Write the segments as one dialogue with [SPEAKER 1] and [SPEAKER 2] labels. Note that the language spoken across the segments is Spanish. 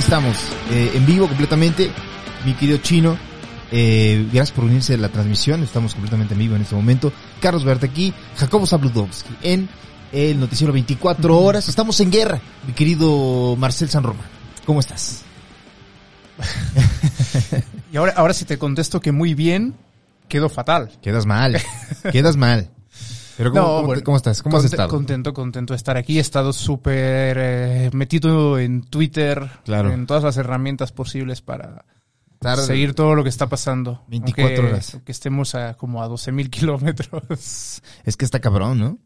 [SPEAKER 1] Estamos. eh, en vivo completamente. Mi querido Chino. eh, gracias por unirse a la transmisión. Estamos completamente en vivo en este momento. Carlos Verte aquí. Jacobo Zabludowski en el noticiero 24 horas. Estamos en guerra. Mi querido Marcel San Roma. ¿Cómo estás?
[SPEAKER 2] Y ahora, ahora si te contesto que muy bien, quedó fatal.
[SPEAKER 1] Quedas mal. Quedas mal. Pero ¿cómo,
[SPEAKER 2] No,
[SPEAKER 1] cómo,
[SPEAKER 2] bueno,
[SPEAKER 1] te- cómo estás? ¿Cómo has estado?
[SPEAKER 2] Contento, contento de estar aquí. He estado súper eh, metido en Twitter,
[SPEAKER 1] Claro.
[SPEAKER 2] en todas las herramientas posibles para seguir todo lo que está pasando.
[SPEAKER 1] 24
[SPEAKER 2] Aunque-
[SPEAKER 1] horas.
[SPEAKER 2] aunque estemos a como a 12.000 kilómetros.
[SPEAKER 1] Es que está cabrón, ¿no?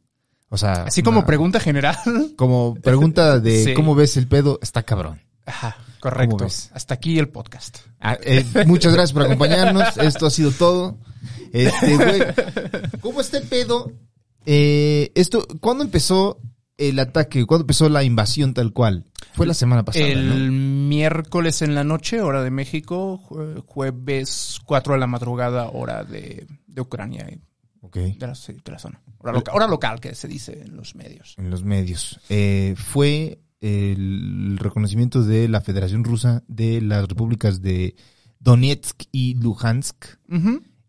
[SPEAKER 1] O sea,
[SPEAKER 2] Así como
[SPEAKER 1] una-
[SPEAKER 2] pregunta general.
[SPEAKER 1] como pregunta de
[SPEAKER 2] Sí.
[SPEAKER 1] cómo ves el pedo, está cabrón.
[SPEAKER 2] Ajá, correcto. Hasta aquí el podcast.
[SPEAKER 1] Ah, eh, muchas gracias por acompañarnos. Esto ha sido todo. Este, güey, ¿cómo está el pedo? Eh, esto, ¿cuándo empezó el ataque? ¿Cuándo empezó la invasión tal cual? Fue la semana pasada,
[SPEAKER 2] el
[SPEAKER 1] ¿no?
[SPEAKER 2] miércoles en la noche, hora de México, jue- jueves 4 de la madrugada, hora de, de Ucrania, y
[SPEAKER 1] Ok.
[SPEAKER 2] de la, sí, de la zona. Hora, loca- hora local, que se dice en los medios.
[SPEAKER 1] En los medios. Eh, fue el reconocimiento de la Federación Rusa de las repúblicas de Donetsk y Luhansk.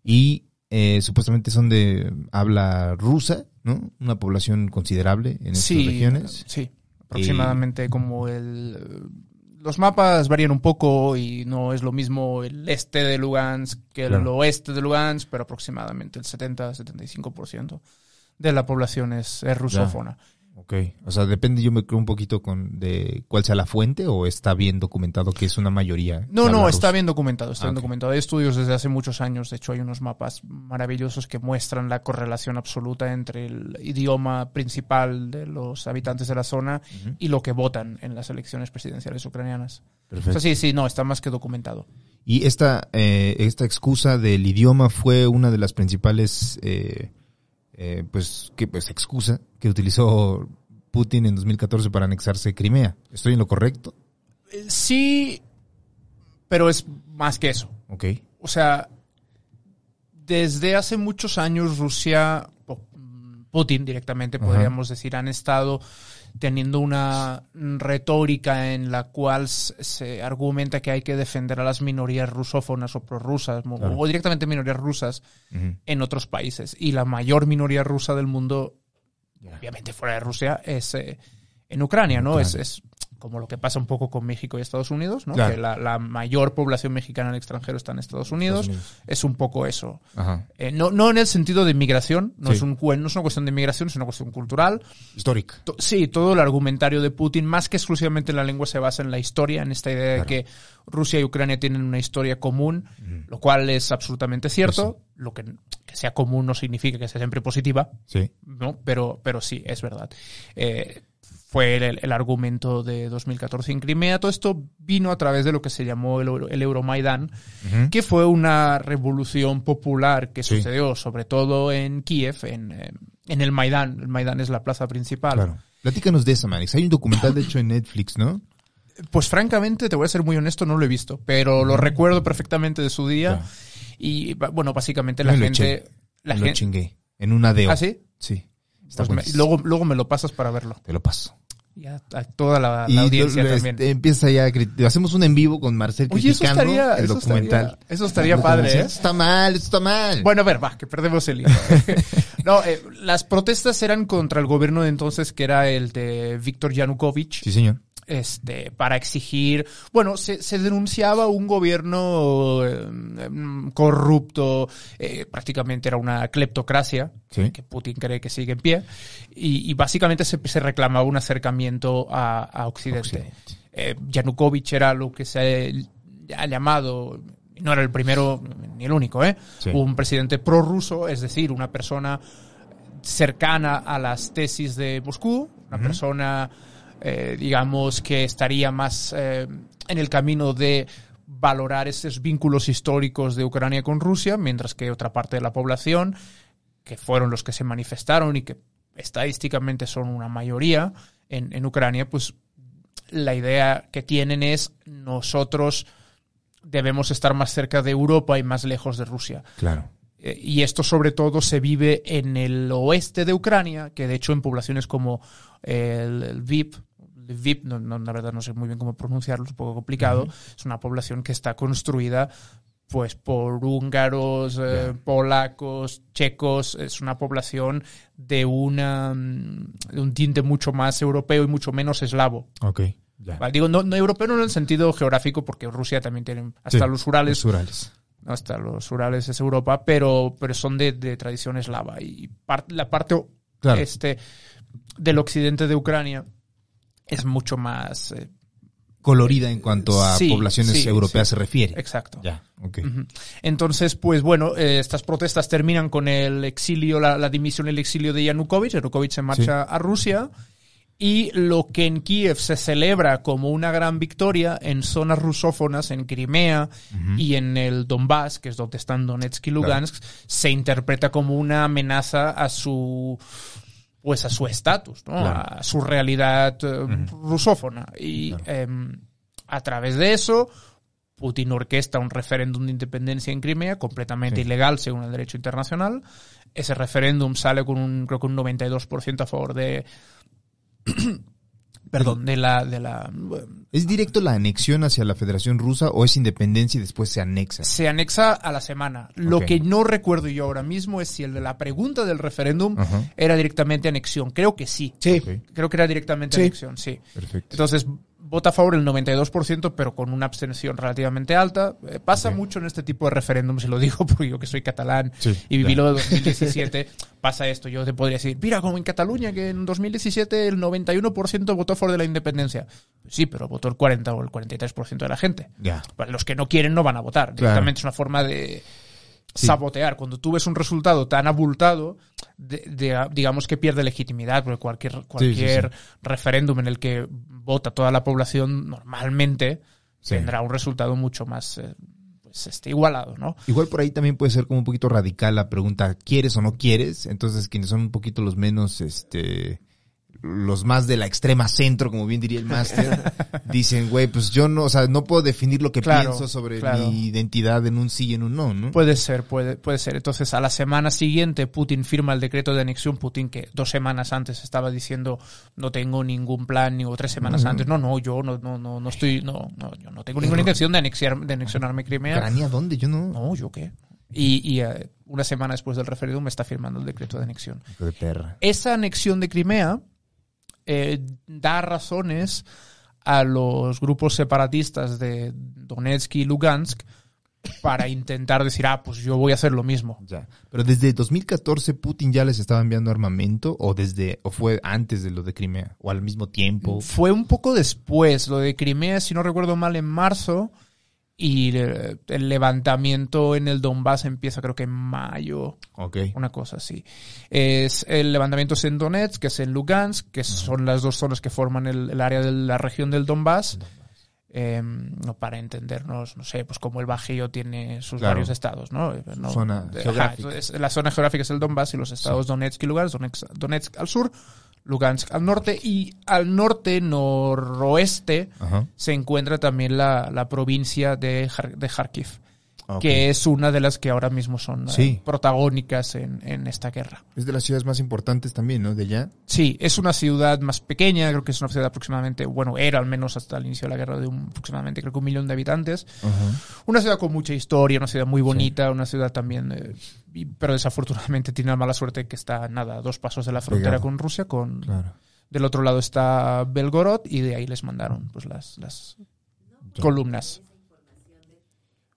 [SPEAKER 1] Y eh, supuestamente son de habla rusa, ¿no? Una población considerable en estas
[SPEAKER 2] Sí,
[SPEAKER 1] regiones.
[SPEAKER 2] sí, aproximadamente como el... Los mapas varían un poco y no es lo mismo el este de Lugansk que el oeste de Lugansk, pero aproximadamente el 70-75% de la población es, es rusófona.
[SPEAKER 1] Ok, o sea, depende, yo me creo un poquito con de cuál sea la fuente o está bien documentado que es una mayoría.
[SPEAKER 2] No, no, está bien documentado, está
[SPEAKER 1] Ah,
[SPEAKER 2] bien documentado. Hay estudios desde hace muchos años, de hecho hay unos mapas maravillosos que muestran la correlación absoluta entre el idioma principal de los habitantes de la zona y lo que votan en las elecciones presidenciales ucranianas. O
[SPEAKER 1] Perfecto.
[SPEAKER 2] sea, sí, sí, no, está más que documentado.
[SPEAKER 1] Y esta, eh, esta excusa del idioma fue una de las principales, eh, eh, pues, que, pues, excusa que utilizó Putin en 2014 para anexarse Crimea. ¿Estoy en lo correcto?
[SPEAKER 2] Eh, Sí, pero es más que eso.
[SPEAKER 1] Ok.
[SPEAKER 2] O sea, desde hace muchos años Rusia, mm, Putin directamente, podríamos decir, han estado teniendo una retórica en la cual se argumenta que hay que defender a las minorías rusófonas o prorrusas,
[SPEAKER 1] Claro.
[SPEAKER 2] o directamente minorías rusas en otros países. Y la mayor minoría rusa del mundo, obviamente fuera de Rusia, es eh, en Ucrania, ¿no? Es como lo que pasa un poco con México y Estados Unidos, ¿no?
[SPEAKER 1] Claro.
[SPEAKER 2] Que la, la mayor población mexicana en el extranjero está en Estados Unidos.
[SPEAKER 1] Estados
[SPEAKER 2] Es un poco eso.
[SPEAKER 1] Ajá.
[SPEAKER 2] Eh, no, no en el sentido de inmigración, no,
[SPEAKER 1] Sí.
[SPEAKER 2] es un, no es una cuestión de inmigración, es una cuestión cultural.
[SPEAKER 1] Histórica.
[SPEAKER 2] Sí, todo el argumentario de Putin, más que exclusivamente en la lengua, se basa en la historia, en esta idea
[SPEAKER 1] Claro.
[SPEAKER 2] de que Rusia y Ucrania tienen una historia común, lo cual es absolutamente cierto. Lo que, que sea común no significa que sea siempre positiva,
[SPEAKER 1] Sí.
[SPEAKER 2] ¿no? Pero, pero sí, es verdad. Eh, fue el, el argumento de 2014 en Crimea. Todo esto vino a través de lo que se llamó el, el Euromaidán,
[SPEAKER 1] Ujú.
[SPEAKER 2] que fue una revolución popular que
[SPEAKER 1] Sí.
[SPEAKER 2] sucedió sobre todo en Kiev, en, eh, en el Maidán. El Maidán es la plaza principal.
[SPEAKER 1] Claro. Platícanos de esa, Manix. Hay un documental, de hecho, en Netflix, ¿no?
[SPEAKER 2] Pues francamente, te voy a ser muy honesto, no lo he visto, pero lo recuerdo perfectamente de su día. Y bueno, básicamente la
[SPEAKER 1] lo
[SPEAKER 2] gente...
[SPEAKER 1] eché.
[SPEAKER 2] La
[SPEAKER 1] Me lo
[SPEAKER 2] gente
[SPEAKER 1] chingué. En una deo.
[SPEAKER 2] ¿Ah, sí?
[SPEAKER 1] Sí.
[SPEAKER 2] Pues me- luego, luego me lo pasas para verlo.
[SPEAKER 1] Te lo paso.
[SPEAKER 2] Y a, a toda la, audiencia
[SPEAKER 1] lo- lo-
[SPEAKER 2] también.
[SPEAKER 1] este, empieza ya a hacemos un en vivo con Marcel
[SPEAKER 2] Oye, eso
[SPEAKER 1] criticando
[SPEAKER 2] estaría,
[SPEAKER 1] el
[SPEAKER 2] eso
[SPEAKER 1] documental.
[SPEAKER 2] estaría, eso estaría padre, ¿eh?
[SPEAKER 1] Esto está mal, esto está mal.
[SPEAKER 2] Bueno, a ver, va, que perdemos el hilo. no, eh, las protestas eran contra el gobierno de entonces, que era el de Víctor Yanukovych,
[SPEAKER 1] Sí, señor.
[SPEAKER 2] Este, para exigir, bueno, se, se denunciaba un gobierno eh, em, corrupto, eh, prácticamente era una cleptocracia,
[SPEAKER 1] Sí.
[SPEAKER 2] que Putin cree que sigue en pie, y, y básicamente se, se reclamaba un acercamiento a, a Occidente.
[SPEAKER 1] Occidente.
[SPEAKER 2] Eh, Yanukovych era lo que se ha llamado, no era el primero ni el único, ¿eh?
[SPEAKER 1] Sí.
[SPEAKER 2] un presidente prorruso, es decir, una persona cercana a las tesis de Moscú, una persona, eh, digamos, que estaría más eh, en el camino de valorar esos vínculos históricos de Ucrania con Rusia, mientras que otra parte de la población, que fueron los que se manifestaron y que estadísticamente son una mayoría en, en Ucrania, pues la idea que tienen es nosotros debemos estar más cerca de Europa y más lejos de Rusia.
[SPEAKER 1] Claro.
[SPEAKER 2] Eh, Y esto sobre todo se vive en el oeste de Ucrania, que de hecho en poblaciones como el, el VIP, Lviv, no, no, la verdad no sé muy bien cómo pronunciarlo, es un poco complicado, es una población que está construida pues por húngaros, eh, polacos, checos, es una población de, una, de un tinte mucho más europeo y mucho menos eslavo.
[SPEAKER 1] Ok. Ya.
[SPEAKER 2] ¿vale? Digo, no, no europeo no en el sentido geográfico, porque Rusia también tiene hasta
[SPEAKER 1] Sí,
[SPEAKER 2] los Urales,
[SPEAKER 1] Los Urales.
[SPEAKER 2] hasta los Urales es Europa, pero, pero son de, de tradición eslava. Y par- la parte
[SPEAKER 1] Claro.
[SPEAKER 2] este, del occidente de Ucrania es mucho más... eh,
[SPEAKER 1] Colorida en cuanto a
[SPEAKER 2] Sí,
[SPEAKER 1] poblaciones
[SPEAKER 2] sí,
[SPEAKER 1] europeas
[SPEAKER 2] sí.
[SPEAKER 1] se refiere.
[SPEAKER 2] exacto.
[SPEAKER 1] Ya, ok.
[SPEAKER 2] Ujú. Entonces, pues bueno, eh, estas protestas terminan con el exilio, la, la dimisión y el exilio de Yanukovych. Yanukovych se marcha a Rusia. Y lo que en Kiev se celebra como una gran victoria en zonas rusófonas, en Crimea y en el Donbass, que es donde están Donetsk y Lugansk, se interpreta como una amenaza a su pues a su estatus, ¿no?
[SPEAKER 1] Claro.
[SPEAKER 2] a su realidad eh, rusófona. Y em, a través de eso, Putin orquesta un referéndum de independencia en Crimea, completamente
[SPEAKER 1] Sí.
[SPEAKER 2] ilegal según el derecho internacional. Ese referéndum sale con un, creo que un 92% a favor de, perdón, de la, de la,
[SPEAKER 1] ¿Es directo la anexión hacia la Federación Rusa o es independencia y después se anexa?
[SPEAKER 2] se anexa a la semana. Lo que no recuerdo yo ahora mismo es si el de la pregunta del referéndum era directamente anexión. Creo que sí.
[SPEAKER 3] Sí.
[SPEAKER 1] Ok,
[SPEAKER 2] Creo que era directamente
[SPEAKER 3] Sí.
[SPEAKER 2] anexión, sí.
[SPEAKER 1] perfecto.
[SPEAKER 2] Entonces, vota a favor el 92%, pero con una abstención relativamente alta. Eh, pasa mucho en este tipo de referéndums, y lo digo porque yo que soy catalán
[SPEAKER 1] Sí,
[SPEAKER 2] y viví lo de 2017, pasa esto. Yo te podría decir, mira, como en Cataluña, que en 2017 el 91% votó a favor de la independencia. Sí, pero votó el 40 o el 43% de la gente. Los que no quieren no van a votar.
[SPEAKER 1] Claro.
[SPEAKER 2] Directamente es una forma de
[SPEAKER 1] Sí.
[SPEAKER 2] sabotear. Cuando tú ves un resultado tan abultado, de- de- digamos que pierde legitimidad, porque cualquier, cualquier referéndum en el que vota toda la población normalmente
[SPEAKER 1] Sí.
[SPEAKER 2] tendrá un resultado mucho más eh, pues, este, igualado, ¿no?
[SPEAKER 1] Igual por ahí también puede ser como un poquito radical la pregunta, ¿quieres o no quieres? Entonces quienes son un poquito los menos, este, los más de la extrema centro, como bien diría el máster, dicen, güey, pues yo no, o sea, no puedo definir lo que
[SPEAKER 2] Claro,
[SPEAKER 1] pienso sobre
[SPEAKER 2] claro.
[SPEAKER 1] mi identidad en un sí y en un no, ¿no?
[SPEAKER 2] Puede ser, puede, puede ser. Entonces, a la semana siguiente, Putin firma el decreto de anexión. Putin, que dos semanas antes estaba diciendo no tengo ningún plan, ni o tres semanas antes. No, no, yo no, no, no, no estoy, no, no, yo no tengo ninguna intención de anexiar, de anexionarme Crimea.
[SPEAKER 1] ¿Ucrania dónde? Yo no.
[SPEAKER 2] No, yo qué. Y, y, eh, una semana después del referéndum está firmando el decreto de anexión.
[SPEAKER 1] De perra.
[SPEAKER 2] Esa anexión de Crimea eh, da razones a los grupos separatistas de Donetsk y Lugansk para intentar decir, ah, pues yo voy a hacer lo mismo.
[SPEAKER 1] Ya. Pero desde 2014 Putin ya les estaba enviando armamento o desde o fue antes de lo de Crimea o al mismo tiempo.
[SPEAKER 2] Fue un poco después, lo de Crimea, si no recuerdo mal, en marzo, y eh, el levantamiento en el Donbass empieza creo que en mayo,
[SPEAKER 1] Ok.
[SPEAKER 2] una cosa así. Es el levantamiento es en Donetsk, que es en Lugansk, que son las dos zonas que forman el, el área de la región del Donbass. Eh, no para entendernos, no sé, pues como el Bajío tiene sus
[SPEAKER 1] Claro.
[SPEAKER 2] varios estados, ¿no? No-
[SPEAKER 1] Zona
[SPEAKER 2] Ajá,
[SPEAKER 1] geográfica.
[SPEAKER 2] entonces, la zona geográfica es el Donbass y los estados Donetsk y Lugansk, Donetsk, Donetsk al sur, Lugansk al norte y al norte noroeste
[SPEAKER 1] Ajá.
[SPEAKER 2] se encuentra también la, la provincia de, de Kharkiv. Que es una de las que ahora mismo son eh,
[SPEAKER 1] Sí.
[SPEAKER 2] protagónicas en, en esta guerra.
[SPEAKER 1] Es de las ciudades más importantes también, ¿no? De allá.
[SPEAKER 2] Sí, es una ciudad más pequeña, creo que es una ciudad aproximadamente, bueno, era al menos hasta el inicio de la guerra de un, aproximadamente creo que un millón de habitantes. Una ciudad con mucha historia, una ciudad muy bonita, una ciudad también, eh, y- pero desafortunadamente tiene la mala suerte que está, nada, a dos pasos de la frontera
[SPEAKER 1] Pegado.
[SPEAKER 2] con Rusia, con...
[SPEAKER 1] Claro.
[SPEAKER 2] Del otro lado está Belgorod y de ahí les mandaron pues las, las columnas.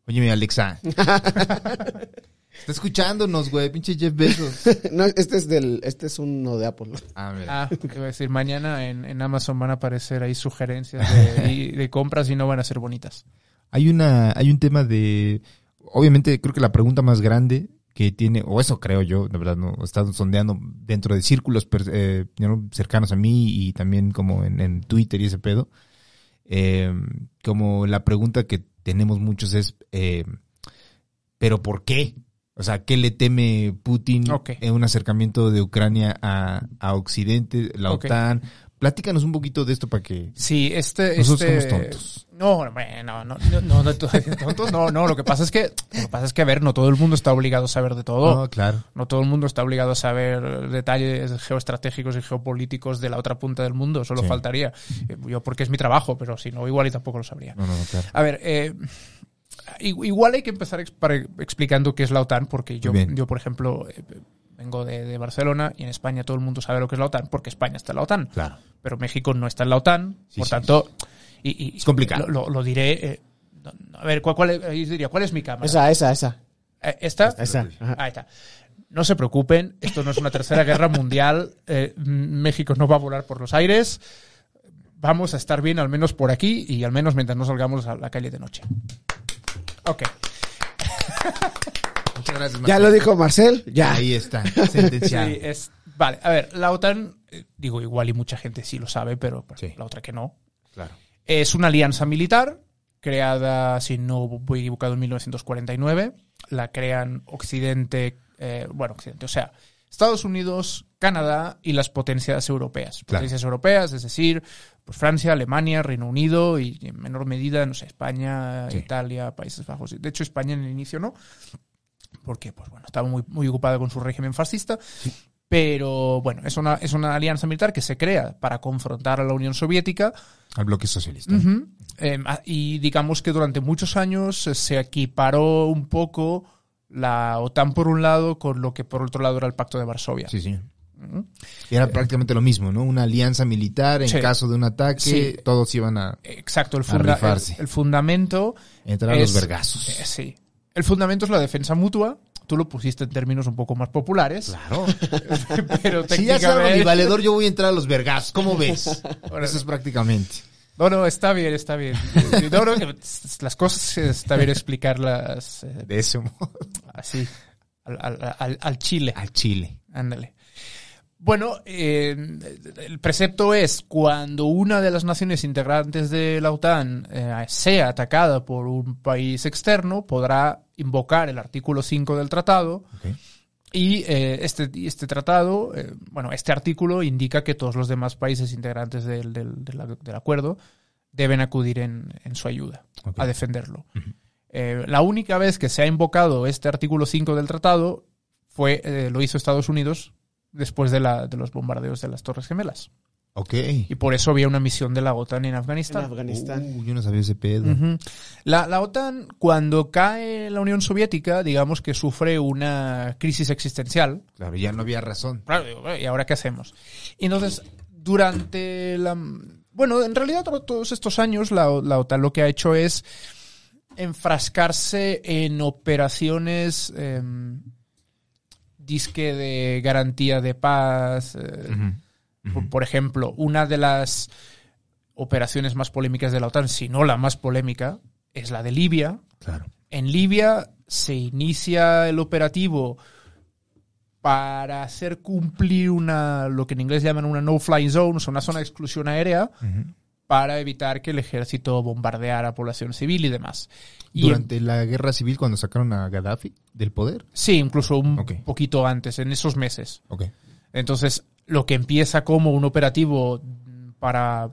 [SPEAKER 1] Oye, mi Alexa. Está escuchándonos, güey. Pinche Jeff Bezos.
[SPEAKER 4] no, este es del, este es uno de Apple. ¿no?
[SPEAKER 1] Ah, mira.
[SPEAKER 2] Ah, iba a decir, mañana en, en Amazon van a aparecer ahí sugerencias de, y- de compras y no van a ser bonitas.
[SPEAKER 1] Hay una, hay un tema de, obviamente creo que la pregunta más grande que tiene, o eso creo yo, de verdad, no, sondeando dentro de círculos per- eh, cercanos a mí y también como en, en Twitter y ese pedo, eh, como la pregunta que tenemos muchos es, eh, ¿pero por qué? O sea, ¿qué le teme Putin
[SPEAKER 2] Ok.
[SPEAKER 1] en un acercamiento de Ucrania a, a Occidente, la
[SPEAKER 2] Ok.
[SPEAKER 1] OTAN? Platícanos un poquito de esto para que...
[SPEAKER 2] Sí, este...
[SPEAKER 1] Nosotros
[SPEAKER 2] este-
[SPEAKER 1] somos tontos.
[SPEAKER 2] No, bueno, no, no, no, no, tontos, no, no, lo que pasa es que, lo que pasa es que, a ver, no todo el mundo está obligado a saber de todo.
[SPEAKER 1] No, claro.
[SPEAKER 2] No todo el mundo está obligado a saber detalles geoestratégicos y geopolíticos de la otra punta del mundo, solo
[SPEAKER 1] Sí.
[SPEAKER 2] faltaría. Eh, Yo porque es mi trabajo, pero si no, igual y tampoco lo sabría.
[SPEAKER 1] No, no, claro.
[SPEAKER 2] A ver, eh, igual hay que empezar explicando qué es la OTAN, porque yo, yo por ejemplo, eh, vengo de, de Barcelona y en España todo el mundo sabe lo que es la OTAN, porque España está en la OTAN.
[SPEAKER 1] Claro.
[SPEAKER 2] Pero México no está en la OTAN,
[SPEAKER 1] Sí,
[SPEAKER 2] por
[SPEAKER 1] sí,
[SPEAKER 2] tanto... Y, y-
[SPEAKER 1] Es complicado.
[SPEAKER 2] Lo, lo- lo diré... eh, a ver, ¿cuál, cuál, diría, ¿cuál es mi cámara?
[SPEAKER 4] Esa, esa, esa.
[SPEAKER 2] Eh, ¿Esta?
[SPEAKER 4] Esa. Ajá.
[SPEAKER 2] Ahí está. No se preocupen, esto no es una tercera guerra mundial. eh, México no va a volar por los aires. Vamos a estar bien, al menos por aquí, y al menos mientras no salgamos a la calle de noche. Ok.
[SPEAKER 1] Muchas gracias,
[SPEAKER 4] Ya
[SPEAKER 1] Marcelo.
[SPEAKER 4] lo dijo Marcel. Ya.
[SPEAKER 1] Ahí está, sentenciado.
[SPEAKER 2] Sí, es, vale, a ver, la OTAN, digo, igual y mucha gente sí lo sabe, pero
[SPEAKER 1] Sí.
[SPEAKER 2] la otra que no.
[SPEAKER 1] Claro.
[SPEAKER 2] Es una alianza militar creada, si no voy equivocado, en 1949. La crean Occidente, eh, bueno, Occidente, o sea, Estados Unidos, Canadá y las potencias europeas.
[SPEAKER 1] Claro.
[SPEAKER 2] Potencias europeas, es decir, pues Francia, Alemania, Reino Unido y en menor medida, no sé, España,
[SPEAKER 1] Sí.
[SPEAKER 2] Italia, Países Bajos. De hecho, España en el inicio no, porque pues bueno, estaba muy, muy ocupada con su régimen fascista. Pero bueno, es una, es una alianza militar que se crea para confrontar a la Unión Soviética
[SPEAKER 1] Al bloque socialista.
[SPEAKER 2] Ujú. Eh, ah, y digamos que durante muchos años eh, se equiparó un poco la OTAN por un lado con lo que por otro lado era el Pacto de Varsovia.
[SPEAKER 1] Sí, sí. Y Era prácticamente lo mismo, ¿no? Una alianza militar en
[SPEAKER 2] Sí.
[SPEAKER 1] caso de un ataque,
[SPEAKER 2] Sí.
[SPEAKER 1] todos iban a
[SPEAKER 2] Exacto, el,
[SPEAKER 1] A
[SPEAKER 2] funda- el,
[SPEAKER 1] rifarse.
[SPEAKER 2] el fundamento
[SPEAKER 1] entrar a los vergazos.
[SPEAKER 2] eh, sí. El fundamento es la defensa mutua. Tú lo pusiste en términos un poco más populares.
[SPEAKER 1] Claro.
[SPEAKER 2] pero
[SPEAKER 1] Si ya salgo
[SPEAKER 2] técnicamente-
[SPEAKER 1] mi valedor, yo voy a entrar a los vergazos. ¿Cómo ves?
[SPEAKER 2] Órale.
[SPEAKER 1] Eso es prácticamente.
[SPEAKER 2] No, no, está bien, está bien. No, no, las cosas está bien explicarlas eh,
[SPEAKER 1] De ese modo.
[SPEAKER 2] así, al, al- al- al chile.
[SPEAKER 1] Al Chile.
[SPEAKER 2] Ándale. Bueno, eh, el precepto es cuando una de las naciones integrantes de la OTAN eh, sea atacada por un país externo, podrá invocar el artículo 5 del tratado y eh, este, y este tratado, eh, bueno, este artículo indica que todos los demás países integrantes del, del- del- del acuerdo deben acudir en, en su ayuda a defenderlo. La única vez que se ha invocado este artículo 5 del tratado fue, eh, lo hizo Estados Unidos después de, la, de los bombardeos de las Torres Gemelas.
[SPEAKER 1] Ok.
[SPEAKER 2] Y por eso había una misión de la OTAN en
[SPEAKER 4] En
[SPEAKER 2] Afganistán.
[SPEAKER 4] Afganistán.
[SPEAKER 1] Uh, yo no sabía ese pedo.
[SPEAKER 2] La, la OTAN, cuando cae la Unión Soviética, digamos que sufre una crisis existencial.
[SPEAKER 1] Claro, ya no había razón.
[SPEAKER 2] Claro, digo, "Bueno, ¿y ahora qué hacemos? Y entonces, durante la... Bueno, en realidad to- todos estos años la, la OTAN lo que ha hecho es enfrascarse en operaciones em, disque de garantía de paz. eh, por, por ejemplo, una de las operaciones más polémicas de la OTAN, si no la más polémica, es la de Libia.
[SPEAKER 1] Claro.
[SPEAKER 2] En Libia se inicia el operativo para hacer cumplir una lo que en inglés llaman una no-fly zone, o sea, una zona de exclusión aérea, para evitar que el ejército bombardeara a población civil y demás. Y
[SPEAKER 1] Durante la guerra civil, cuando sacaron a Gaddafi del poder.
[SPEAKER 2] sí, incluso un poquito antes, en esos meses. Entonces, lo que empieza como un operativo para,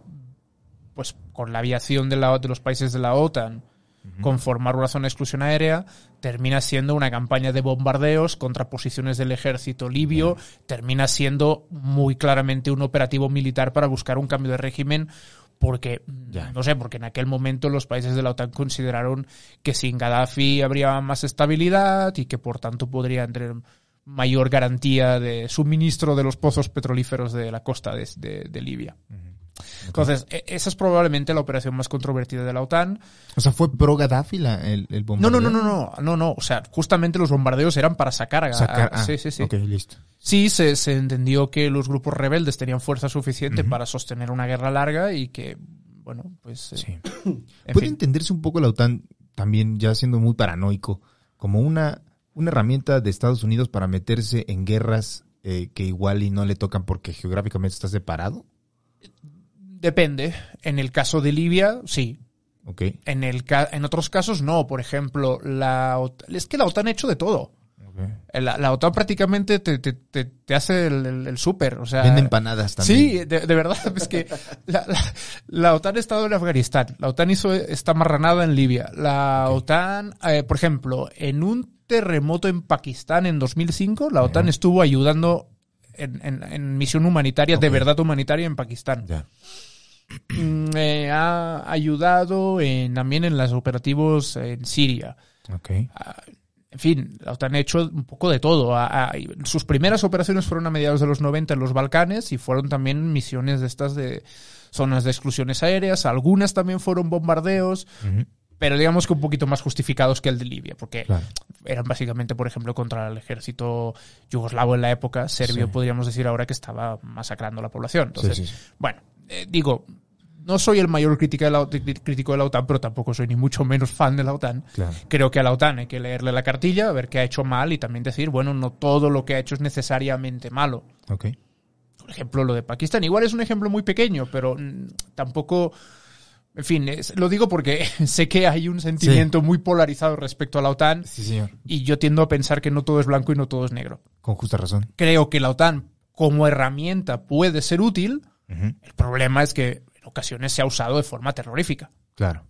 [SPEAKER 2] pues, con la aviación de, la, de los países de la OTAN, con formar una zona de exclusión aérea, termina siendo una campaña de bombardeos contra posiciones del ejército libio, termina siendo muy claramente un operativo militar para buscar un cambio de régimen porque,
[SPEAKER 1] Ya.
[SPEAKER 2] no sé, porque en aquel momento los países de la OTAN consideraron que sin Gaddafi habría más estabilidad y que por tanto podría tener mayor garantía de suministro de los pozos petrolíferos de la costa de, de- de Libia. Entonces, e- esa es probablemente la operación más controvertida de la OTAN.
[SPEAKER 1] O sea, fue pro Gaddafi la, el, el
[SPEAKER 2] No, no,
[SPEAKER 1] bombardeo.
[SPEAKER 2] no, no, no, no, no. O sea, justamente los bombardeos eran para sacar a...
[SPEAKER 1] Sacar, ah,
[SPEAKER 2] sí, sí, sí.
[SPEAKER 1] Ok, listo.
[SPEAKER 2] Sí, se, se entendió que los grupos rebeldes tenían fuerza suficiente para sostener una guerra larga y que, bueno, pues... eh,
[SPEAKER 1] Sí.
[SPEAKER 2] en
[SPEAKER 1] Puede
[SPEAKER 2] fin.
[SPEAKER 1] entenderse un poco la OTAN, también ya siendo muy paranoico, como una, una herramienta de Estados Unidos para meterse en guerras eh, que igual y no le tocan porque geográficamente está separado.
[SPEAKER 2] Depende. En el caso de Libia, sí.
[SPEAKER 1] Ok.
[SPEAKER 2] En, el ca- en otros casos, no. Por ejemplo, la OT- es que la OTAN ha hecho de todo. La, la OTAN prácticamente te, te, te, te hace el, el, el súper. O sea,
[SPEAKER 1] Vende empanadas también.
[SPEAKER 2] Sí, de, de verdad, es que la, la- la OTAN ha estado en Afganistán, la OTAN hizo esta marranada en Libia, la OTAN, eh, por ejemplo, en un terremoto en Pakistán en 2005, la OTAN estuvo ayudando en, en- en misión humanitaria, de verdad humanitaria en Pakistán. Mm, eh, ha ayudado en, también en los operativos en Siria.
[SPEAKER 1] Ok.
[SPEAKER 2] En fin, la OTAN ha hecho un poco de todo. Ha- ha- sus primeras operaciones fueron a mediados de los 90 en los Balcanes y fueron también misiones de estas de zonas de exclusiones aéreas. Algunas también fueron bombardeos. Pero digamos que un poquito más justificados que el de Libia, porque
[SPEAKER 1] Claro.
[SPEAKER 2] eran básicamente, por ejemplo, contra el ejército yugoslavo en la época, serbio,
[SPEAKER 1] Sí.
[SPEAKER 2] podríamos decir ahora que estaba masacrando a la población. Entonces,
[SPEAKER 1] Sí, sí, sí.
[SPEAKER 2] bueno, eh, digo, no soy el mayor crítico de, la, crítico de la OTAN, pero tampoco soy ni mucho menos fan de la OTAN.
[SPEAKER 1] Claro.
[SPEAKER 2] Creo que a la OTAN hay que leerle la cartilla, ver qué ha hecho mal y también decir, bueno, no todo lo que ha hecho es necesariamente malo. Por ejemplo, lo de Pakistán. Igual es un ejemplo muy pequeño, pero mm, tampoco... En fin, es- lo digo porque sé que hay un sentimiento muy polarizado respecto a la OTAN
[SPEAKER 1] Sí, señor.
[SPEAKER 2] y yo tiendo a pensar que no todo es blanco y no todo es negro.
[SPEAKER 1] Con justa razón.
[SPEAKER 2] Creo que la OTAN como herramienta puede ser útil, el problema es que en ocasiones se ha usado de forma terrorífica.
[SPEAKER 1] Claro.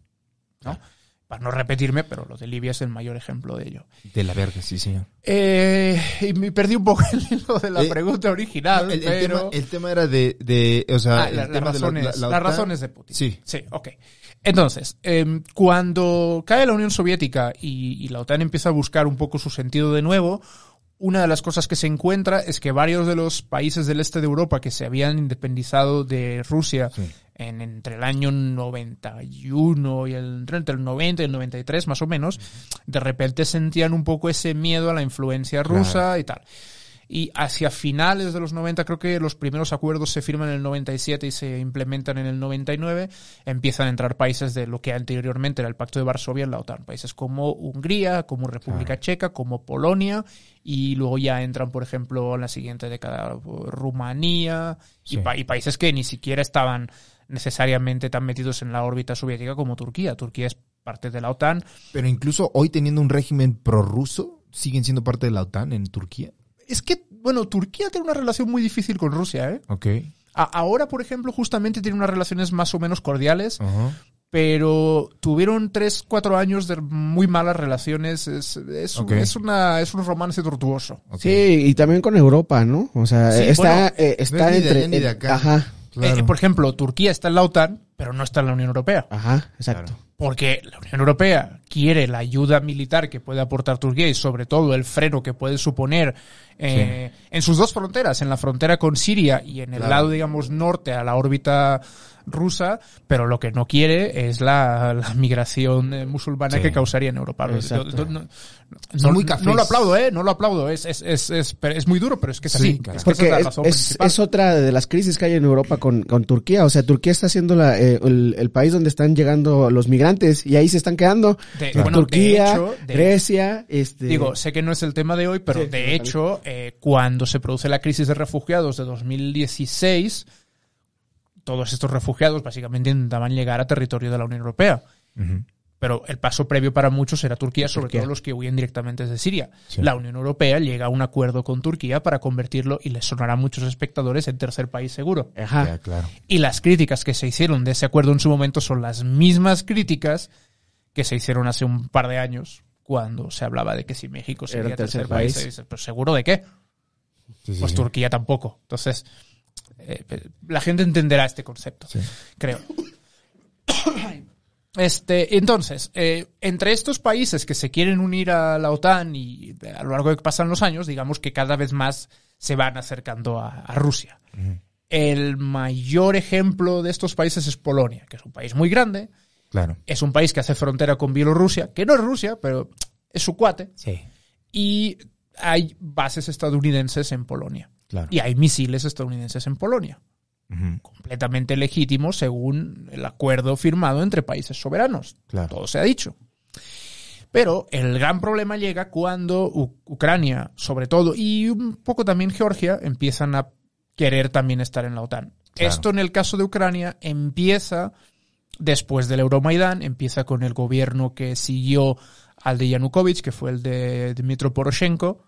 [SPEAKER 2] ¿no? Para no repetirme, pero lo de Libia es el mayor ejemplo de ello.
[SPEAKER 1] De la verga, sí, señor.
[SPEAKER 2] Eh, y me perdí un poco el hilo de la
[SPEAKER 1] Eh,
[SPEAKER 2] pregunta original,
[SPEAKER 1] El, el
[SPEAKER 2] pero...
[SPEAKER 1] tema, el tema era de, de o sea,
[SPEAKER 2] Ah,
[SPEAKER 1] el
[SPEAKER 2] la- las,
[SPEAKER 1] de la-
[SPEAKER 2] razones,
[SPEAKER 1] la- la
[SPEAKER 2] las razones de Putin.
[SPEAKER 1] Sí.
[SPEAKER 2] Sí, ok. Entonces, em, cuando cae la Unión Soviética y, y la OTAN empieza a buscar un poco su sentido de nuevo, una de las cosas que se encuentra es que varios de los países del este de Europa que se habían independizado de Rusia
[SPEAKER 1] Sí.
[SPEAKER 2] En, entre el año 91 y el, entre el 90 y el 93 más o menos, de repente sentían un poco ese miedo a la influencia rusa y tal. Y hacia finales de los 90, creo que los primeros acuerdos se firman en el 97 y se implementan en el 99, empiezan a entrar países de lo que anteriormente era el Pacto de Varsovia en la OTAN. Países como Hungría, como República Checa, como Polonia, y luego ya entran, por ejemplo, en la siguiente década Rumanía, y,
[SPEAKER 1] Sí.
[SPEAKER 2] pa- y países que ni siquiera estaban necesariamente tan metidos en la órbita soviética como Turquía. Turquía es parte de la OTAN.
[SPEAKER 1] Pero incluso hoy teniendo un régimen prorruso, siguen siendo parte de la OTAN en Turquía.
[SPEAKER 2] Es que, bueno, Turquía tiene una relación muy difícil con Rusia, ¿eh?
[SPEAKER 1] Ok.
[SPEAKER 2] A- ahora, por ejemplo, justamente tiene unas relaciones más o menos cordiales, pero tuvieron tres, cuatro años de muy malas relaciones. Es, es, una, es un romance tortuoso.
[SPEAKER 4] Sí, y también con Europa, ¿no? O sea,
[SPEAKER 2] Sí,
[SPEAKER 4] está,
[SPEAKER 2] bueno,
[SPEAKER 4] eh, está
[SPEAKER 1] no es ni de
[SPEAKER 4] entre...
[SPEAKER 1] allá ni de
[SPEAKER 4] eh,
[SPEAKER 1] acá.
[SPEAKER 4] Ajá,
[SPEAKER 1] Claro.
[SPEAKER 2] Eh, por ejemplo, Turquía está en la OTAN, pero no está en la Unión Europea.
[SPEAKER 4] ajá, exacto.
[SPEAKER 2] Porque la Unión Europea quiere la ayuda militar que puede aportar Turquía y sobre todo el freno que puede suponer eh, en sus dos fronteras, en la frontera con Siria y en el
[SPEAKER 1] Claro.
[SPEAKER 2] lado, digamos, norte a la órbita rusa, pero lo que no quiere es la, la migración eh, musulmana
[SPEAKER 1] Sí.
[SPEAKER 2] que causaría en Europa. No, no-
[SPEAKER 1] Son
[SPEAKER 2] no-
[SPEAKER 1] muy
[SPEAKER 2] no
[SPEAKER 1] cafés.
[SPEAKER 2] lo aplaudo, ¿eh? No lo aplaudo. Es, es, es, es, pero es muy duro, pero es que es
[SPEAKER 1] Sí,
[SPEAKER 2] así.
[SPEAKER 1] claro.
[SPEAKER 2] Es que esa
[SPEAKER 4] Porque
[SPEAKER 2] es la
[SPEAKER 4] es,
[SPEAKER 2] razón
[SPEAKER 4] es,
[SPEAKER 2] principal.
[SPEAKER 4] es otra de las crisis que hay en Europa con, con Turquía. O sea, Turquía está siendo la, eh, el, el país donde están llegando los migrantes y ahí se están quedando.
[SPEAKER 2] De-
[SPEAKER 4] Tur-
[SPEAKER 2] bueno, de
[SPEAKER 4] Turquía,
[SPEAKER 2] hecho, de-
[SPEAKER 4] Grecia, este...
[SPEAKER 2] Digo, sé que no es el tema de hoy, pero
[SPEAKER 4] Sí,
[SPEAKER 2] de hecho, eh, cuando se produce la crisis de refugiados de 2016, todos estos refugiados básicamente intentaban llegar a territorio de la Unión Europea. Pero el paso previo para muchos era Turquía, sobre
[SPEAKER 4] Turquía.
[SPEAKER 2] todo los que huyen directamente desde Siria.
[SPEAKER 1] Sí.
[SPEAKER 2] La Unión Europea llega a un acuerdo con Turquía para convertirlo, y les sonará a muchos espectadores, en tercer país seguro.
[SPEAKER 4] Ajá.
[SPEAKER 1] Ya, claro.
[SPEAKER 2] Y las críticas que se hicieron de ese acuerdo en su momento son las mismas críticas que se hicieron hace un par de años, cuando se hablaba de que si México sería el tercer,
[SPEAKER 4] tercer
[SPEAKER 2] país, ¿pero seguro de qué?
[SPEAKER 1] Sí, sí,
[SPEAKER 2] Pues
[SPEAKER 1] sí.
[SPEAKER 2] Turquía tampoco. Entonces, eh, la gente entenderá este concepto,
[SPEAKER 1] Sí.
[SPEAKER 2] creo. Este, entonces, eh, entre estos países que se quieren unir a la OTAN y a lo largo de que pasan los años, digamos que cada vez más se van acercando a, a Rusia. El mayor ejemplo de estos países es Polonia, que es un país muy grande,
[SPEAKER 1] Claro.
[SPEAKER 2] es un país que hace frontera con Bielorrusia, que no es Rusia, pero es su cuate,
[SPEAKER 1] Sí.
[SPEAKER 2] y hay bases estadounidenses en Polonia.
[SPEAKER 1] Claro.
[SPEAKER 2] Y hay misiles estadounidenses en Polonia, completamente legítimos según el acuerdo firmado entre países soberanos.
[SPEAKER 1] Claro.
[SPEAKER 2] Todo se ha dicho. Pero el gran problema llega cuando U- Ucrania, sobre todo, y un poco también Georgia, empiezan a querer también estar en la OTAN.
[SPEAKER 1] Claro.
[SPEAKER 2] Esto en el caso de Ucrania empieza después del Euromaidán, empieza con el gobierno que siguió al de Yanukovych, que fue el de Dmitro Poroshenko.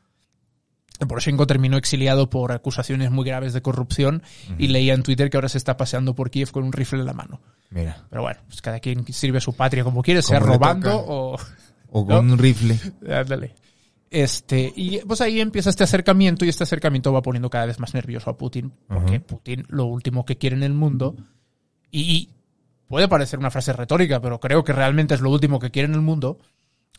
[SPEAKER 2] Poroshenko terminó exiliado por acusaciones muy graves de corrupción y leía en Twitter que ahora se está paseando por Kiev con un rifle en la mano.
[SPEAKER 1] Mira.
[SPEAKER 2] Pero bueno, pues cada quien sirve a su patria como quiere, sea
[SPEAKER 1] Como
[SPEAKER 2] robando o...
[SPEAKER 1] O con un rifle.
[SPEAKER 2] Ándale. Este, y pues ahí empieza este acercamiento y este acercamiento va poniendo cada vez más nervioso a Putin, porque. Putin lo último que quiere en el mundo, y, y puede parecer una frase retórica, pero creo que realmente es lo último que quiere en el mundo,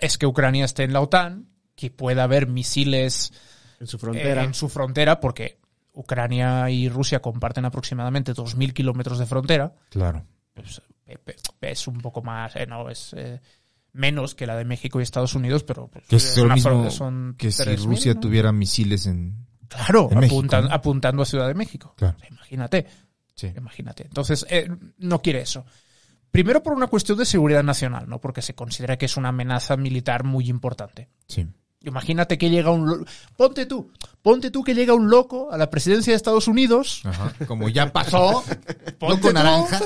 [SPEAKER 2] es que Ucrania esté en la OTAN, que pueda haber misiles
[SPEAKER 4] En su
[SPEAKER 2] eh,
[SPEAKER 4] frontera.
[SPEAKER 2] en su frontera, porque Ucrania y Rusia comparten aproximadamente 2.000 kilómetros de frontera,
[SPEAKER 1] Claro.
[SPEAKER 2] pues, es un poco más, eh, no, es eh, menos que la de México y Estados Unidos, pero pues,
[SPEAKER 1] Que es lo mismo
[SPEAKER 2] son
[SPEAKER 1] que si
[SPEAKER 2] 3.000,
[SPEAKER 1] Rusia
[SPEAKER 2] ¿no?
[SPEAKER 1] tuviera misiles en...
[SPEAKER 2] Claro,
[SPEAKER 1] en México,
[SPEAKER 2] apuntan-
[SPEAKER 1] ¿no?
[SPEAKER 2] apuntando a Ciudad de México.
[SPEAKER 1] Claro.
[SPEAKER 2] O sea, imagínate,
[SPEAKER 1] Sí.
[SPEAKER 2] imagínate. Entonces, eh, no quiere eso. Primero por una cuestión de seguridad nacional, ¿no? Porque se considera que es una amenaza militar muy importante.
[SPEAKER 1] Sí.
[SPEAKER 2] Imagínate que llega un... Ponte tú, ponte tú que llega un loco a la presidencia de Estados Unidos
[SPEAKER 1] Ajá. Como ya pasó.
[SPEAKER 2] Ponte
[SPEAKER 1] Loco naranja.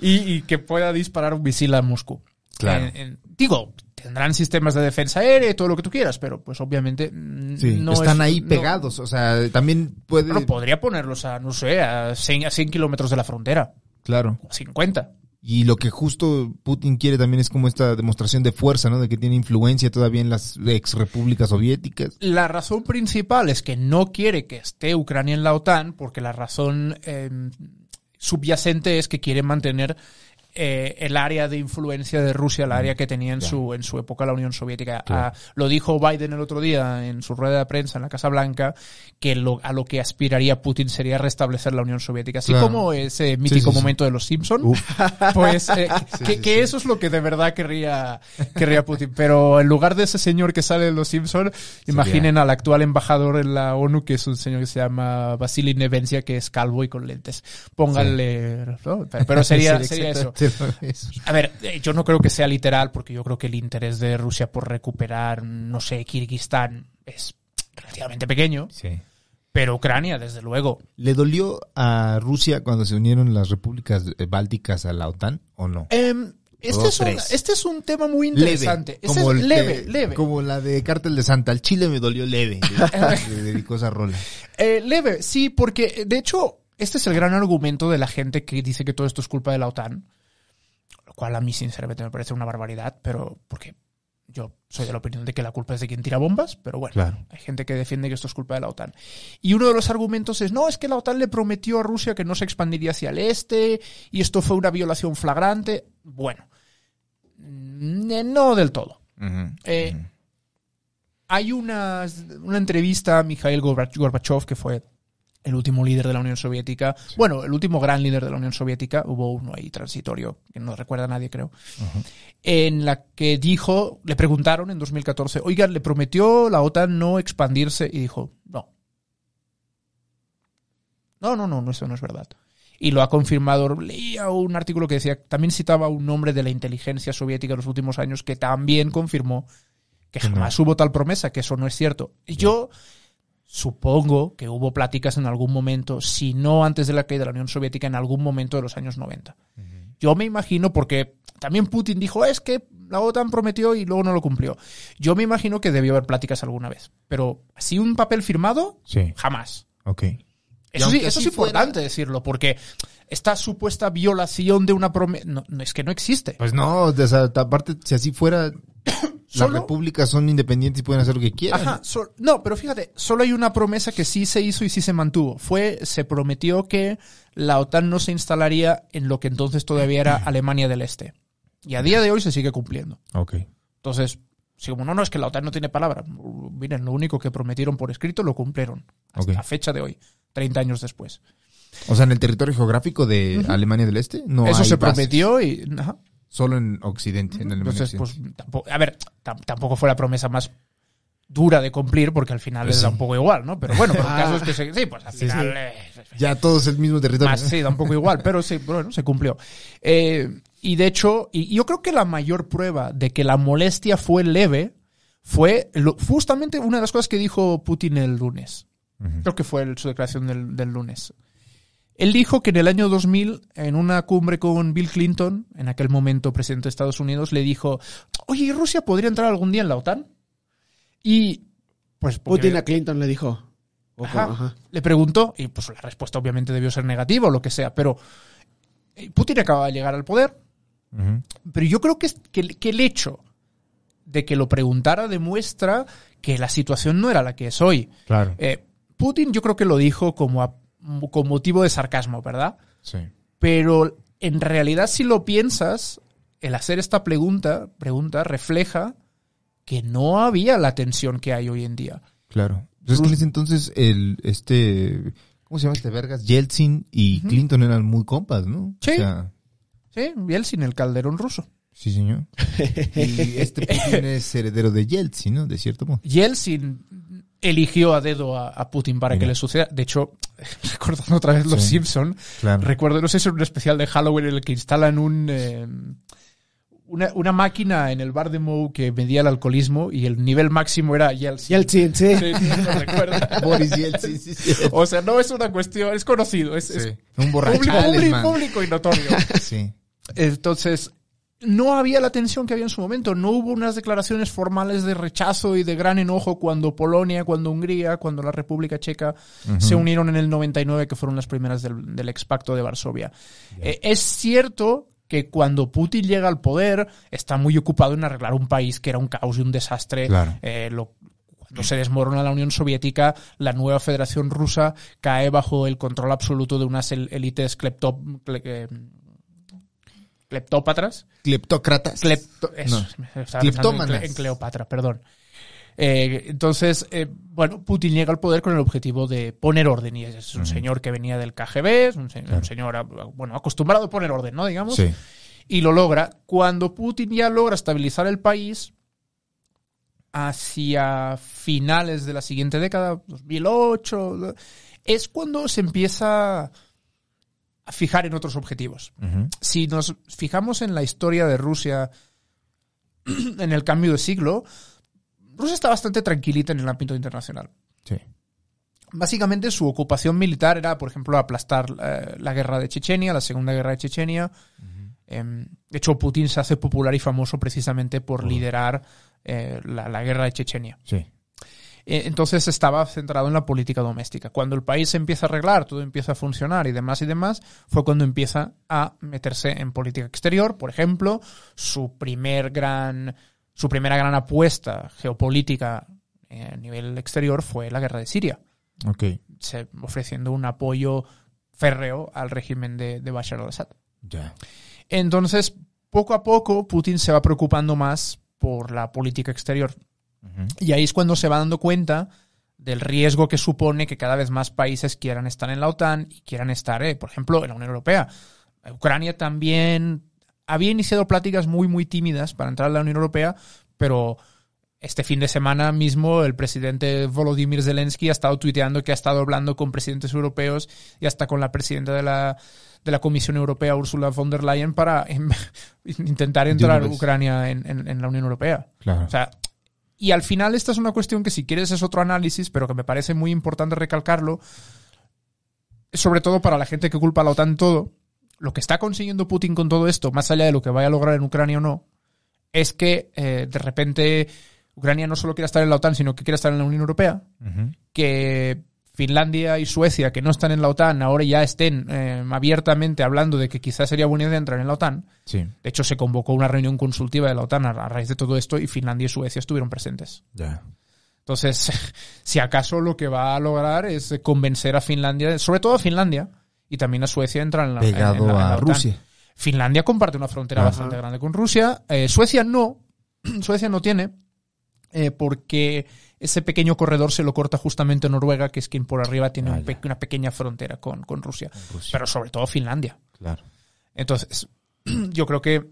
[SPEAKER 2] Y, y que pueda disparar un misil a Moscú.
[SPEAKER 1] Claro.
[SPEAKER 2] En- en- digo, tendrán sistemas de defensa aérea y todo lo que tú quieras, pero pues obviamente
[SPEAKER 1] Sí,
[SPEAKER 2] no
[SPEAKER 1] están
[SPEAKER 2] es-
[SPEAKER 1] ahí
[SPEAKER 2] no-
[SPEAKER 1] pegados. O sea, también puede...
[SPEAKER 2] Bueno, podría ponerlos a, no sé, a 100, a 100 kilómetros de la frontera,
[SPEAKER 1] Claro.
[SPEAKER 2] o 50.
[SPEAKER 1] Y lo que justo Putin quiere también es como esta demostración de fuerza, ¿no? De que tiene influencia todavía en las ex repúblicas soviéticas.
[SPEAKER 2] La razón principal es que no quiere que esté Ucrania en la OTAN, porque la razón eh, subyacente es que quiere mantener eh, el área de influencia de Rusia, la área que tenía en su, en su época la Unión Soviética. Ah, lo dijo Biden el otro día en su rueda de prensa en la Casa Blanca, que lo, a lo que aspiraría Putin sería restablecer la Unión Soviética. Así
[SPEAKER 1] Claro.
[SPEAKER 2] como ese mítico
[SPEAKER 1] sí, sí.
[SPEAKER 2] momento de los Simpson, pues eh, que, que eso es lo que de verdad querría, querría Putin. Pero en lugar de ese señor que sale de los Simpson, imaginen al actual embajador en la ONU, que es un señor que se llama Vasily Nevencia, que es calvo y con lentes. Pónganle, ¿no? Pero, sería, sería eso. A ver, eh, yo no creo que sea literal, porque yo creo que el interés de Rusia por recuperar, no sé, Kirguistán es relativamente pequeño,
[SPEAKER 1] Sí.
[SPEAKER 2] pero Ucrania, desde luego.
[SPEAKER 1] ¿Le dolió a Rusia cuando se unieron las repúblicas eh, bálticas a la OTAN o no?
[SPEAKER 2] Em, este,
[SPEAKER 1] Dos,
[SPEAKER 2] es un, este es un tema muy interesante. Este
[SPEAKER 1] como
[SPEAKER 2] es
[SPEAKER 1] el
[SPEAKER 2] leve,
[SPEAKER 1] que-
[SPEAKER 2] leve.
[SPEAKER 1] Como la de Cártel de Santa. El Chile me dolió leve. Le, dedicó esa rola.
[SPEAKER 2] Eh, leve, sí, porque de hecho, este es el gran argumento de la gente que dice que todo esto es culpa de la OTAN. Cual a mí, sinceramente, me parece una barbaridad, pero porque yo soy de la opinión de que la culpa es de quien tira bombas, pero bueno,
[SPEAKER 1] Claro.
[SPEAKER 2] hay gente que defiende que esto es culpa de la OTAN. Y uno de los argumentos es, no, es que la OTAN le prometió a Rusia que no se expandiría hacia el este y esto fue una violación flagrante. Bueno, mm, eh, no del todo. Eh, Hay una, una entrevista a Mikhail Gorbach- Gorbachev, que fue el último líder de la Unión Soviética. Bueno, el último gran líder de la Unión Soviética. Hubo uno ahí transitorio, que no recuerda a nadie, creo. En la que dijo, le preguntaron en 2014, oigan, ¿le prometió la OTAN no expandirse? Y dijo, no. No, no, no, eso no es verdad. Y lo ha confirmado. Leía un artículo que decía, también citaba un nombre de la inteligencia soviética en los últimos años que también confirmó que
[SPEAKER 1] no.
[SPEAKER 2] jamás hubo tal promesa, que eso no es cierto. Y Yo supongo que hubo pláticas en algún momento, si no antes de la caída de la Unión Soviética, en algún momento de los años 90. Yo me imagino, porque también Putin dijo, es que la OTAN prometió y luego no lo cumplió. Yo me imagino que debió haber pláticas alguna vez. Pero así un papel firmado,
[SPEAKER 1] Sí.
[SPEAKER 2] jamás.
[SPEAKER 1] Ok.
[SPEAKER 2] Eso sí, eso es importante decirlo, porque esta supuesta violación de una promesa no, no, es que no existe.
[SPEAKER 1] Pues no, o sea, aparte, si así fuera, las
[SPEAKER 2] Solo-
[SPEAKER 1] repúblicas son independientes y pueden hacer lo que quieran.
[SPEAKER 2] Ajá, no, pero fíjate, solo hay una promesa que sí se hizo y sí se mantuvo. Fue, se prometió que la OTAN no se instalaría en lo que entonces todavía era Alemania del Este. Y a día de hoy se sigue cumpliendo.
[SPEAKER 1] Ok.
[SPEAKER 2] Entonces, si como no, no es que la OTAN no tiene palabra. Miren, lo único que prometieron por escrito lo cumplieron. Hasta
[SPEAKER 1] Ok.
[SPEAKER 2] la fecha de hoy, 30 años después.
[SPEAKER 1] O sea, en el territorio geográfico de Alemania del Este no
[SPEAKER 2] Eso
[SPEAKER 1] hay
[SPEAKER 2] se
[SPEAKER 1] bases.
[SPEAKER 2] prometió y... ajá.
[SPEAKER 1] Solo en Occidente, en Alemania
[SPEAKER 2] Entonces, pues, tampoco, a ver, tam- tampoco fue la promesa más dura de cumplir porque al final
[SPEAKER 1] Pues
[SPEAKER 2] les da
[SPEAKER 1] sí.
[SPEAKER 2] un poco igual, ¿no? Pero bueno, pero el caso es que se- sí, pues al
[SPEAKER 1] Sí,
[SPEAKER 2] final...
[SPEAKER 1] sí.
[SPEAKER 2] eh,
[SPEAKER 1] Ya todos el mismo territorio.
[SPEAKER 2] Más, sí, da un poco igual, pero sí, bueno, se cumplió. Eh, y de hecho, y yo creo que la mayor prueba de que la molestia fue leve fue lo- justamente una de las cosas que dijo Putin el lunes. Creo que fue el- su declaración del, del lunes. Él dijo que en el año 2000, en una cumbre con Bill Clinton, en aquel momento presidente de Estados Unidos, le dijo, oye, ¿y Rusia podría entrar algún día en la OTAN? Y, pues, porque-
[SPEAKER 4] Putin a Clinton le dijo. Ojo,
[SPEAKER 2] Ajá.
[SPEAKER 4] ajá.
[SPEAKER 2] Le preguntó, y pues la respuesta obviamente debió ser negativa o lo que sea, pero eh, Putin acaba de llegar al poder, pero yo creo que, es- que, el- que el hecho de que lo preguntara demuestra que la situación no era la que es hoy.
[SPEAKER 1] Claro.
[SPEAKER 2] Eh, Putin yo creo que lo dijo como a- con motivo de sarcasmo, ¿verdad?
[SPEAKER 1] Sí.
[SPEAKER 2] Pero en realidad si lo piensas, el hacer esta pregunta, pregunta refleja que no había la tensión que hay hoy en día.
[SPEAKER 1] Claro. Entonces, ese entonces, el, este, ¿cómo se llama este vergas? Yeltsin y Clinton eran muy compas, ¿no?
[SPEAKER 2] Sí.
[SPEAKER 1] O sea,
[SPEAKER 2] Sí, Yeltsin, el calderón ruso.
[SPEAKER 1] sí, señor. y este Putin es heredero de Yeltsin, ¿no? De cierto modo.
[SPEAKER 2] Yeltsin eligió a dedo a, a Putin para
[SPEAKER 1] Mira.
[SPEAKER 2] que le suceda. De hecho, recordando otra vez los
[SPEAKER 1] Sí.
[SPEAKER 2] Simpson,
[SPEAKER 1] Claro.
[SPEAKER 2] recuerdo, no sé si es un especial de Halloween en el que instalan un eh, una, una máquina en el bar de Moe que medía el alcoholismo y el nivel máximo era Yeltsin.
[SPEAKER 4] Yeltsin, sí.
[SPEAKER 2] Sí, sí, lo recuerda.
[SPEAKER 1] Boris Yeltsin, sí, sí.
[SPEAKER 2] O sea, no es una cuestión, es conocido, es, es
[SPEAKER 1] Sí. Un
[SPEAKER 2] público,
[SPEAKER 1] borrachales,
[SPEAKER 2] público- público y notorio.
[SPEAKER 1] Sí.
[SPEAKER 2] Entonces, no había la tensión que había en su momento. No hubo unas declaraciones formales de rechazo y de gran enojo cuando Polonia, cuando Hungría, cuando la República Checa se unieron en el 99, que fueron las primeras del, del expacto de Varsovia. Eh, es cierto que cuando Putin llega al poder está muy ocupado en arreglar un país que era un caos y un desastre.
[SPEAKER 1] Claro.
[SPEAKER 2] Eh, lo- cuando se desmorona la Unión Soviética, la nueva Federación Rusa cae bajo el control absoluto de unas el- élites cle- eh, cleptópatras.
[SPEAKER 1] Cleptócratas.
[SPEAKER 2] Clepto- eso,
[SPEAKER 1] No. Cleptómanas.
[SPEAKER 2] En, Cle- en Cleopatra, perdón. Eh, entonces, eh, bueno, Putin llega al poder con el objetivo de poner orden. Y es un señor que venía del KGB, es un, un señor, ah, bueno, acostumbrado a poner orden, ¿no? Digamos.
[SPEAKER 1] Sí.
[SPEAKER 2] Y lo logra. Cuando Putin ya logra estabilizar el país, hacia finales de la siguiente década, 2008, es cuando se empieza fijar en otros objetivos si nos fijamos en la historia de Rusia en el cambio de siglo, Rusia está bastante tranquilita en el ámbito internacional.
[SPEAKER 1] Sí.
[SPEAKER 2] Básicamente su ocupación militar era, por ejemplo, aplastar eh, la guerra de Chechenia, la segunda guerra de Chechenia. Em, de hecho, Putin se hace popular y famoso precisamente por liderar eh, la, la guerra de Chechenia.
[SPEAKER 1] Sí.
[SPEAKER 2] Eh, Entonces estaba centrado en la política doméstica. Cuando el país se empieza a arreglar, todo empieza a funcionar y demás y demás, fue cuando empieza a meterse en política exterior. Por ejemplo, su primer gran, su primera gran apuesta geopolítica eh, a nivel exterior fue la guerra de Siria, se- ofreciendo un apoyo férreo al régimen de, de Bashar al-Assad.
[SPEAKER 1] Ya.
[SPEAKER 2] Entonces, poco a poco, Putin se va preocupando más por la política exterior. Y ahí es cuando se va dando cuenta del riesgo que supone que cada vez más países quieran estar en la OTAN y quieran estar, eh, por ejemplo, en la Unión Europea. Ucrania también había iniciado pláticas muy, muy tímidas para entrar a la Unión Europea, pero este fin de semana mismo el presidente Volodymyr Zelensky ha estado tuiteando que ha estado hablando con presidentes europeos y hasta con la presidenta de la, de la Comisión Europea, Ursula von der Leyen, para intentar entrar. Ucrania en- en- en la Unión Europea.
[SPEAKER 1] Claro.
[SPEAKER 2] O sea, y al final esta es una cuestión que si quieres es otro análisis, pero que me parece muy importante recalcarlo, sobre todo para la gente que culpa a la OTAN todo, lo que está consiguiendo Putin con todo esto, más allá de lo que vaya a lograr en Ucrania o no, es que eh, de repente Ucrania no solo quiere estar en la OTAN, sino que quiere estar en la Unión Europea, que Finlandia y Suecia, que no están en la OTAN, ahora ya estén eh, abiertamente hablando de que quizás sería buena idea entrar en la OTAN.
[SPEAKER 1] Sí,
[SPEAKER 2] De hecho, se convocó una reunión consultiva de la OTAN a, a raíz de todo esto y Finlandia y Suecia estuvieron presentes. Entonces, si acaso lo que va a lograr es convencer a Finlandia, sobre todo a Finlandia y también a Suecia, entrar en la, en- en
[SPEAKER 1] Pegado
[SPEAKER 2] la- en la
[SPEAKER 1] a
[SPEAKER 2] OTAN.
[SPEAKER 1] Rusia.
[SPEAKER 2] Finlandia comparte una frontera bastante grande con Rusia. Eh, Suecia no. Suecia no tiene. eh, porque ese pequeño corredor se lo corta justamente Noruega, que es quien por arriba tiene un pe- una pequeña frontera con, con Rusia. Pero sobre todo Finlandia.
[SPEAKER 1] Claro.
[SPEAKER 2] Entonces, yo creo que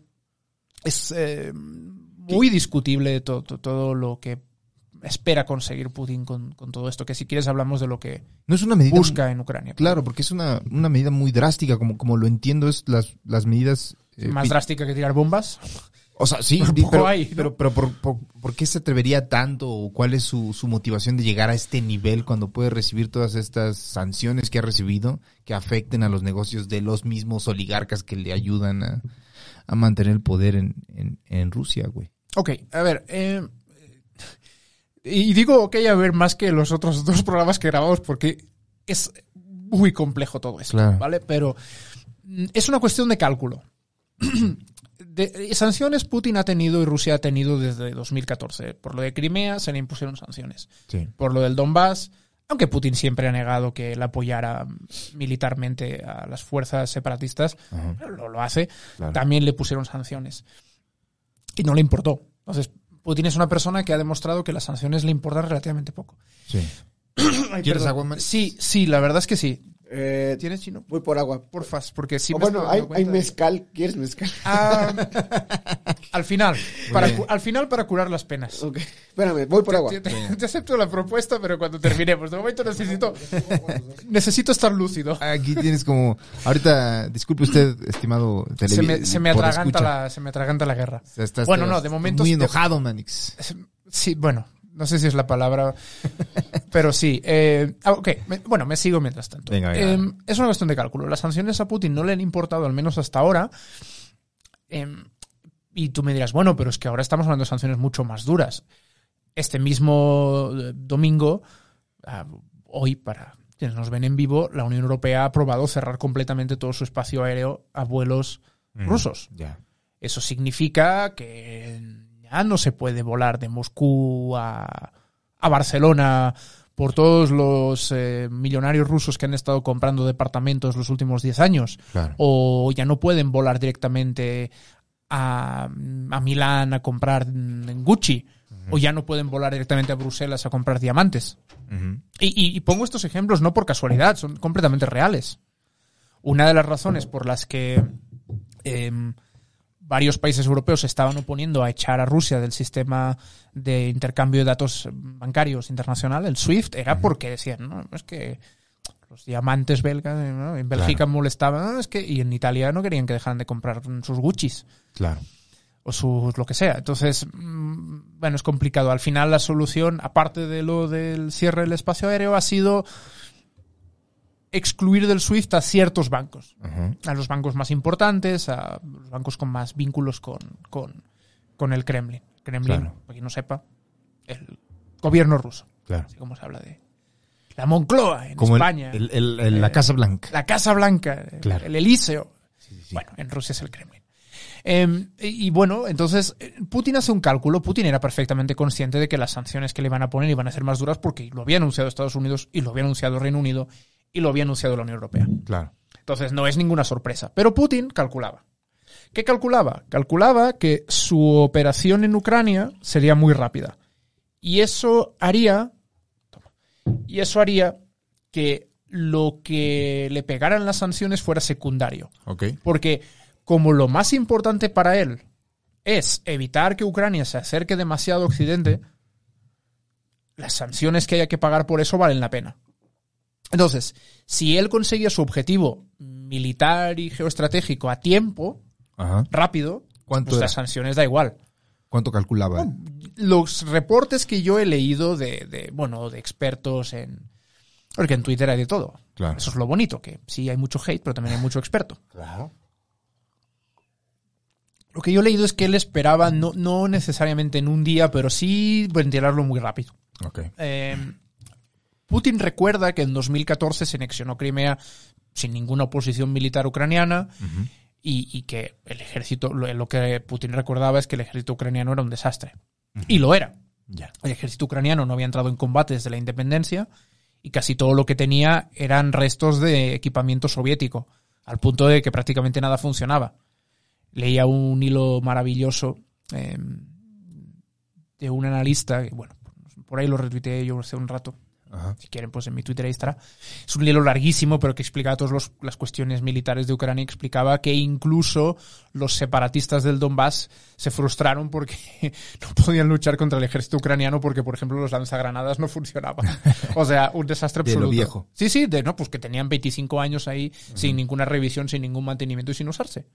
[SPEAKER 2] es eh, muy discutible to- to- todo lo que espera conseguir Putin con, con todo esto. Que si quieres hablamos de lo que
[SPEAKER 1] No es una medida.
[SPEAKER 2] busca en Ucrania.
[SPEAKER 1] Claro, porque es una, una medida muy drástica, como, como lo entiendo, es las, las medidas. eh,
[SPEAKER 2] Más drástica que tirar bombas.
[SPEAKER 1] O sea, sí, pero,
[SPEAKER 2] hay, ¿no?
[SPEAKER 1] pero, pero por, por- ¿por qué se atrevería tanto o cuál es su, su motivación de llegar a este nivel cuando puede recibir todas estas sanciones que ha recibido que afecten a los negocios de los mismos oligarcas que le ayudan a, a mantener el poder en, en, en Rusia, güey?
[SPEAKER 2] Ok, a ver. eh, y digo ok, a ver, más que los otros dos programas que grabamos porque es muy complejo todo esto,
[SPEAKER 1] Claro.
[SPEAKER 2] ¿vale? Pero mm, es una cuestión de cálculo. De- eh, sanciones Putin ha tenido y Rusia ha tenido desde 2014. Por lo de Crimea se le impusieron sanciones.
[SPEAKER 1] Sí.
[SPEAKER 2] Por lo del Donbass, aunque Putin siempre ha negado que él apoyara militarmente a las fuerzas separatistas, lo, lo hace,
[SPEAKER 1] Claro.
[SPEAKER 2] también le pusieron sanciones. Y no le importó. Entonces, Putin es una persona que ha demostrado que las sanciones le importan relativamente poco.
[SPEAKER 1] Sí.
[SPEAKER 2] Ay,
[SPEAKER 1] ¿Quieres agua?
[SPEAKER 2] Sí, sí, la verdad es que sí.
[SPEAKER 4] Eh,
[SPEAKER 2] ¿Tienes chino?
[SPEAKER 4] voy por agua.
[SPEAKER 2] Porfas, porque si me
[SPEAKER 4] bueno, hay, mezcal. ¿Quieres mezcal?
[SPEAKER 2] Ah, al final, para, al final para curar las penas.
[SPEAKER 4] Ok. Espérame, voy por agua.
[SPEAKER 2] Te, te- te acepto la propuesta, pero cuando terminemos. De momento necesito, necesito estar lúcido.
[SPEAKER 1] Aquí tienes como. Ahorita, disculpe usted, estimado
[SPEAKER 2] Se
[SPEAKER 1] televi-
[SPEAKER 2] me, se me atraganta la, se me atraganta la guerra.
[SPEAKER 1] O sea, estás-
[SPEAKER 2] Bueno, no, de momento
[SPEAKER 1] Muy
[SPEAKER 2] sí
[SPEAKER 1] enojado, Manix.
[SPEAKER 2] Sí, bueno, no sé si es la palabra, pero sí. eh, ah, ok, me- bueno, me sigo mientras tanto.
[SPEAKER 1] Venga.
[SPEAKER 2] Eh, es una cuestión de cálculo. Las sanciones a Putin no le han importado, al menos hasta ahora. Eh, y tú me dirás, bueno, pero es que ahora estamos hablando de sanciones mucho más duras. Este mismo eh, domingo, ah, hoy para quienes nos ven en vivo, la Unión Europea ha aprobado cerrar completamente todo su espacio aéreo a vuelos rusos.
[SPEAKER 1] Ya.
[SPEAKER 2] Eso significa que no se puede volar de Moscú a, a Barcelona por todos los eh, millonarios rusos que han estado comprando departamentos los últimos 10 años.
[SPEAKER 1] Claro.
[SPEAKER 2] O ya no pueden volar directamente a, a Milán a comprar Gucci. O ya no pueden volar directamente a Bruselas a comprar diamantes.
[SPEAKER 1] Ujú.
[SPEAKER 2] Y, y- y pongo estos ejemplos no por casualidad, son completamente reales. Una de las razones por las que em, varios países europeos se estaban oponiendo a echar a Rusia del sistema de intercambio de datos bancarios internacional, el SWIFT, era porque decían, no, es que los diamantes belgas, eh, ¿no? en Bélgica molestaban, "No, es que, y en Italia no querían que dejaran de comprar sus Guccis
[SPEAKER 1] Claro.
[SPEAKER 2] o sus lo que sea. Entonces, mm, bueno, es complicado. Al final la solución, aparte de lo del cierre del espacio aéreo, ha sido excluir del SWIFT a ciertos bancos. A los bancos más importantes, a los bancos con más vínculos con, con, con el Kremlin. Kremlin,
[SPEAKER 1] Claro.
[SPEAKER 2] para quien no sepa, el gobierno ruso.
[SPEAKER 1] Claro.
[SPEAKER 2] Así como se habla de la Moncloa en
[SPEAKER 1] Como
[SPEAKER 2] España.
[SPEAKER 1] el- el- el- la
[SPEAKER 2] Eh,
[SPEAKER 1] Casa Blanca.
[SPEAKER 2] La Casa Blanca,
[SPEAKER 1] Claro.
[SPEAKER 2] el Elíseo. Bueno, en Rusia es el Kremlin. Eh, y, y bueno, entonces eh, Putin hace un cálculo. Putin era perfectamente consciente de que las sanciones que le iban a poner iban a ser más duras porque lo había anunciado Estados Unidos y lo había anunciado Reino Unido y lo había anunciado la Unión Europea.
[SPEAKER 1] Claro.
[SPEAKER 2] Entonces no es ninguna sorpresa. Pero Putin calculaba. ¿Qué calculaba? Calculaba que su operación en Ucrania sería muy rápida. Y eso haría. toma, y eso haría que lo que le pegaran las sanciones fuera secundario. Porque como lo más importante para él es evitar que Ucrania se acerque demasiado a Occidente, las sanciones que haya que pagar por eso valen la pena. Entonces, si él conseguía su objetivo militar y geoestratégico a tiempo,
[SPEAKER 1] Ajá.
[SPEAKER 2] rápido,
[SPEAKER 1] ¿Cuánto
[SPEAKER 2] pues las sanciones da igual.
[SPEAKER 1] ¿Cuánto calculaba?
[SPEAKER 2] Los reportes que yo he leído de, de, bueno, de expertos en... Porque en Twitter hay de todo.
[SPEAKER 1] Claro.
[SPEAKER 2] Eso es lo bonito, que sí hay mucho hate, pero también hay mucho experto.
[SPEAKER 1] Claro.
[SPEAKER 2] Lo que yo he leído es que él esperaba, no, no necesariamente en un día, pero sí ventilarlo muy rápido.
[SPEAKER 1] Ok.
[SPEAKER 2] Eh, Putin recuerda que en 2014 se anexionó Crimea sin ninguna oposición militar ucraniana y, y que el ejército, lo, lo que Putin recordaba es que el ejército ucraniano era un desastre. Y lo era. El ejército ucraniano no había entrado en combate desde la independencia y casi todo lo que tenía eran restos de equipamiento soviético, al punto de que prácticamente nada funcionaba. Leía un hilo maravilloso eh, de un analista, que, bueno, por ahí lo retuiteé yo hace un rato,
[SPEAKER 1] Ajá.
[SPEAKER 2] si quieren, pues en mi Twitter ahí estará. Es un hilo larguísimo, pero que explicaba todas las cuestiones militares de Ucrania. Explicaba que incluso los separatistas del Donbass se frustraron porque no podían luchar contra el ejército ucraniano porque, por ejemplo, los lanzagranadas no funcionaban. O sea, un desastre
[SPEAKER 1] De lo
[SPEAKER 2] absoluto.
[SPEAKER 1] viejo.
[SPEAKER 2] Sí, sí, de, no, pues que tenían 25 años ahí sin ninguna revisión, sin ningún mantenimiento y sin usarse.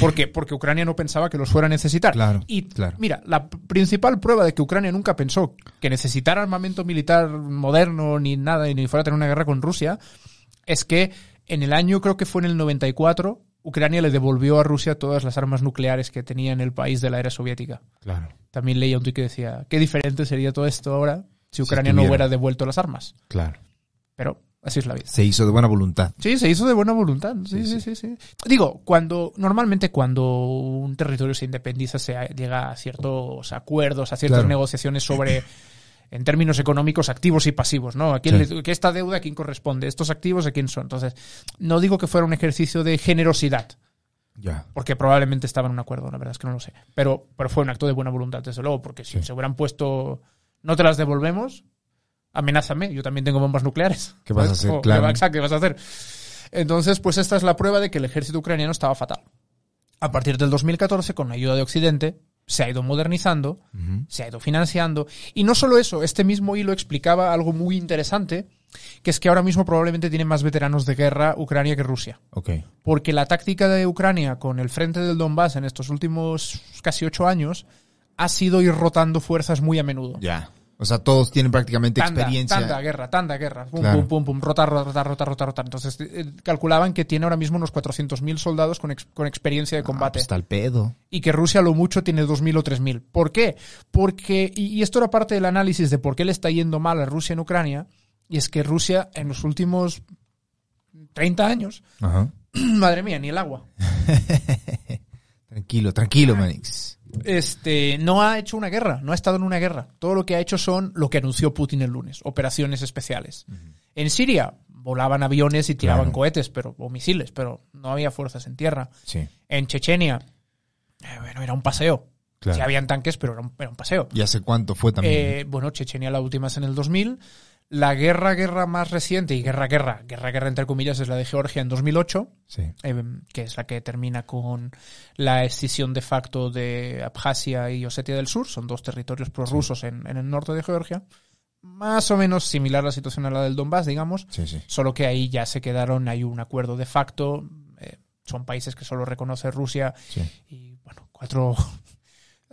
[SPEAKER 2] ¿Por qué? Porque Ucrania no pensaba que los fuera a necesitar.
[SPEAKER 1] Claro,
[SPEAKER 2] Y
[SPEAKER 1] claro.
[SPEAKER 2] mira, la principal prueba de que Ucrania nunca pensó que necesitara armamento militar moderno ni nada, ni fuera a tener una guerra con Rusia, es que en el año, creo que fue en el 94, Ucrania le devolvió a Rusia todas las armas nucleares que tenía en el país de la era soviética.
[SPEAKER 1] Claro.
[SPEAKER 2] También leía un tuit que decía, qué diferente sería todo esto ahora si Ucrania no
[SPEAKER 1] tuviera.
[SPEAKER 2] hubiera devuelto las armas.
[SPEAKER 1] Claro.
[SPEAKER 2] Pero así es la vida.
[SPEAKER 1] Se hizo de buena voluntad.
[SPEAKER 2] Sí, se hizo de buena voluntad. Sí, sí, sí, sí. Digo, cuando normalmente cuando un territorio se independiza se llega a ciertos acuerdos, a ciertas
[SPEAKER 1] Claro.
[SPEAKER 2] negociaciones sobre en términos económicos activos y pasivos, ¿no? ¿A quién
[SPEAKER 1] Sí.
[SPEAKER 2] le- que esta deuda a quién corresponde? Estos activos a quién son. Entonces, no digo que fuera un ejercicio de generosidad,
[SPEAKER 1] Ya.
[SPEAKER 2] porque probablemente estaba en un acuerdo, la verdad es que no lo sé. Pero, pero fue un acto de buena voluntad, desde luego, porque si
[SPEAKER 1] Sí.
[SPEAKER 2] se hubieran puesto, no te las devolvemos, amenázame, yo también tengo bombas nucleares.
[SPEAKER 1] ¿Qué vas a
[SPEAKER 2] ¿Sabes?
[SPEAKER 1] hacer?
[SPEAKER 2] O,
[SPEAKER 1] Claro.
[SPEAKER 2] ¿qué va- exacto, ¿qué vas a hacer? Entonces, pues esta es la prueba de que el ejército ucraniano estaba fatal. A partir del 2014, con ayuda de Occidente, se ha ido modernizando, se ha ido financiando. Y no solo eso, este mismo hilo explicaba algo muy interesante, que es que ahora mismo probablemente tiene más veteranos de guerra Ucrania que Rusia porque la táctica de Ucrania con el frente del Donbass en estos últimos casi ocho años ha sido ir rotando fuerzas muy a menudo.
[SPEAKER 1] Ya. O sea, todos tienen prácticamente
[SPEAKER 2] Tanda,
[SPEAKER 1] experiencia.
[SPEAKER 2] tanda, guerra, tanda, guerra, pum,
[SPEAKER 1] Claro.
[SPEAKER 2] pum, pum, pum, rotar, rotar, rotar, rotar, rotar. Entonces eh, calculaban que tiene ahora mismo unos 400.000 soldados con, ex- con experiencia de
[SPEAKER 1] Ah,
[SPEAKER 2] combate
[SPEAKER 1] pues está el pedo.
[SPEAKER 2] y que Rusia lo mucho tiene 2.000 o 3.000. ¿Por qué? Porque, y, y esto era parte del análisis de por qué le está yendo mal a Rusia en Ucrania, y es que Rusia en los últimos 30 años,
[SPEAKER 1] Ajá.
[SPEAKER 2] madre mía, ni el agua.
[SPEAKER 1] Tranquilo, tranquilo, Manix.
[SPEAKER 2] Este, no ha hecho una guerra, no ha estado en una guerra. Todo lo que ha hecho son lo que anunció Putin el lunes, operaciones especiales. En Siria volaban aviones y tiraban
[SPEAKER 1] Claro.
[SPEAKER 2] cohetes pero, o misiles, pero no había fuerzas en tierra.
[SPEAKER 1] Sí.
[SPEAKER 2] En Chechenia, eh, bueno, era un paseo.
[SPEAKER 1] Claro.
[SPEAKER 2] Sí habían tanques, pero era un, era un paseo.
[SPEAKER 1] ¿Y hace cuánto fue también?
[SPEAKER 2] Eh, bueno, Chechenia la última es en el 2000. La guerra, guerra más reciente, y guerra, guerra, guerra, guerra entre comillas, es la de Georgia en 2008
[SPEAKER 1] sí.
[SPEAKER 2] eh, que es la que termina con la escisión de facto de Abjasia y Osetia del Sur, son dos territorios prorrusos en, en el norte de Georgia. Más o menos similar la situación a la del Donbass, digamos,
[SPEAKER 1] Sí, sí.
[SPEAKER 2] solo que ahí ya se quedaron, hay un acuerdo de facto, eh, son países que solo reconoce Rusia
[SPEAKER 1] sí.
[SPEAKER 2] y, bueno, cuatro...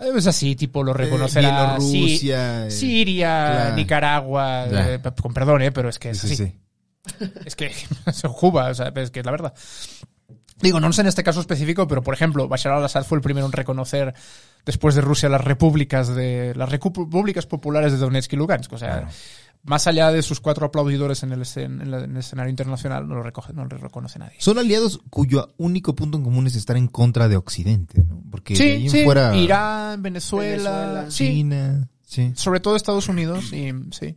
[SPEAKER 2] Es así, tipo lo reconocerá
[SPEAKER 1] Eh,
[SPEAKER 2] Sí-
[SPEAKER 1] Bielorrusia. eh,
[SPEAKER 2] Siria,
[SPEAKER 1] claro.
[SPEAKER 2] Nicaragua, eh, con perdón, eh, pero es que es
[SPEAKER 1] sí,
[SPEAKER 2] así.
[SPEAKER 1] sí.
[SPEAKER 2] Es que Cuba, o sea, es que es la verdad. Digo, no sé en este caso específico, pero por ejemplo, Bashar al-Assad fue el primero en reconocer después de Rusia las repúblicas de las repúblicas populares de Donetsk y Lugansk. O sea,
[SPEAKER 1] Claro.
[SPEAKER 2] Más allá de sus cuatro aplaudidores en el, escen- en la- en el escenario internacional, no lo, recoge, no lo reconoce nadie.
[SPEAKER 1] Son aliados cuyo único punto en común es estar en contra de Occidente, ¿no? Porque de ahí
[SPEAKER 2] Sí,
[SPEAKER 1] fuera
[SPEAKER 2] Irán, Venezuela,
[SPEAKER 1] China, sí.
[SPEAKER 2] sobre todo Estados Unidos, y, sí.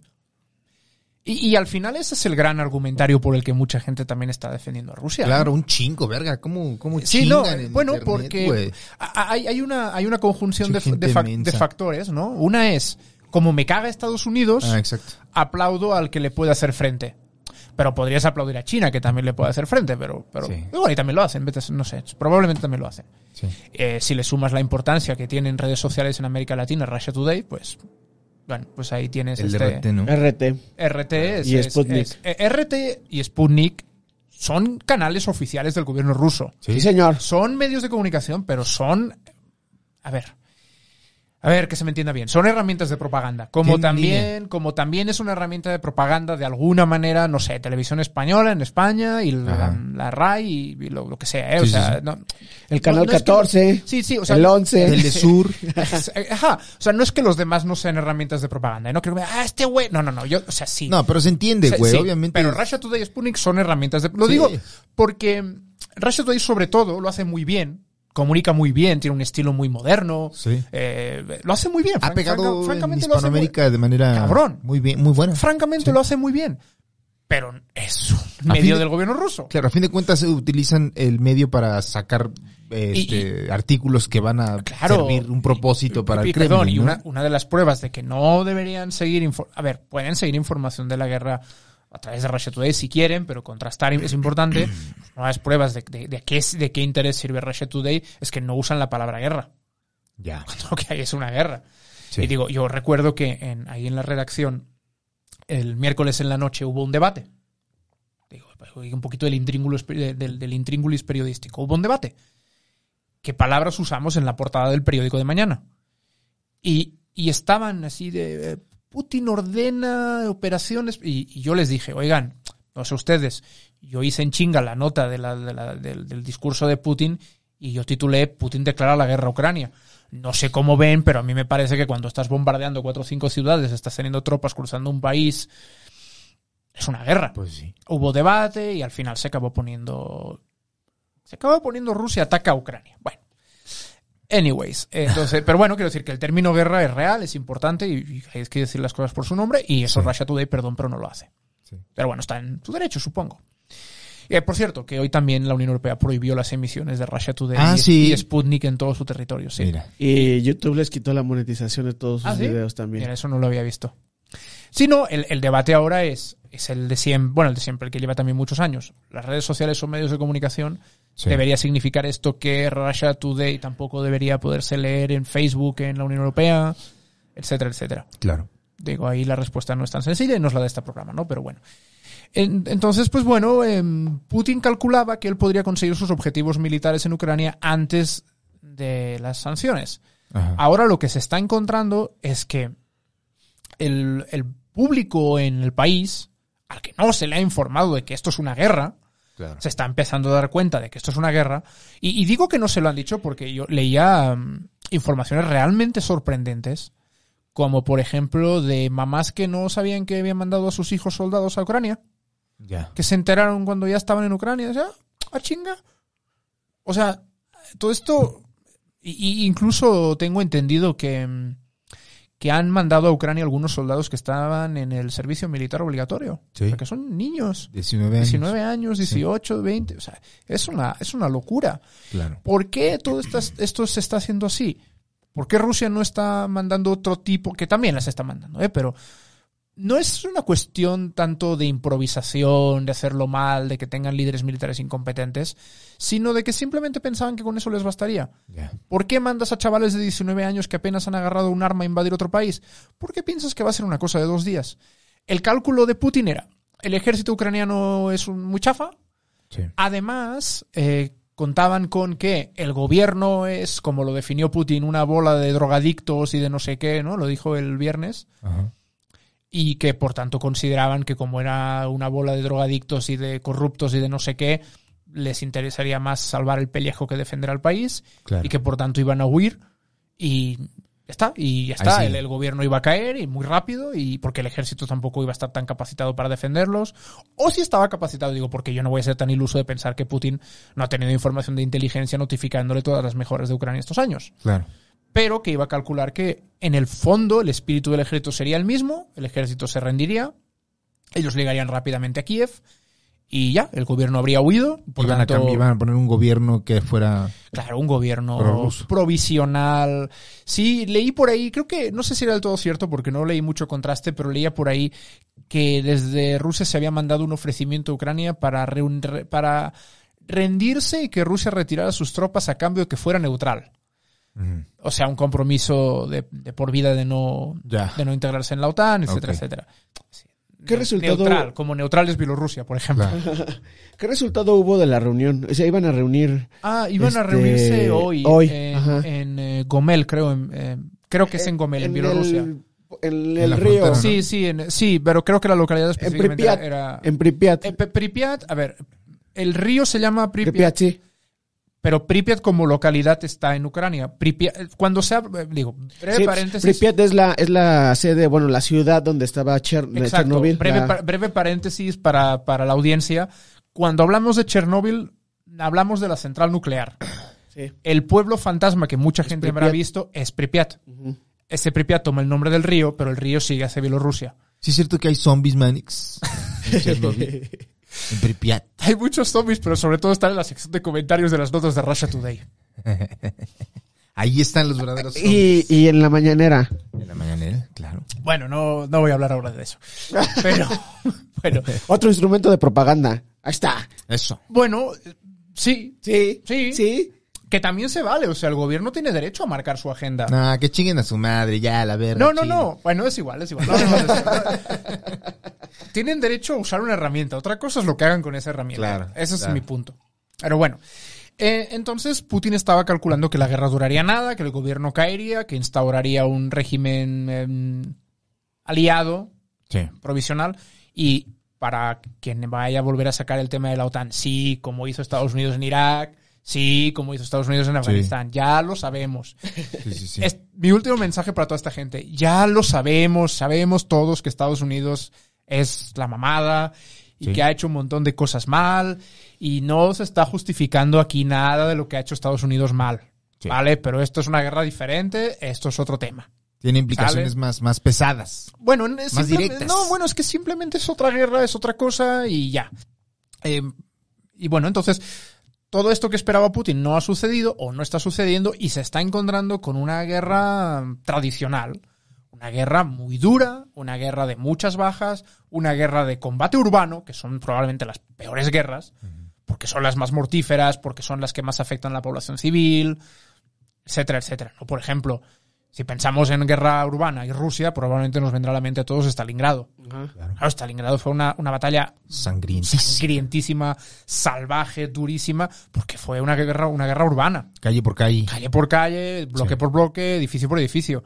[SPEAKER 2] Y, y al final ese es el gran argumentario por el que mucha gente también está defendiendo a Rusia. ¿no?
[SPEAKER 1] Claro, un chingo, verga, ¿cómo, cómo
[SPEAKER 2] Sí, no,
[SPEAKER 1] chingan en
[SPEAKER 2] bueno,
[SPEAKER 1] internet,
[SPEAKER 2] porque hay, hay una, hay una conjunción de, de factores, ¿no? Una es, como me caga Estados Unidos,
[SPEAKER 1] Ah,
[SPEAKER 2] aplaudo al que le puede hacer frente. Pero podrías aplaudir a China, que también le puede hacer frente, pero, pero
[SPEAKER 1] Sí.
[SPEAKER 2] y también lo hacen, no sé, probablemente también lo hacen.
[SPEAKER 1] Sí.
[SPEAKER 2] Eh, si le sumas la importancia que tienen redes sociales en América Latina, Russia Today, pues, bueno, pues ahí tienes
[SPEAKER 1] El
[SPEAKER 2] este...
[SPEAKER 1] RT, ¿no?
[SPEAKER 4] RT.
[SPEAKER 2] RT es,
[SPEAKER 4] Y Sputnik.
[SPEAKER 2] es- eh, RT y Sputnik son canales oficiales del gobierno ruso.
[SPEAKER 4] Sí, señor.
[SPEAKER 2] Son medios de comunicación, pero son. A ver. A ver, que se me entienda bien. Son herramientas de propaganda. Como
[SPEAKER 1] ¿Qué
[SPEAKER 2] también, como también es una herramienta de propaganda de alguna manera, no sé, televisión española en España y la, RAI y, y lo, lo que sea, ¿eh? O
[SPEAKER 1] sí,
[SPEAKER 2] sea,
[SPEAKER 1] sí.
[SPEAKER 2] no-
[SPEAKER 4] El canal
[SPEAKER 2] no es que-
[SPEAKER 4] 14.
[SPEAKER 2] sí, sí, o sea,
[SPEAKER 4] el 11.
[SPEAKER 1] El de Sur.
[SPEAKER 2] Ajá, o sea, no es que los demás no sean herramientas de propaganda, ¿eh? no creo que, ah, este güey, no, no, no, yo, o sea, sí.
[SPEAKER 1] No, pero se entiende, güey.
[SPEAKER 2] sí,
[SPEAKER 1] Obviamente.
[SPEAKER 2] Pero Russia Today y Sputnik son herramientas de... Lo digo porque Russia Today sobre todo lo hace muy bien, comunica muy bien, tiene un estilo muy moderno,
[SPEAKER 1] Sí.
[SPEAKER 2] eh, lo hace muy bien.
[SPEAKER 1] ha pegado
[SPEAKER 2] franca-
[SPEAKER 1] en
[SPEAKER 2] francamente lo hace muy-
[SPEAKER 1] de manera
[SPEAKER 2] Cabrón.
[SPEAKER 1] muy bien, muy buena.
[SPEAKER 2] francamente
[SPEAKER 1] Sí.
[SPEAKER 2] lo hace muy bien. Pero es un
[SPEAKER 1] A
[SPEAKER 2] medio
[SPEAKER 1] de-
[SPEAKER 2] del gobierno ruso.
[SPEAKER 1] Claro, a fin de cuentas utilizan el medio para sacar este, artículos que van a
[SPEAKER 2] Claro.
[SPEAKER 1] servir un propósito para el Kremlin.
[SPEAKER 2] perdón, y una, una de las pruebas de que no deberían seguir... A ver, pueden seguir información de la guerra a través de Russia Today si quieren, pero contrastar es importante. Las pruebas de, de, de qué, de qué interés sirve Russia Today es que no usan la palabra guerra.
[SPEAKER 1] Ya.
[SPEAKER 2] Lo que hay es una guerra.
[SPEAKER 1] Sí.
[SPEAKER 2] Y digo, yo recuerdo que en, ahí en la redacción, el miércoles en la noche hubo un debate. Digo, un poquito del intríngulis, del, del intríngulis periodístico. Hubo un debate. ¿Qué palabras usamos en la portada del periódico de mañana? Y, y estaban así de eh, Putin ordena operaciones. Y, y yo les dije, oigan, no sé ustedes, yo hice en chinga la nota de la- de la- del, del discurso de Putin y yo titulé Putin declara la guerra a Ucrania. No sé cómo ven, pero a mí me parece que cuando estás bombardeando cuatro o cinco ciudades, estás teniendo tropas cruzando un país, es una guerra.
[SPEAKER 1] Pues sí.
[SPEAKER 2] Hubo debate y al final se acabó poniendo. Se acabó poniendo Rusia ataca a Ucrania. Bueno. Anyways, entonces, pero bueno, quiero decir que el término guerra es real, es importante y, y hay que decir las cosas por su nombre y eso
[SPEAKER 1] Sí.
[SPEAKER 2] Russia Today, perdón, pero no lo hace.
[SPEAKER 1] Sí.
[SPEAKER 2] Pero bueno, está en su derecho, supongo. Eh, por cierto, que hoy también la Unión Europea prohibió las emisiones de Russia Today
[SPEAKER 1] Ah,
[SPEAKER 2] y,
[SPEAKER 1] sí.
[SPEAKER 2] y Sputnik en todo su territorio. Sí.
[SPEAKER 1] Mira.
[SPEAKER 4] Y YouTube les quitó la monetización de todos sus
[SPEAKER 2] ¿Ah, sí?
[SPEAKER 4] videos también.
[SPEAKER 2] Mira, eso no lo había visto. Si no, el, el debate ahora es, es el de siempre, bueno, el de siempre, el que lleva también muchos años. Las redes sociales son medios de comunicación.
[SPEAKER 1] Sí.
[SPEAKER 2] ¿Debería significar esto que Russia Today tampoco debería poderse leer en Facebook, en la Unión Europea, etcétera, etcétera?
[SPEAKER 1] Claro.
[SPEAKER 2] Digo, ahí la respuesta no es tan sencilla y no es la de este programa, ¿no? Pero bueno. En- entonces, pues bueno, em, Putin calculaba que él podría conseguir sus objetivos militares en Ucrania antes de las sanciones.
[SPEAKER 1] Ajá.
[SPEAKER 2] Ahora lo que se está encontrando es que el, el público en el país, al que no se le ha informado de que esto es una guerra,
[SPEAKER 1] Claro.
[SPEAKER 2] se está empezando a dar cuenta de que esto es una guerra. Y, y digo que no se lo han dicho porque yo leía mm, informaciones realmente sorprendentes, como por ejemplo de mamás que no sabían que habían mandado a sus hijos soldados a Ucrania,
[SPEAKER 1] Ya.
[SPEAKER 2] que se enteraron cuando ya estaban en Ucrania. O sea, a chinga. O sea, todo esto. Y, y incluso tengo entendido que, mm, que han mandado a Ucrania algunos soldados que estaban en el servicio militar obligatorio.
[SPEAKER 1] Sí.
[SPEAKER 2] O sea, que son niños.
[SPEAKER 1] 19 años.
[SPEAKER 2] 19 años, 18, 20. O sea, es una, es una locura.
[SPEAKER 1] Claro.
[SPEAKER 2] ¿Por qué todo esto, esto se está haciendo así? ¿Por qué Rusia no está mandando otro tipo, que también las está mandando, ¿eh? pero no es una cuestión tanto de improvisación, de hacerlo mal, de que tengan líderes militares incompetentes, sino de que simplemente pensaban que con eso les bastaría. ¿Por qué mandas a chavales de 19 años que apenas han agarrado un arma a invadir otro país? ¿Por qué piensas que va a ser una cosa de dos días? El cálculo de Putin era, el ejército ucraniano es un muy chafa,
[SPEAKER 1] Sí.
[SPEAKER 2] Además, eh, contaban con que el gobierno es, como lo definió Putin, una bola de drogadictos y de no sé qué, ¿no? Lo dijo el viernes.
[SPEAKER 1] Ajá.
[SPEAKER 2] Y que por tanto consideraban que como era una bola de drogadictos y de corruptos y de no sé qué, les interesaría más salvar el pellejo que defender al país.
[SPEAKER 1] Claro.
[SPEAKER 2] Y que por tanto iban a huir. Y ya está, y ya está. El gobierno iba a caer y muy rápido, y porque el ejército tampoco iba a estar tan capacitado para defenderlos. O si estaba capacitado, digo, porque yo no voy a ser tan iluso de pensar que Putin no ha tenido información de inteligencia notificándole todas las mejoras de Ucrania estos años.
[SPEAKER 1] Claro.
[SPEAKER 2] Pero que iba a calcular que en el fondo el espíritu del ejército sería el mismo, el ejército se rendiría, ellos llegarían rápidamente a Kiev y ya, el gobierno habría huido. Por
[SPEAKER 1] Iban, a iban poner un gobierno que fuera.
[SPEAKER 2] Claro, un gobierno
[SPEAKER 1] Prorruso.
[SPEAKER 2] provisional. Sí, leí por ahí, creo que, no sé si era del todo cierto porque no leí mucho contraste, pero leía por ahí que desde Rusia se había mandado un ofrecimiento a Ucrania para, para rendirse y que Rusia retirara sus tropas a cambio de que fuera neutral. O sea, un compromiso de, de por vida de no, de no integrarse en la OTAN, etcétera,
[SPEAKER 1] Ok.
[SPEAKER 2] etcétera. Sí.
[SPEAKER 4] ¿Qué
[SPEAKER 2] Ne-
[SPEAKER 4] resultado-
[SPEAKER 2] Neutral, como neutral es Bielorrusia, por ejemplo.
[SPEAKER 1] Claro.
[SPEAKER 4] ¿Qué resultado hubo de la reunión? O sea, iban a reunir.
[SPEAKER 2] Ah, iban a
[SPEAKER 4] Este,
[SPEAKER 2] reunirse hoy,
[SPEAKER 4] hoy,
[SPEAKER 2] en, en, eh, Gomel, creo, en, eh, Creo que es en Gomel, en, Bielorrusia.
[SPEAKER 4] El, en
[SPEAKER 1] En
[SPEAKER 4] el río.
[SPEAKER 1] frontera, ¿no?
[SPEAKER 2] Sí, sí, en- sí, pero creo que la localidad
[SPEAKER 4] En
[SPEAKER 2] específicamente
[SPEAKER 4] Pripyat.
[SPEAKER 2] era...
[SPEAKER 4] En Pripyat.
[SPEAKER 2] Eh, P- Pripyat, a ver, el río se llama Pripyat,
[SPEAKER 4] Pripyat, sí.
[SPEAKER 2] Pero Pripyat como localidad está en Ucrania. Pripyat, cuando se hab- eh, digo, breve
[SPEAKER 4] Sí,
[SPEAKER 2] paréntesis.
[SPEAKER 4] Pripyat es la, es la sede, bueno, la ciudad donde estaba Cher-
[SPEAKER 2] Exacto,
[SPEAKER 4] Chernobyl.
[SPEAKER 2] breve,
[SPEAKER 4] la-
[SPEAKER 2] pa- breve paréntesis para, para la audiencia. Cuando hablamos de Chernóbil, hablamos de la central nuclear.
[SPEAKER 4] Sí.
[SPEAKER 2] El pueblo fantasma que mucha gente habrá visto es Pripyat. Ese Pripyat toma el nombre del río, pero el río sigue hacia Bielorrusia.
[SPEAKER 1] Sí es cierto que hay zombies Manix en Chernobyl. En Pripyat.
[SPEAKER 2] Hay muchos zombies, pero sobre todo están en la sección de comentarios de las notas de Russia Today.
[SPEAKER 1] Ahí están los verdaderos zombies.
[SPEAKER 4] Y, y en la mañanera.
[SPEAKER 1] En la mañanera, claro.
[SPEAKER 2] Bueno, no, no voy a hablar ahora de eso. Pero, bueno,
[SPEAKER 4] Otro instrumento de propaganda. Ahí está.
[SPEAKER 1] Eso.
[SPEAKER 2] bueno, sí,
[SPEAKER 4] Sí.
[SPEAKER 2] Sí.
[SPEAKER 4] Sí.
[SPEAKER 2] Que también se vale. O sea, el gobierno tiene derecho a marcar su agenda.
[SPEAKER 1] Nah, que chinguen a su madre, ya, la verga.
[SPEAKER 2] No, no,
[SPEAKER 1] chinguen.
[SPEAKER 2] no. Bueno, es igual, es igual. No. Tienen derecho a usar una herramienta. Otra cosa es lo que hagan con esa herramienta.
[SPEAKER 1] Claro,
[SPEAKER 2] Ese es mi punto. Pero bueno. Eh, entonces Putin estaba calculando que la guerra duraría nada, que el gobierno caería, que instauraría un régimen em, aliado,
[SPEAKER 1] Sí.
[SPEAKER 2] provisional, y para quien vaya a volver a sacar el tema de la OTAN, sí, como hizo Estados Unidos en Irak, sí, como hizo Estados Unidos en Afganistán, ya lo sabemos.
[SPEAKER 1] Sí, sí.
[SPEAKER 2] Es mi último mensaje para toda esta gente. Ya lo sabemos, sabemos todos que Estados Unidos es la mamada y que ha hecho un montón de cosas mal y no se está justificando aquí nada de lo que ha hecho Estados Unidos mal. ¿Vale? Pero esto es una guerra diferente, esto es otro tema.
[SPEAKER 1] Tiene implicaciones
[SPEAKER 2] Sale.
[SPEAKER 1] más, más pesadas.
[SPEAKER 2] Bueno, es
[SPEAKER 1] Más
[SPEAKER 2] simple-
[SPEAKER 1] directas.
[SPEAKER 2] No, bueno, es que simplemente es otra guerra, es otra cosa y ya. Eh, y bueno, entonces, todo esto que esperaba Putin no ha sucedido o no está sucediendo y se está encontrando con una guerra tradicional. Una guerra muy dura, una guerra de muchas bajas, una guerra de combate urbano, que son probablemente las peores guerras, porque son las más mortíferas, porque son las que más afectan a la población civil, etcétera, etcétera. O, por ejemplo, si pensamos en guerra urbana y Rusia, probablemente nos vendrá a la mente a todos Stalingrado. Claro, Stalingrado fue una, una batalla sangrientísima, salvaje, durísima, porque fue una guerra, una guerra urbana.
[SPEAKER 1] Calle por calle.
[SPEAKER 2] Calle por calle, bloque
[SPEAKER 1] Sí.
[SPEAKER 2] por bloque, edificio por edificio.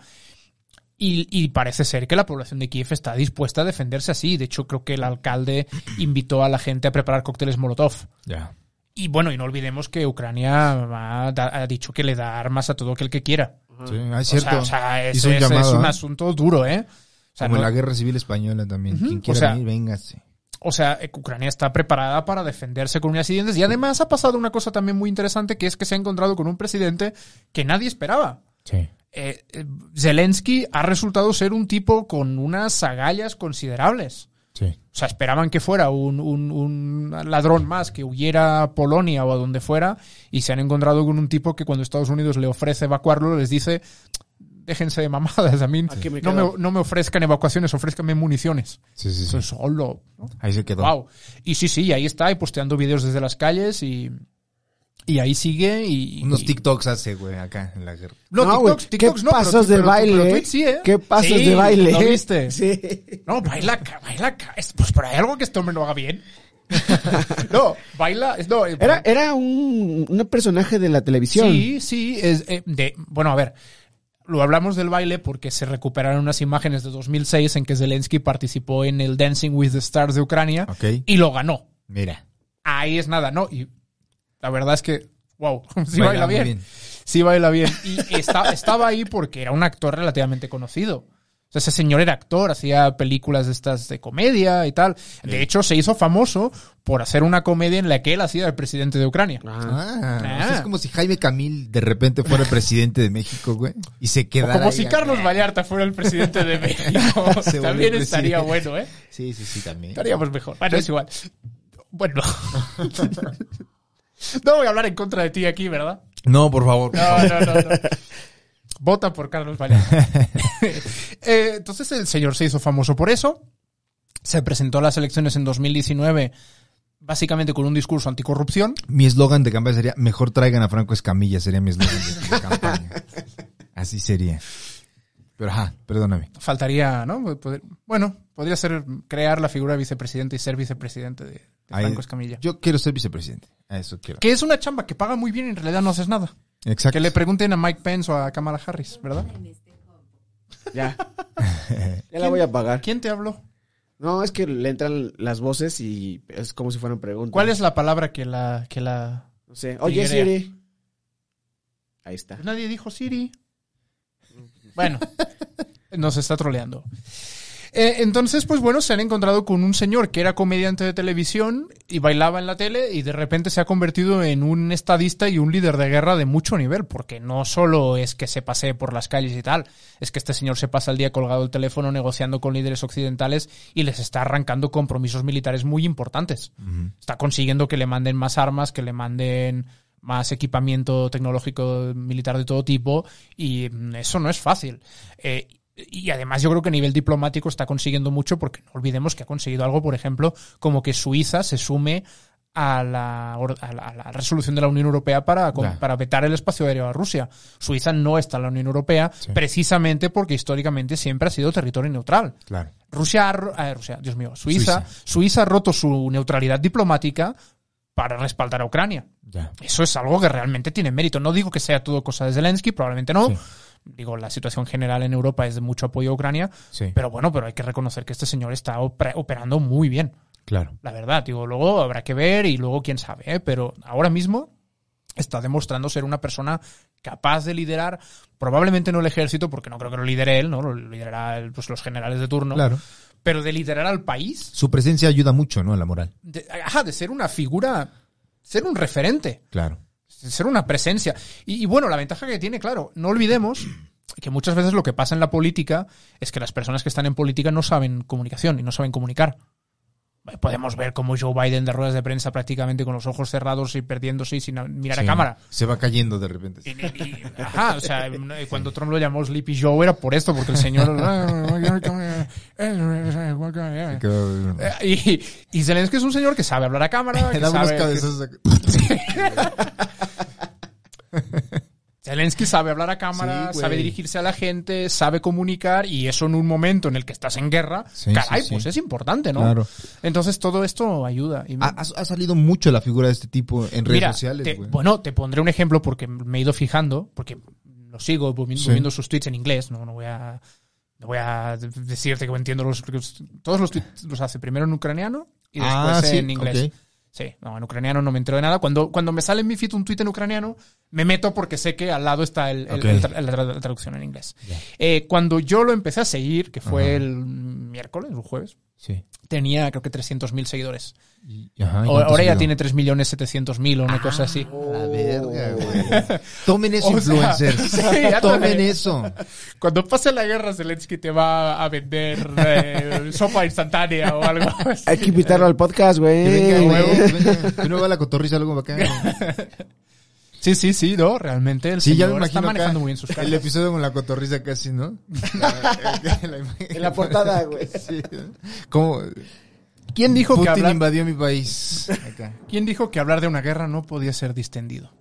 [SPEAKER 2] Y, y parece ser que la población de Kiev está dispuesta a defenderse así. De hecho, creo que el alcalde invitó a la gente a preparar cócteles Molotov.
[SPEAKER 1] Ya.
[SPEAKER 2] Y bueno, y no olvidemos que Ucrania ha, ha dicho que le da armas a todo aquel que quiera.
[SPEAKER 1] Sí, ah, es
[SPEAKER 2] O
[SPEAKER 1] cierto.
[SPEAKER 2] sea, o sea, es,
[SPEAKER 1] Hizo un
[SPEAKER 2] es-
[SPEAKER 1] llamado,
[SPEAKER 2] es un
[SPEAKER 1] ¿eh?
[SPEAKER 2] asunto duro, ¿eh? O sea,
[SPEAKER 1] Como en la guerra civil española también. Quien
[SPEAKER 2] o
[SPEAKER 1] quiera
[SPEAKER 2] sea,
[SPEAKER 1] venir, véngase.
[SPEAKER 2] O sea, eh, Ucrania está preparada para defenderse con uñas y dientes. Y además ha pasado una cosa también muy interesante, que es que se ha encontrado con un presidente que nadie esperaba.
[SPEAKER 1] Sí.
[SPEAKER 2] Eh, eh, Zelensky ha resultado ser un tipo con unas agallas considerables.
[SPEAKER 1] Sí.
[SPEAKER 2] O sea, esperaban que fuera un, un- un ladrón más que huyera a Polonia o a donde fuera y se han encontrado con un tipo que cuando Estados Unidos le ofrece evacuarlo les dice déjense de mamadas, a mí
[SPEAKER 4] me
[SPEAKER 2] no,
[SPEAKER 4] quedo".
[SPEAKER 2] me, no me ofrezcan evacuaciones, ofrézcanme municiones.
[SPEAKER 1] Sí, sí, sí.
[SPEAKER 2] Eso es solo. ¿no?
[SPEAKER 1] Ahí se quedó.
[SPEAKER 2] Wow. Y sí, sí, ahí está, y posteando vídeos desde las calles y, y ahí sigue y...
[SPEAKER 1] Unos
[SPEAKER 2] y-
[SPEAKER 1] TikToks hace, güey, acá en la guerra.
[SPEAKER 2] No,
[SPEAKER 4] No,
[SPEAKER 2] TikToks, TikToks
[SPEAKER 4] ¿Qué
[SPEAKER 2] no, pero-
[SPEAKER 4] pasos de
[SPEAKER 2] pero-
[SPEAKER 4] baile?
[SPEAKER 2] pero sí, ¿eh?
[SPEAKER 4] ¿Qué pasos
[SPEAKER 2] Sí,
[SPEAKER 4] de baile?
[SPEAKER 2] ¿Lo viste?
[SPEAKER 4] Sí.
[SPEAKER 2] No, baila, ca- baila, es- pues pero hay algo que este hombre no haga bien. no, baila, no, eh,
[SPEAKER 4] Era, era un, un personaje de la televisión.
[SPEAKER 2] Sí, sí, es, eh, de, bueno, a ver, lo hablamos del baile porque se recuperaron unas imágenes de 2006 en que Zelensky participó en el Dancing with the Stars de Ucrania
[SPEAKER 1] Ok.
[SPEAKER 2] y lo ganó.
[SPEAKER 1] Mira.
[SPEAKER 2] Ahí es nada, ¿no? Y la verdad es que, wow, sí
[SPEAKER 1] Baila
[SPEAKER 2] bien.
[SPEAKER 1] bien.
[SPEAKER 2] Sí baila bien. Y está- estaba ahí porque era un actor relativamente conocido. O sea, ese señor era actor, hacía películas de estas de comedia y tal. De hecho, se hizo famoso por hacer una comedia en la que él hacía el presidente de Ucrania.
[SPEAKER 1] Ah,
[SPEAKER 2] Ah.
[SPEAKER 1] o sea, es como si Jaime Camil de repente fuera el presidente de México, güey. Y se
[SPEAKER 2] O
[SPEAKER 1] quedara
[SPEAKER 2] como
[SPEAKER 1] ahí
[SPEAKER 2] si. Carlos Vallarta fuera el presidente de México.
[SPEAKER 1] Se
[SPEAKER 2] También estaría bueno, ¿eh?
[SPEAKER 1] Sí, sí, sí, también.
[SPEAKER 2] Estaríamos mejor. Bueno, es igual. Bueno. No voy a hablar en contra de ti aquí, ¿verdad?
[SPEAKER 1] No, por favor.
[SPEAKER 2] No, no, no, no. Vota por Carlos Vallarta. Eh, entonces el señor se hizo famoso por eso. Se presentó a las elecciones en 2019 básicamente con un discurso anticorrupción.
[SPEAKER 1] Mi eslogan de campaña sería, mejor traigan a Franco Escamilla, sería mi eslogan de, de campaña. Así sería. Pero ajá, perdóname.
[SPEAKER 2] Faltaría, ¿no? Poder- bueno, podría ser crear la figura de vicepresidente y ser vicepresidente de, de
[SPEAKER 1] Ahí-
[SPEAKER 2] Franco Escamilla.
[SPEAKER 1] Yo quiero ser vicepresidente. A eso quiero.
[SPEAKER 2] Que es una chamba que paga muy bien y en realidad no haces nada.
[SPEAKER 1] Exacto.
[SPEAKER 2] Que le pregunten a Mike Pence o a Kamala Harris, ¿verdad?
[SPEAKER 4] Ya. Ya la voy a pagar.
[SPEAKER 2] ¿Quién te habló?
[SPEAKER 4] No, es que le entran las voces y es como si fueran preguntas.
[SPEAKER 2] ¿Cuál es la palabra que la... Que la...
[SPEAKER 4] No sé. Oye. Siri. Ahí está.
[SPEAKER 2] Nadie dijo Siri. Bueno, nos está troleando. Eh, entonces, pues bueno, se han encontrado con un señor que era comediante de televisión y bailaba en la tele y de repente se ha convertido en un estadista y un líder de guerra de mucho nivel, porque no solo es que se pase por las calles y tal, es que este señor se pasa el día colgado el teléfono negociando con líderes occidentales y les está arrancando compromisos militares muy importantes. Está consiguiendo que le manden más armas, que le manden más equipamiento tecnológico militar de todo tipo y mm, eso no es fácil. Eh, y además yo creo que a nivel diplomático está consiguiendo mucho porque no olvidemos que ha conseguido algo, por ejemplo, como que Suiza se sume a la, a la, a la resolución de la Unión Europea para, para vetar el espacio aéreo a Rusia. Suiza no está en la Unión Europea
[SPEAKER 1] Sí.
[SPEAKER 2] precisamente porque históricamente siempre ha sido territorio neutral.
[SPEAKER 1] Claro.
[SPEAKER 2] Rusia, eh, Rusia, Dios mío, Suiza,
[SPEAKER 1] Suiza.
[SPEAKER 2] Suiza ha roto su neutralidad diplomática para respaldar a Ucrania. Eso es algo que realmente tiene mérito. No digo que sea todo cosa de Zelensky, probablemente no.
[SPEAKER 1] Sí.
[SPEAKER 2] Digo, la situación general en Europa es de mucho apoyo a Ucrania,
[SPEAKER 1] Sí.
[SPEAKER 2] pero bueno, pero hay que reconocer que este señor está opera- operando muy bien,
[SPEAKER 1] Claro.
[SPEAKER 2] la verdad. Digo, luego habrá que ver y luego quién sabe, ¿eh? pero ahora mismo está demostrando ser una persona capaz de liderar, probablemente no el ejército, porque no creo que lo lidere él, ¿no? Lo liderará pues, los generales de turno,
[SPEAKER 1] Claro.
[SPEAKER 2] pero de liderar al país,
[SPEAKER 1] Su presencia ayuda mucho, ¿no? A la moral.
[SPEAKER 2] de, ajá, de ser una figura, ser un referente
[SPEAKER 1] Claro.
[SPEAKER 2] Ser una presencia. Y, y bueno, la ventaja que tiene, claro, no olvidemos que muchas veces lo que pasa en la política es que las personas que están en política no saben comunicación y no saben comunicar. Podemos ver cómo Joe Biden de ruedas de prensa prácticamente con los ojos cerrados y perdiéndose y sin mirar a cámara.
[SPEAKER 1] Se va cayendo de repente.
[SPEAKER 2] Y- y- y- ajá, o sea, cuando Trump lo llamó Sleepy Joe era por esto, porque el señor...
[SPEAKER 1] Quedó-
[SPEAKER 2] Eh, Y, y Zelensky es un señor que sabe hablar a cámara. que sabe- que-. Zelensky sabe hablar a cámara,
[SPEAKER 1] Sí,
[SPEAKER 2] sabe dirigirse a la gente, sabe comunicar y eso en un momento en el que estás en guerra,
[SPEAKER 1] Sí,
[SPEAKER 2] caray,
[SPEAKER 1] sí,
[SPEAKER 2] pues es importante, ¿no?
[SPEAKER 1] Claro.
[SPEAKER 2] Entonces todo esto ayuda. Y
[SPEAKER 1] Ha, salido mucho la figura de este tipo en redes
[SPEAKER 2] mira,
[SPEAKER 1] sociales,
[SPEAKER 2] te- bueno, te pondré un ejemplo porque me he ido fijando, porque lo sigo viendo, sus tweets en inglés, no, no voy a no voy a decirte que entiendo los todos los tweets los hace primero en ucraniano y después
[SPEAKER 1] Ah,
[SPEAKER 2] en inglés.
[SPEAKER 1] ok.
[SPEAKER 2] Sí, no, en ucraniano no me entero de nada. Cuando, cuando me sale en mi feed un tweet en ucraniano, me meto porque sé que al lado está el, el-
[SPEAKER 1] Ok.
[SPEAKER 2] el tra- la, tra- la traducción en inglés. Eh, cuando yo lo empecé a seguir, que fue el miércoles, el jueves,
[SPEAKER 1] Sí.
[SPEAKER 2] tenía creo que 300.000 seguidores.
[SPEAKER 1] Y- ajá, ¿y
[SPEAKER 2] ahora ya tiene 3.700.000 o una cosa así.
[SPEAKER 1] La verga, güey. Tomen eso,
[SPEAKER 2] O sea,
[SPEAKER 1] influencers.
[SPEAKER 2] sí,
[SPEAKER 1] Tomen eso.
[SPEAKER 2] Cuando pase la guerra, Zelensky te va a vender eh, sopa instantánea o algo así.
[SPEAKER 4] Hay que invitarlo al podcast, güey.
[SPEAKER 1] Que venga, huevo, que venga. Que no va la cotorriza luego acá.
[SPEAKER 2] Sí, sí, sí, no, realmente el
[SPEAKER 1] Sí, ya me
[SPEAKER 2] está
[SPEAKER 1] imagino
[SPEAKER 2] manejando muy bien sus
[SPEAKER 1] el
[SPEAKER 2] cartas.
[SPEAKER 1] episodio con la cotorriza casi, ¿no? La- la imagen.
[SPEAKER 4] En la portada, güey.
[SPEAKER 1] Sí. ¿Cómo?
[SPEAKER 2] ¿Quién dijo, que
[SPEAKER 1] Putin
[SPEAKER 2] hablar,
[SPEAKER 1] invadió mi país. Acá.
[SPEAKER 2] ¿Quién dijo que hablar de una guerra no podía ser distendido?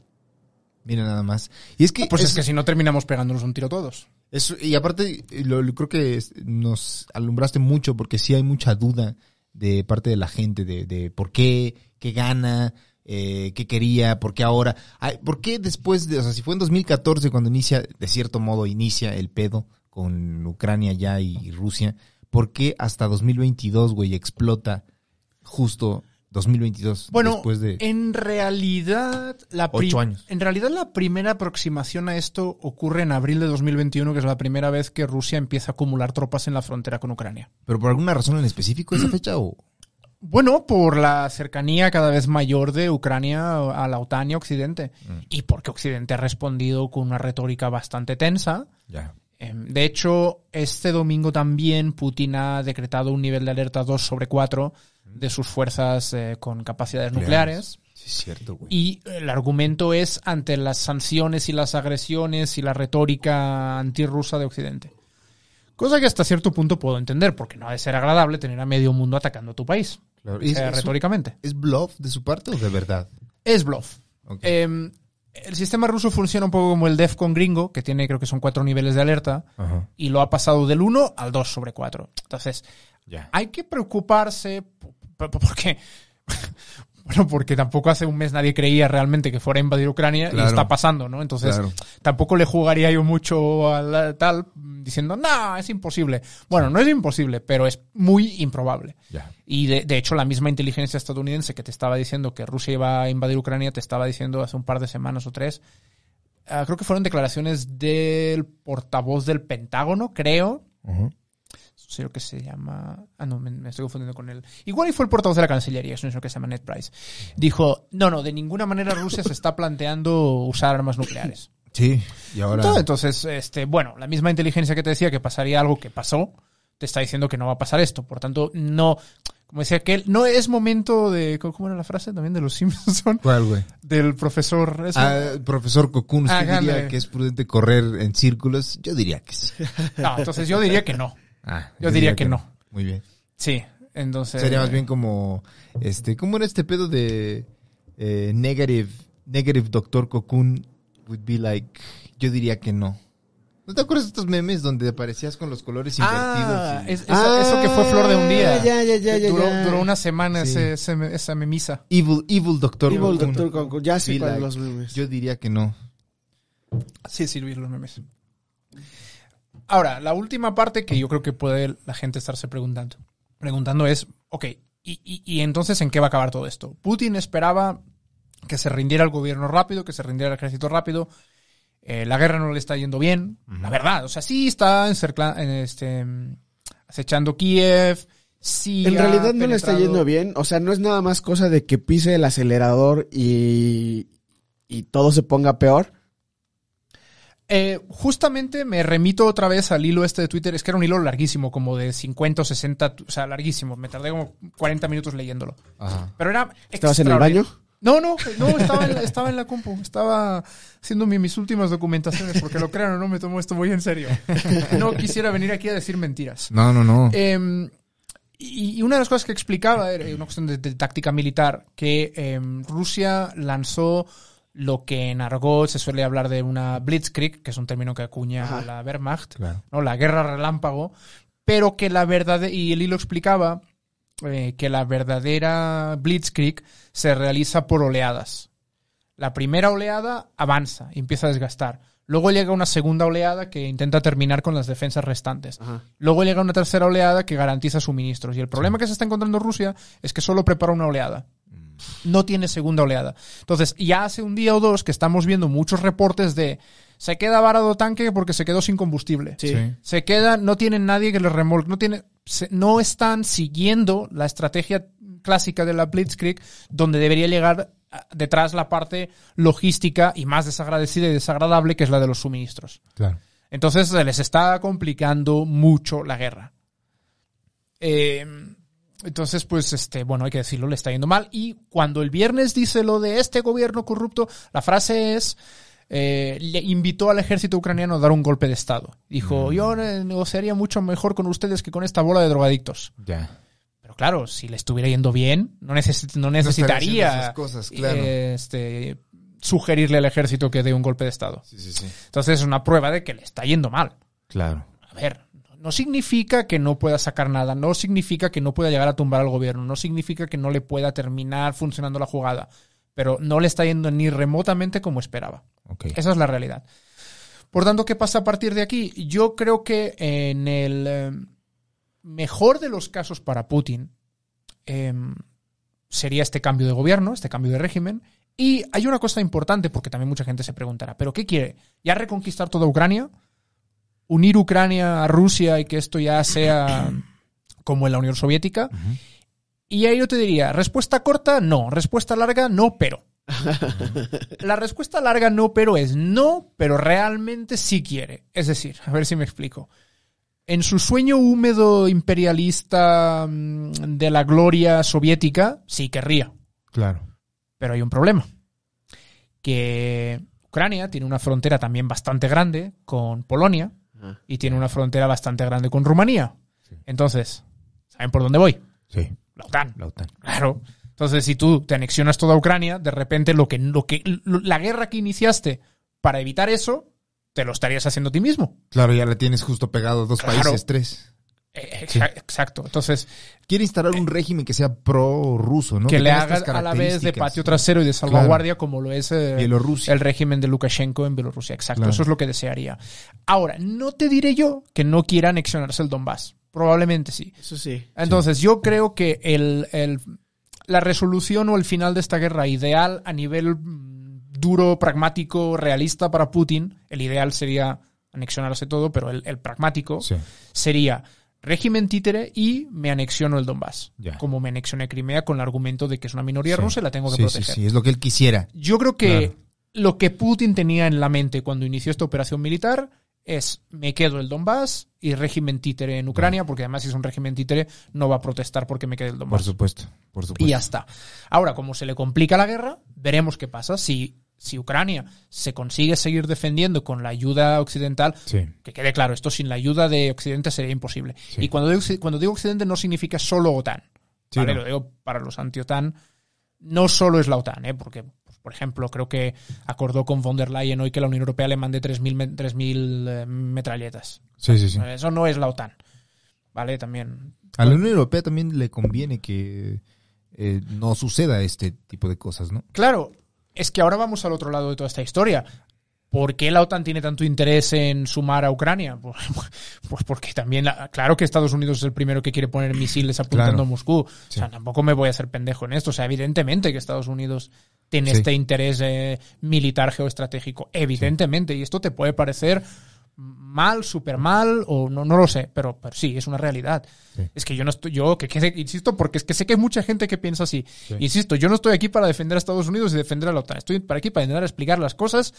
[SPEAKER 1] Mira nada más. Y es que...
[SPEAKER 2] Pues es, que si no terminamos pegándonos un tiro todos.
[SPEAKER 1] Eso, y aparte, lo, lo- creo que es- nos alumbraste mucho porque sí hay mucha duda de parte de la gente de, de por qué, qué gana, eh, qué quería, por qué ahora. Ay, ¿Por qué después de, o sea, si fue en 2014 cuando inicia, de cierto modo, inicia el pedo con Ucrania ya y, Rusia, ¿por qué hasta 2022, güey, explota justo 2022?
[SPEAKER 2] Bueno,
[SPEAKER 1] después de...
[SPEAKER 2] en realidad la
[SPEAKER 1] Ocho años.
[SPEAKER 2] En realidad la primera aproximación a esto ocurre en abril de 2021, que es la primera vez que Rusia empieza a acumular tropas en la frontera con Ucrania.
[SPEAKER 1] ¿Pero por alguna razón en específico esa fecha o...?
[SPEAKER 2] Bueno, por la cercanía cada vez mayor de Ucrania a la OTAN y a Occidente. Y porque Occidente ha respondido con una retórica bastante tensa.
[SPEAKER 1] Ya.
[SPEAKER 2] Eh, De hecho, este domingo también Putin ha decretado un nivel de alerta 2 sobre 4 de sus fuerzas eh, con capacidades nucleares.
[SPEAKER 1] Sí, es cierto, güey.
[SPEAKER 2] Y el argumento es ante las sanciones y las agresiones y la retórica antirrusa de Occidente. Cosa que hasta cierto punto puedo entender, porque no ha de ser agradable tener a medio mundo atacando a tu país.
[SPEAKER 1] Claro.
[SPEAKER 2] O
[SPEAKER 1] ¿Es-
[SPEAKER 2] sea,
[SPEAKER 1] es un-
[SPEAKER 2] retóricamente.
[SPEAKER 1] ¿Es bluff de su parte o de verdad?
[SPEAKER 2] Es bluff. Eh, el sistema ruso funciona un poco como el DEFCON gringo, que tiene creo que son cuatro niveles de alerta,
[SPEAKER 1] Ajá.
[SPEAKER 2] y lo ha pasado del 1 al 2 sobre 4. Entonces, hay que preocuparse porque Bueno, porque tampoco hace un mes nadie creía realmente que fuera a invadir Ucrania y está pasando, ¿no? Entonces,
[SPEAKER 1] Claro.
[SPEAKER 2] tampoco le jugaría yo mucho a la- tal diciendo, no, es imposible. Bueno, no es imposible, pero es muy improbable. Y de, de hecho, la misma inteligencia estadounidense que te estaba diciendo que Rusia iba a invadir Ucrania, te estaba diciendo hace un par de semanas o tres. ah, creo que fueron declaraciones del portavoz del Pentágono, creo. Sé lo que se llama. Ah, no, me, me estoy confundiendo con él. Igual y fue el portavoz de la Cancillería, es un señor que se llama Ned Price. Dijo: No, no, de ninguna manera Rusia se está planteando usar armas nucleares.
[SPEAKER 1] Sí, y ahora...
[SPEAKER 2] Entonces, entonces, este, bueno, la misma inteligencia que te decía que pasaría algo que pasó, te está diciendo que no va a pasar esto. Por tanto, no. Como decía aquel, no es momento de. ¿Cómo era la frase también de los Simpsons?
[SPEAKER 1] ¿Cuál, güey?
[SPEAKER 2] Del profesor. eso.
[SPEAKER 1] Ah, profesor Cocoon, ¿usted
[SPEAKER 2] Ah,
[SPEAKER 1] diría que es prudente correr en círculos? Yo diría que sí.
[SPEAKER 2] No, entonces yo diría que no.
[SPEAKER 1] Ah,
[SPEAKER 2] Yo diría que no.
[SPEAKER 1] Muy bien.
[SPEAKER 2] Sí, entonces.
[SPEAKER 1] Sería más bien como, este, ¿cómo era este pedo de eh, negative, negative Doctor Cocoon would be like, yo diría que no. ¿No te acuerdas de estos memes donde aparecías con los colores
[SPEAKER 2] Ah,
[SPEAKER 1] invertidos? y-
[SPEAKER 2] es- eso, eso que fue flor de un día.
[SPEAKER 4] Ah, ya, ya, ya, ya,
[SPEAKER 2] duró,
[SPEAKER 4] ya.
[SPEAKER 2] duró una semana
[SPEAKER 1] Sí.
[SPEAKER 2] ese, ese- esa memisa.
[SPEAKER 1] Evil, evil Doctor
[SPEAKER 4] Evil
[SPEAKER 1] Cocoon.
[SPEAKER 4] Doctor Cocoon, ya cuáles
[SPEAKER 1] like,
[SPEAKER 4] los memes.
[SPEAKER 1] Yo diría que no.
[SPEAKER 2] Sí, sirvió los memes. Ahora, la última parte que yo creo que puede la gente estarse preguntando, preguntando es, ok, ¿y, y, y entonces en qué va a acabar todo esto? Putin esperaba que se rindiera el gobierno rápido, que se rindiera el ejército rápido. Eh, la guerra no le está yendo bien, la verdad. O sea, sí está encercla- en este, acechando Kiev. Sí
[SPEAKER 4] En realidad no le está yendo bien. O sea, no es nada más cosa de que pise el acelerador y, y todo se ponga peor.
[SPEAKER 2] Eh, justamente me remito otra vez al hilo este de Twitter. Es que era un hilo larguísimo, como de 50 o 60, tu- o sea, larguísimo. Me tardé como 40 minutos leyéndolo.
[SPEAKER 1] Ajá.
[SPEAKER 2] Pero era.
[SPEAKER 4] ¿Estabas en el baño?
[SPEAKER 2] No, no, no, estaba en, la, estaba en la compu. Estaba haciendo mi- mis últimas documentaciones, porque lo crean o no, me tomo esto muy en serio. No quisiera venir aquí a decir mentiras.
[SPEAKER 1] No, no, no.
[SPEAKER 2] Eh, y, y una de las cosas que explicaba era una cuestión de, de táctica militar, que eh, Rusia lanzó lo que en argot se suele hablar de una blitzkrieg, que es un término que acuña
[SPEAKER 4] Ajá.
[SPEAKER 2] la Wehrmacht,
[SPEAKER 1] Claro.
[SPEAKER 2] ¿no? la guerra relámpago, pero que la verdad, y el hilo explicaba eh, que la verdadera blitzkrieg se realiza por oleadas. La primera oleada avanza y empieza a desgastar. Luego llega una segunda oleada que intenta terminar con las defensas restantes.
[SPEAKER 4] Ajá.
[SPEAKER 2] Luego llega una tercera oleada que garantiza suministros. Y el problema que se está encontrando Rusia es que solo prepara una oleada. No tiene segunda oleada. Entonces, ya hace un día o dos que estamos viendo muchos reportes de se queda varado tanque porque se quedó sin combustible.
[SPEAKER 4] Sí.
[SPEAKER 1] Sí.
[SPEAKER 2] Se queda, no tienen nadie que les remolque, no tiene, se- no están siguiendo la estrategia clásica de la Blitzkrieg, donde debería llegar ah, detrás la parte logística y más desagradecida y desagradable, que es la de los suministros.
[SPEAKER 1] Claro.
[SPEAKER 2] Entonces se les está complicando mucho la guerra. Eh, entonces, pues, este, bueno, hay que decirlo, le está yendo mal. Y cuando el viernes dice lo de este gobierno corrupto, la frase es, eh, le invitó al ejército ucraniano a dar un golpe de Estado. Dijo, yo eh, negociaría mucho mejor con ustedes que con esta bola de drogadictos.
[SPEAKER 1] Ya.
[SPEAKER 2] Pero claro, si le estuviera yendo bien, no, no necesitaría
[SPEAKER 1] esas cosas, claro.
[SPEAKER 2] eh, este, sugerirle al ejército que dé un golpe de Estado.
[SPEAKER 1] Sí, sí, sí.
[SPEAKER 2] Entonces es una prueba de que le está yendo mal.
[SPEAKER 1] Claro.
[SPEAKER 2] A ver, no significa que no pueda sacar nada, no significa que no pueda llegar a tumbar al gobierno, no significa que no le pueda terminar funcionando la jugada, pero no le está yendo ni remotamente como esperaba. Esa es la realidad. Por tanto, ¿qué pasa a partir de aquí? Yo creo que en el eh, mejor de los casos para Putin eh, sería este cambio de gobierno, este cambio de régimen. Y hay una cosa importante, porque también mucha gente se preguntará, ¿pero qué quiere? ¿Ya reconquistar toda Ucrania? ¿Unir Ucrania a Rusia y que esto ya sea como en la Unión Soviética? Y ahí yo te diría, respuesta corta, no. Respuesta larga, no, pero. La respuesta larga no, pero es no, pero realmente sí quiere. Es decir, a ver si me explico. En su sueño húmedo imperialista mm, de la gloria soviética, sí querría.
[SPEAKER 1] Claro.
[SPEAKER 2] Pero hay un problema. Que Ucrania tiene una frontera también bastante grande con Polonia
[SPEAKER 4] Ajá.
[SPEAKER 2] y tiene una frontera bastante grande con Rumanía. Entonces, ¿saben por dónde voy?
[SPEAKER 1] Sí.
[SPEAKER 2] La OTAN.
[SPEAKER 1] La OTAN.
[SPEAKER 2] Claro. Entonces, si tú te anexionas toda Ucrania, de repente lo que, lo que, lo- la guerra que iniciaste para evitar eso, te lo estarías haciendo a ti mismo.
[SPEAKER 1] Claro, ya la tienes justo pegado a dos
[SPEAKER 2] Claro.
[SPEAKER 1] países, tres.
[SPEAKER 2] Eh, exa- Exacto. Entonces,
[SPEAKER 1] Quiere instalar un régimen que sea pro-ruso, ¿no?
[SPEAKER 2] que le haga a la vez de patio trasero y de salvaguardia como lo es eh, el régimen de Lukashenko en Bielorrusia. Exacto,
[SPEAKER 1] Claro.
[SPEAKER 2] eso es lo que desearía. Ahora, no te diré yo que no quiera anexionarse el Donbass. Probablemente sí.
[SPEAKER 4] Eso sí.
[SPEAKER 2] Entonces, yo creo que el, el- la resolución o el final de esta guerra ideal a nivel mm, duro, pragmático, realista para Putin, el ideal sería anexionarse todo, pero el, el pragmático
[SPEAKER 1] Sí.
[SPEAKER 2] sería régimen títere y me anexiono el Donbass.
[SPEAKER 1] Ya.
[SPEAKER 2] Como me anexioné Crimea con el argumento de que es una minoría
[SPEAKER 1] Sí.
[SPEAKER 2] rusa y la tengo que
[SPEAKER 1] Sí,
[SPEAKER 2] proteger.
[SPEAKER 1] Sí, sí, es lo que él quisiera.
[SPEAKER 2] Yo creo que
[SPEAKER 1] Claro.
[SPEAKER 2] lo que Putin tenía en la mente cuando inició esta operación militar es me quedo el Donbass y régimen títere en Ucrania, porque además si es un régimen títere no va a protestar porque me quede el
[SPEAKER 1] Por
[SPEAKER 2] Donbass.
[SPEAKER 1] supuesto, por supuesto.
[SPEAKER 2] Y ya está. Ahora, como se le complica la guerra, veremos qué pasa. Si, si Ucrania se consigue seguir defendiendo con la ayuda occidental,
[SPEAKER 1] Sí.
[SPEAKER 2] que quede claro, esto sin la ayuda de Occidente sería imposible.
[SPEAKER 1] Sí.
[SPEAKER 2] Y cuando digo, cuando digo Occidente no significa solo OTAN.
[SPEAKER 1] Sí,
[SPEAKER 2] ¿vale?
[SPEAKER 1] no.
[SPEAKER 2] Lo digo para los anti-OTAN. No solo es la OTAN, ¿eh? porque, pues, por ejemplo, creo que acordó con von der Leyen hoy que la Unión Europea le mande 3.000 me- 3.000 eh, metralletas.
[SPEAKER 1] Sí, sí, sí.
[SPEAKER 2] Eso no es la OTAN. ¿Vale? También.
[SPEAKER 1] A la Unión Europea también le conviene que eh, no suceda este tipo de cosas, ¿no?
[SPEAKER 2] Claro, es que ahora vamos al otro lado de toda esta historia. ¿Por qué la OTAN tiene tanto interés en sumar a Ucrania? Pues, pues porque también, la- claro que Estados Unidos es el primero que quiere poner misiles apuntando
[SPEAKER 1] Claro.
[SPEAKER 2] a Moscú.
[SPEAKER 1] Sí.
[SPEAKER 2] O sea, tampoco me voy a hacer pendejo en esto. O sea, evidentemente que Estados Unidos tiene
[SPEAKER 1] Sí.
[SPEAKER 2] este interés eh, militar geoestratégico. Evidentemente. Y esto te puede parecer mal, súper mal, o no, no lo sé, pero, pero sí, es una realidad.
[SPEAKER 1] Sí.
[SPEAKER 2] Es que yo no estoy, yo que insisto, porque es que sé que hay mucha gente que piensa así. Insisto, yo no estoy aquí para defender a Estados Unidos y defender a la OTAN. Estoy para aquí para intentar explicar las cosas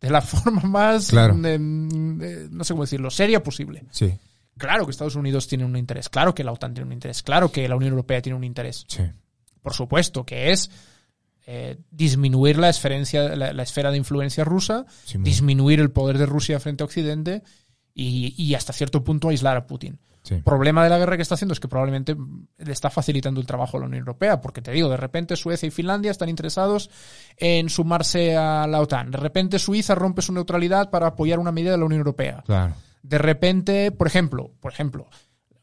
[SPEAKER 2] de la forma más,
[SPEAKER 1] Claro.
[SPEAKER 2] eh, no sé cómo decirlo, seria posible.
[SPEAKER 1] Sí,
[SPEAKER 2] Claro que Estados Unidos tiene un interés, claro que la OTAN tiene un interés, claro que la Unión Europea tiene un interés
[SPEAKER 1] sí.
[SPEAKER 2] por supuesto, que es eh, disminuir la, la, la esfera de influencia rusa,
[SPEAKER 1] Sí,
[SPEAKER 2] disminuir el poder de Rusia frente a Occidente y, y hasta cierto punto aislar a Putin.
[SPEAKER 1] Sí.
[SPEAKER 2] El problema de la guerra que está haciendo es que probablemente le está facilitando el trabajo a la Unión Europea, porque te digo, de repente Suecia y Finlandia están interesados en sumarse a la OTAN. De repente Suiza rompe su neutralidad para apoyar una medida de la Unión Europea.
[SPEAKER 1] Claro.
[SPEAKER 2] De repente, por ejemplo, por ejemplo,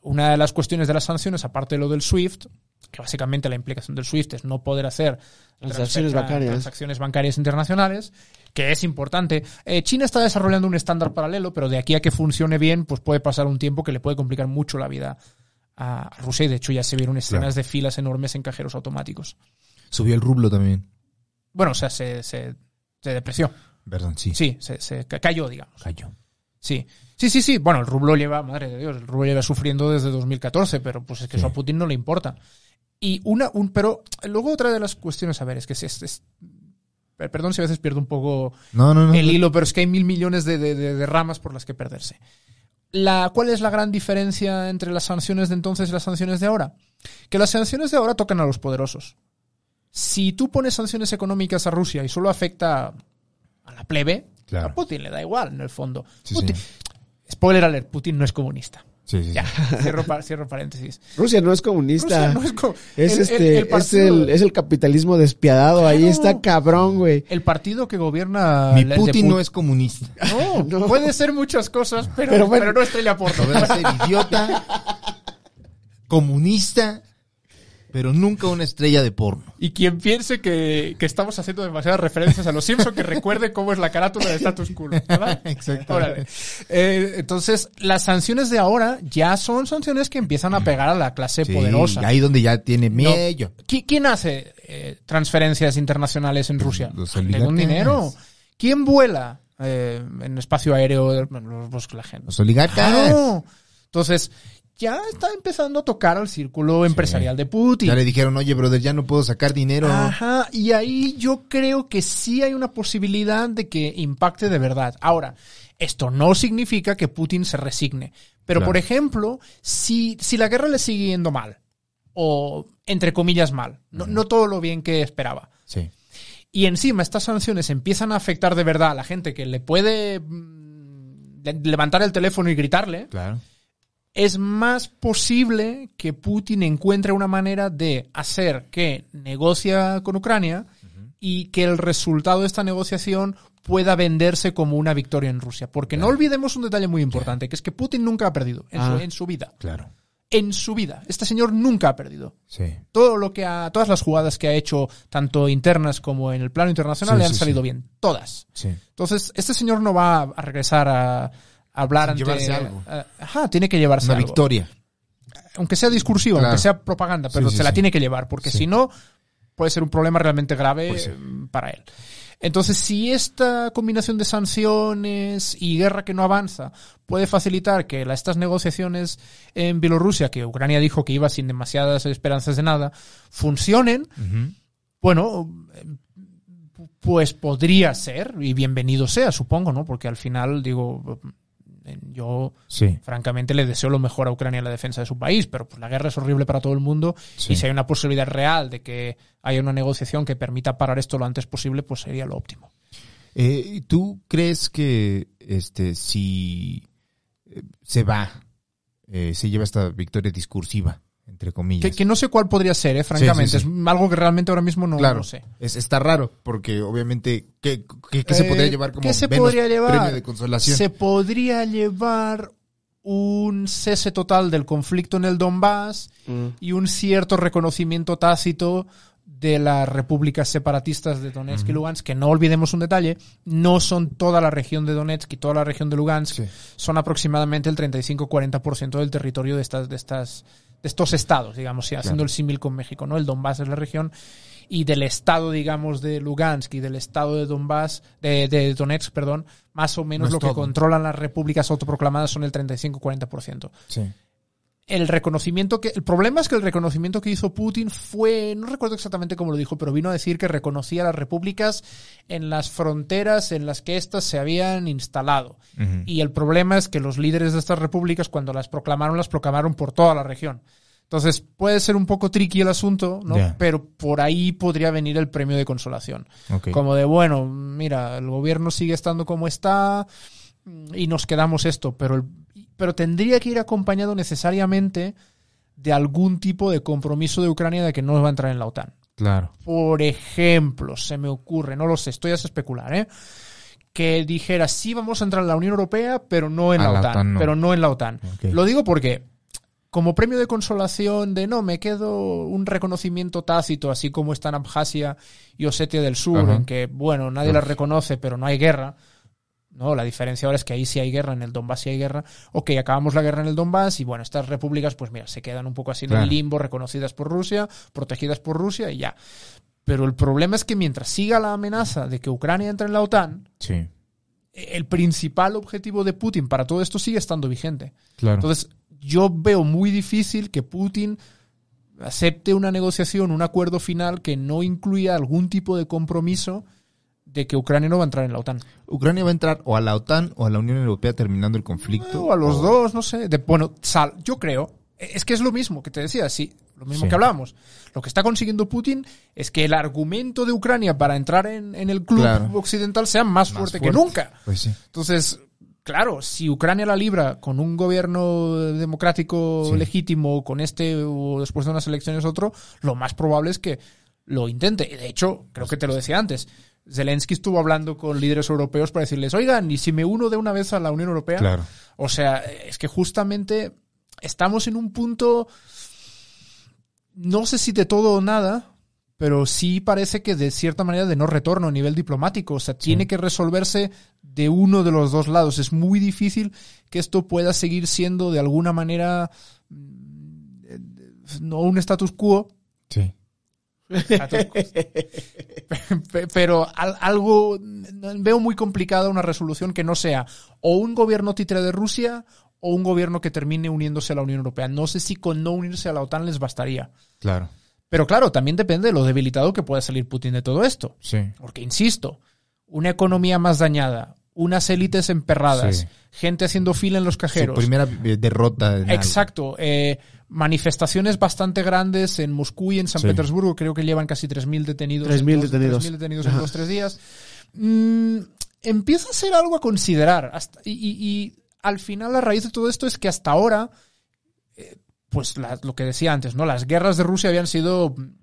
[SPEAKER 2] una de las cuestiones de las sanciones, aparte de lo del SWIFT, que básicamente la implicación del SWIFT es no poder hacer
[SPEAKER 4] Transacciones bancarias.
[SPEAKER 2] transacciones bancarias internacionales, que es importante. Eh, China está desarrollando un estándar paralelo, pero de aquí a que funcione bien, pues puede pasar un tiempo que le puede complicar mucho la vida a Rusia y de hecho ya se vieron escenas
[SPEAKER 1] Claro.
[SPEAKER 2] de filas enormes en cajeros automáticos.
[SPEAKER 1] Subió el rublo también.
[SPEAKER 2] Bueno, o sea, se, se, se depreció.
[SPEAKER 1] Perdón, sí.
[SPEAKER 2] Sí, se, se ca- cayó, digamos.
[SPEAKER 1] Cayó.
[SPEAKER 2] Sí, sí, sí, sí. Bueno, el rublo lleva, madre de Dios, el rublo lleva sufriendo desde 2014, pero pues es que
[SPEAKER 1] Sí.
[SPEAKER 2] eso a Putin no le importa. Y una, un, pero luego otra de las cuestiones, a ver, es que es, es- es- perdón si a veces pierdo un poco
[SPEAKER 1] No, no, no.
[SPEAKER 2] el hilo, pero es que hay mil millones de, de- de- de ramas por las que perderse. La, ¿Cuál es la gran diferencia entre las sanciones de entonces y las sanciones de ahora? Que las sanciones de ahora tocan a los poderosos. Si tú pones sanciones económicas a Rusia y solo afecta a la plebe,
[SPEAKER 1] Claro.
[SPEAKER 2] a Putin le da igual, en el fondo.
[SPEAKER 1] Sí,
[SPEAKER 2] Putin-
[SPEAKER 1] sí.
[SPEAKER 2] Spoiler alert, Putin no es comunista.
[SPEAKER 1] Sí, sí, sí.
[SPEAKER 2] Ya, cierro, pa- cierro paréntesis.
[SPEAKER 4] Rusia no es comunista.
[SPEAKER 2] Rusia no es co-
[SPEAKER 4] Es
[SPEAKER 2] el-
[SPEAKER 4] este,
[SPEAKER 2] el
[SPEAKER 4] es
[SPEAKER 2] partido-
[SPEAKER 4] el, es el capitalismo despiadado. Ahí está cabrón, güey.
[SPEAKER 2] El partido que gobierna...
[SPEAKER 1] Mi Putin
[SPEAKER 2] Put-
[SPEAKER 1] no es comunista.
[SPEAKER 2] No,
[SPEAKER 4] No.
[SPEAKER 2] puede ser muchas cosas, pero,
[SPEAKER 4] Pero
[SPEAKER 2] no estrella porno.
[SPEAKER 1] Podrá ser idiota, comunista, pero nunca una estrella de porno.
[SPEAKER 2] Y quien piense que, que estamos haciendo demasiadas referencias a los Simpson, que recuerde cómo es la carátula de Status Quo. ¿verdad?
[SPEAKER 1] Exacto.
[SPEAKER 2] Eh, entonces, las sanciones de ahora ya son sanciones que empiezan a pegar a la clase
[SPEAKER 1] Sí,
[SPEAKER 2] poderosa.
[SPEAKER 1] ahí donde ya tiene.
[SPEAKER 2] ¿Qui- ¿Quién hace eh, transferencias internacionales en Rusia?
[SPEAKER 1] los oligarcas.
[SPEAKER 2] dinero. ¿Quién vuela eh, en espacio aéreo? Los- los- la gente.
[SPEAKER 1] Los oligarcas.
[SPEAKER 2] Claro. Entonces, ya está empezando a tocar al círculo empresarial de Putin.
[SPEAKER 1] Ya le dijeron, oye, brother, ya no puedo sacar dinero.
[SPEAKER 2] Ajá, y ahí yo creo que sí hay una posibilidad de que impacte de verdad. Ahora, esto no significa que Putin se resigne. Pero,
[SPEAKER 1] Claro.
[SPEAKER 2] por ejemplo, si, si la guerra le sigue yendo mal, o entre comillas mal, no, no todo lo bien que esperaba,
[SPEAKER 1] Sí.
[SPEAKER 2] y encima estas sanciones empiezan a afectar de verdad a la gente que le puede mm, le- levantar el teléfono y gritarle,
[SPEAKER 1] Claro.
[SPEAKER 2] Es más posible que Putin encuentre una manera de hacer que negocia con Ucrania y que el resultado de esta negociación pueda venderse como una victoria en Rusia. Porque no olvidemos un detalle muy importante, que es que Putin nunca ha perdido en, su,
[SPEAKER 4] Ah.
[SPEAKER 2] en su vida.
[SPEAKER 1] Claro.
[SPEAKER 2] En su vida. Este señor nunca ha perdido.
[SPEAKER 1] Sí.
[SPEAKER 2] Todo lo que ha, todas las jugadas que ha hecho, tanto internas como en el plano internacional,
[SPEAKER 1] Sí,
[SPEAKER 2] le han
[SPEAKER 1] sí,
[SPEAKER 2] salido bien. Todas.
[SPEAKER 1] Sí.
[SPEAKER 2] Entonces, este señor no va a regresar a hablar ante.
[SPEAKER 1] llevarse algo.
[SPEAKER 2] a- ajá, tiene que llevarse
[SPEAKER 1] Una
[SPEAKER 2] algo.
[SPEAKER 1] victoria.
[SPEAKER 2] Aunque sea discursivo,
[SPEAKER 1] Claro.
[SPEAKER 2] aunque sea propaganda, pero
[SPEAKER 1] Sí, sí,
[SPEAKER 2] se la
[SPEAKER 1] sí.
[SPEAKER 2] tiene que llevar, porque si no, puede ser un problema realmente grave
[SPEAKER 1] Pues
[SPEAKER 2] eh, para él. Entonces, si esta combinación de sanciones y guerra que no avanza puede facilitar que la- estas negociaciones en Bielorrusia, que Ucrania dijo que iba sin demasiadas esperanzas de nada, funcionen, bueno, eh, pues podría ser, y bienvenido sea, supongo, ¿no? Porque al final, digo, eh, yo
[SPEAKER 1] Sí.
[SPEAKER 2] francamente le deseo lo mejor a Ucrania en la defensa de su país, pero pues la guerra es horrible para todo el mundo
[SPEAKER 1] Sí.
[SPEAKER 2] y si hay una posibilidad real de que haya una negociación que permita parar esto lo antes posible, pues sería lo óptimo.
[SPEAKER 1] Eh, ¿y ¿Tú crees que este si eh, se va, eh, se lleva esta victoria discursiva, entre comillas?
[SPEAKER 2] Que, que no sé cuál podría ser, eh, francamente.
[SPEAKER 1] sí, sí.
[SPEAKER 2] Es algo que realmente ahora mismo no,
[SPEAKER 1] claro,
[SPEAKER 2] no sé.
[SPEAKER 1] Es, está raro, porque obviamente, ¿qué, qué- qué se
[SPEAKER 2] Eh,
[SPEAKER 1] podría llevar como
[SPEAKER 2] ¿qué se podría llevar?
[SPEAKER 1] premio de consolación?
[SPEAKER 2] Se podría llevar un cese total del conflicto en el Donbass
[SPEAKER 4] Mm.
[SPEAKER 2] y un cierto reconocimiento tácito de las repúblicas separatistas de Donetsk y Lugansk, que no olvidemos un detalle, no son toda la región de Donetsk y toda la región de Lugansk,
[SPEAKER 1] Sí.
[SPEAKER 2] son aproximadamente el 35-40% del territorio de estas, de estas, estos estados, digamos, sí, haciendo
[SPEAKER 1] Claro.
[SPEAKER 2] el símil con México, ¿no? El Donbass es la región y del estado, digamos, de Lugansk y del estado de Donbass, de, de Donetsk, perdón, más o menos
[SPEAKER 1] No
[SPEAKER 2] lo que controlan las repúblicas autoproclamadas son el 35-40%.
[SPEAKER 1] Sí.
[SPEAKER 2] El reconocimiento que. El problema es que el reconocimiento que hizo Putin fue. No recuerdo exactamente cómo lo dijo, pero vino a decir que reconocía las repúblicas en las fronteras en las que éstas se habían instalado. Y el problema es que los líderes de estas repúblicas, cuando las proclamaron, las proclamaron por toda la región. Entonces puede ser un poco tricky el asunto, ¿no? Pero por ahí podría venir el premio de consolación. Como de, bueno, mira, el gobierno sigue estando como está y nos quedamos esto, pero, el- pero tendría que ir acompañado necesariamente de algún tipo de compromiso de Ucrania de que no va a entrar en la OTAN.
[SPEAKER 1] Claro.
[SPEAKER 2] Por ejemplo, se me ocurre, no lo sé, estoy a especular, ¿eh? Que dijera, sí vamos a entrar en la Unión Europea, pero no en
[SPEAKER 1] A
[SPEAKER 2] la, OTAN.
[SPEAKER 1] OTAN no.
[SPEAKER 2] Pero no en la OTAN. Lo digo porque, como premio de consolación de no, me quedo un reconocimiento tácito, así como está en Abjasia y Osetia del Sur, en que, bueno, nadie las reconoce, pero no hay guerra. No, la diferencia ahora es que ahí sí hay guerra, en el Donbass sí hay guerra. Ok, acabamos la guerra en el Donbass y bueno, estas repúblicas, pues mira, se quedan un poco así en
[SPEAKER 1] Claro.
[SPEAKER 2] el limbo, reconocidas por Rusia, protegidas por Rusia y ya. Pero el problema es que mientras siga la amenaza de que Ucrania entre en la OTAN,
[SPEAKER 1] Sí.
[SPEAKER 2] el principal objetivo de Putin para todo esto sigue estando vigente.
[SPEAKER 1] Claro.
[SPEAKER 2] Entonces, yo veo muy difícil que Putin acepte una negociación, un acuerdo final que no incluya algún tipo de compromiso de que Ucrania no va a entrar en la OTAN.
[SPEAKER 1] Ucrania va a entrar o a la OTAN o a la Unión Europea terminando el conflicto.
[SPEAKER 2] O a los dos, no sé. De, bueno, sal, yo creo. Es que es lo mismo que te decía, sí, lo mismo
[SPEAKER 1] Sí.
[SPEAKER 2] que hablábamos. Lo que está consiguiendo Putin es que el argumento de Ucrania para entrar en, en el club
[SPEAKER 1] Claro.
[SPEAKER 2] occidental sea más,
[SPEAKER 1] Más
[SPEAKER 2] fuerte, que nunca.
[SPEAKER 1] Pues sí.
[SPEAKER 2] Entonces, claro, si Ucrania la libra con un gobierno democrático
[SPEAKER 1] Sí.
[SPEAKER 2] legítimo, con este o después de unas elecciones otro, lo más probable es que lo intente. Y de hecho, creo que te lo decía antes. Zelensky estuvo hablando con líderes europeos para decirles, oigan, ¿y si me uno de una vez a la Unión Europea?
[SPEAKER 1] Claro.
[SPEAKER 2] O sea, es que justamente estamos en un punto, no sé si de todo o nada, pero sí parece que de cierta manera de no retorno a nivel diplomático. O sea, tiene que resolverse de uno de los dos lados. Es muy difícil que esto pueda seguir siendo de alguna manera mm, eh, no un status quo,
[SPEAKER 1] Sí.
[SPEAKER 2] Pero al- algo veo muy complicada una resolución que no sea o un gobierno títere de Rusia o un gobierno que termine uniéndose a la Unión Europea. No sé si con no unirse a la OTAN les bastaría.
[SPEAKER 1] Claro.
[SPEAKER 2] Pero claro, también depende de lo debilitado que pueda salir Putin de todo esto.
[SPEAKER 1] Sí.
[SPEAKER 2] Porque, insisto, una economía más dañada, unas élites emperradas,
[SPEAKER 1] Sí.
[SPEAKER 2] gente haciendo fila en los
[SPEAKER 1] Su
[SPEAKER 2] cajeros.
[SPEAKER 1] primera eh, derrota.
[SPEAKER 2] Exacto. eh, manifestaciones bastante grandes en Moscú y en San
[SPEAKER 1] Sí.
[SPEAKER 2] Petersburgo. Creo que llevan casi 3.000 detenidos.
[SPEAKER 4] 3.000
[SPEAKER 2] en dos-
[SPEAKER 4] detenidos.
[SPEAKER 2] 3.000 detenidos en dos tres días. Mm, empieza a ser algo a considerar. Hasta- y, y- y al final la raíz de todo esto es que hasta ahora, eh, pues la- lo que decía antes, ¿no? Las guerras de Rusia habían sido mm,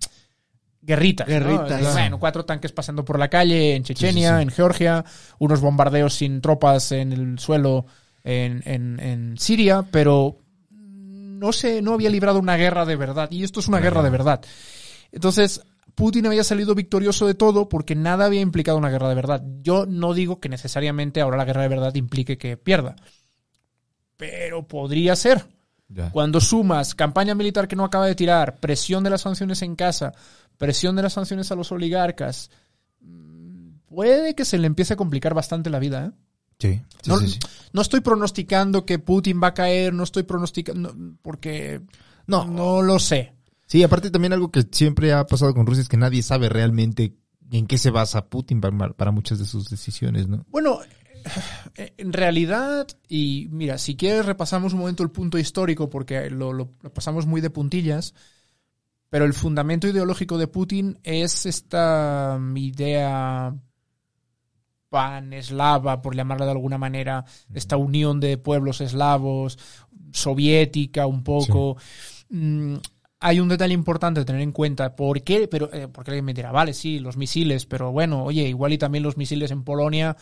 [SPEAKER 2] guerritas. ¿no?
[SPEAKER 4] Guerritas.
[SPEAKER 2] Bueno, cuatro tanques pasando por la calle en Chechenia, en Georgia, unos bombardeos sin tropas en el suelo en, en- en Siria, pero no se, no había librado una guerra de verdad. Y esto es una guerra de verdad. Entonces, Putin había salido victorioso de todo porque nada había implicado una guerra de verdad. Yo no digo que necesariamente ahora la guerra de verdad implique que pierda. Pero podría ser.
[SPEAKER 1] Ya.
[SPEAKER 2] Cuando sumas campaña militar que no acaba de tirar, presión de las sanciones en casa, presión de las sanciones a los oligarcas, mm, puede que se le empiece a complicar bastante la vida. ¿eh?
[SPEAKER 1] Sí, sí,
[SPEAKER 2] no,
[SPEAKER 1] sí,
[SPEAKER 2] no estoy pronosticando que Putin va a caer, no estoy pronosticando, porque
[SPEAKER 1] No.
[SPEAKER 2] no lo sé.
[SPEAKER 1] Sí, aparte también algo que siempre ha pasado con Rusia es que nadie sabe realmente en qué se basa Putin para, para muchas de sus decisiones, ¿no?
[SPEAKER 2] Bueno, eh, en realidad, y mira, si quieres repasamos un momento el punto histórico, porque lo, lo- lo pasamos muy de puntillas, pero el fundamento ideológico de Putin es esta mm, idea pan-eslava, por llamarla de alguna manera, esta unión de pueblos eslavos, soviética un poco. Mm, hay un detalle importante a tener en cuenta. ¿Por qué? Pero, eh, porque alguien me dirá, vale, sí, los misiles, pero bueno, oye, igual y también los misiles en Polonia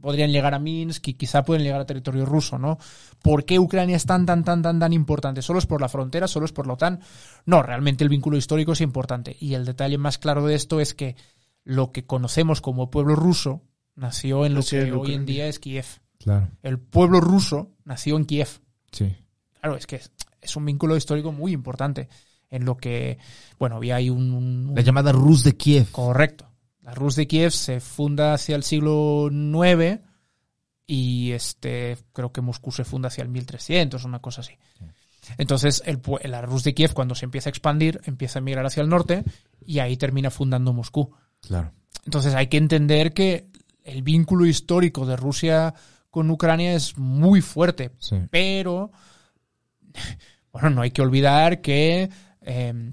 [SPEAKER 2] podrían llegar a Minsk y quizá pueden llegar a territorio ruso, ¿no? ¿Por qué Ucrania es tan, tan, tan, tan, tan importante? ¿Solo es por la frontera? ¿Solo es por la OTAN? No, realmente el vínculo histórico es importante. Y el detalle más claro de esto es que lo que conocemos como pueblo ruso nació en lo
[SPEAKER 4] Nació
[SPEAKER 2] que
[SPEAKER 4] en
[SPEAKER 2] hoy en día es Kiev.
[SPEAKER 1] Claro.
[SPEAKER 2] El pueblo ruso nació en Kiev.
[SPEAKER 1] Sí.
[SPEAKER 2] Claro, es que es, es un vínculo histórico muy importante en lo que, bueno, había ahí un, un-
[SPEAKER 1] La llamada Rus de Kiev.
[SPEAKER 2] correcto. La Rus de Kiev se funda hacia el siglo IX y este creo que Moscú se funda hacia el 1300, una cosa así. Entonces, el, la Rus de Kiev, cuando se empieza a expandir, empieza a migrar hacia el norte y ahí termina fundando Moscú.
[SPEAKER 1] Claro.
[SPEAKER 2] Entonces hay que entender que el vínculo histórico de Rusia con Ucrania es muy fuerte,
[SPEAKER 1] Sí.
[SPEAKER 2] pero bueno, no hay que olvidar que eh,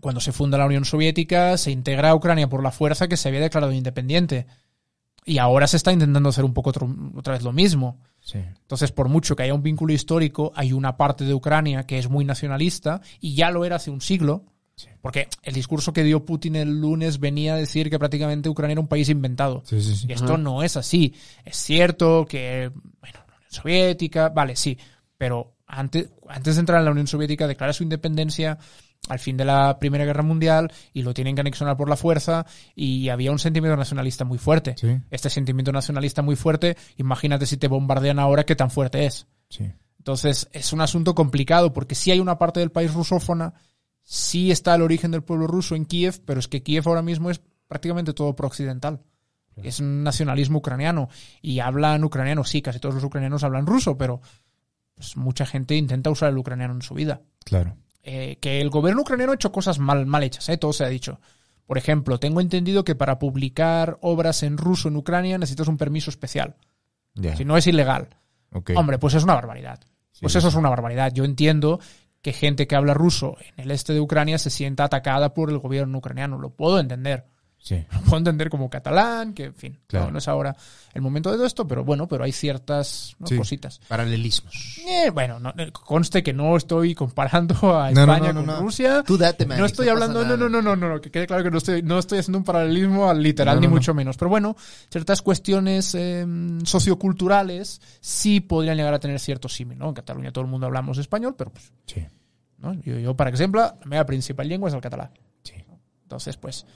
[SPEAKER 2] cuando se funda la Unión Soviética se integra a Ucrania por la fuerza que se había declarado independiente. Y ahora se está intentando hacer un poco otro- otra vez lo mismo.
[SPEAKER 1] Sí.
[SPEAKER 2] Entonces, por mucho que haya un vínculo histórico, hay una parte de Ucrania que es muy nacionalista y ya lo era hace un siglo. Porque el discurso que dio Putin el lunes venía a decir que prácticamente Ucrania era un país inventado.
[SPEAKER 1] Sí, sí, sí.
[SPEAKER 2] Y esto no es así. Es cierto que, bueno, la Unión Soviética, vale, sí, pero antes, antes de entrar en la Unión Soviética declara su independencia al fin de la Primera Guerra Mundial y lo tienen que anexionar por la fuerza y había un sentimiento nacionalista muy fuerte.
[SPEAKER 1] Sí.
[SPEAKER 2] Este sentimiento nacionalista muy fuerte, imagínate si te bombardean ahora qué tan fuerte es.
[SPEAKER 1] Sí.
[SPEAKER 2] Entonces es un asunto complicado porque sí hay una parte del país rusófona, sí está el origen del pueblo ruso en Kiev, pero es que Kiev ahora mismo es prácticamente todo pro-occidental. Es un nacionalismo ucraniano y hablan ucraniano, sí, casi todos los ucranianos hablan ruso, pero pues, mucha gente intenta usar el ucraniano en su vida.
[SPEAKER 1] Claro.
[SPEAKER 2] Eh, que el gobierno ucraniano ha hecho cosas mal, mal hechas, ¿eh? todo se ha dicho. Por ejemplo, tengo entendido que para publicar obras en ruso en Ucrania necesitas un permiso especial. Si no es ilegal. Hombre, pues es una barbaridad. Pues eso
[SPEAKER 1] sí.
[SPEAKER 2] es una barbaridad. Yo entiendo que gente que habla ruso en el este de Ucrania se sienta atacada por el gobierno ucraniano. Lo puedo entender.
[SPEAKER 1] Sí.
[SPEAKER 2] Lo puedo entender como catalán, que en fin,
[SPEAKER 1] Claro.
[SPEAKER 2] no, no es ahora el momento de todo esto, pero bueno, pero hay ciertas ¿no?
[SPEAKER 1] Sí.
[SPEAKER 2] cositas.
[SPEAKER 1] Paralelismos.
[SPEAKER 2] Eh, bueno, no, eh, conste que no estoy comparando a España con. Rusia.
[SPEAKER 1] Tú date, man,
[SPEAKER 2] No estoy hablando, no, no, no, no, no, que quede claro que no estoy, no estoy haciendo un paralelismo al literal, ni mucho menos. Pero bueno, ciertas cuestiones eh, socioculturales sí podrían llegar a tener cierto símil, ¿no? En Cataluña todo el mundo hablamos español, pero pues,
[SPEAKER 1] Sí.
[SPEAKER 2] ¿no? Yo, yo, por ejemplo, la meva principal lengua es el catalán.
[SPEAKER 1] Sí.
[SPEAKER 2] Entonces, pues,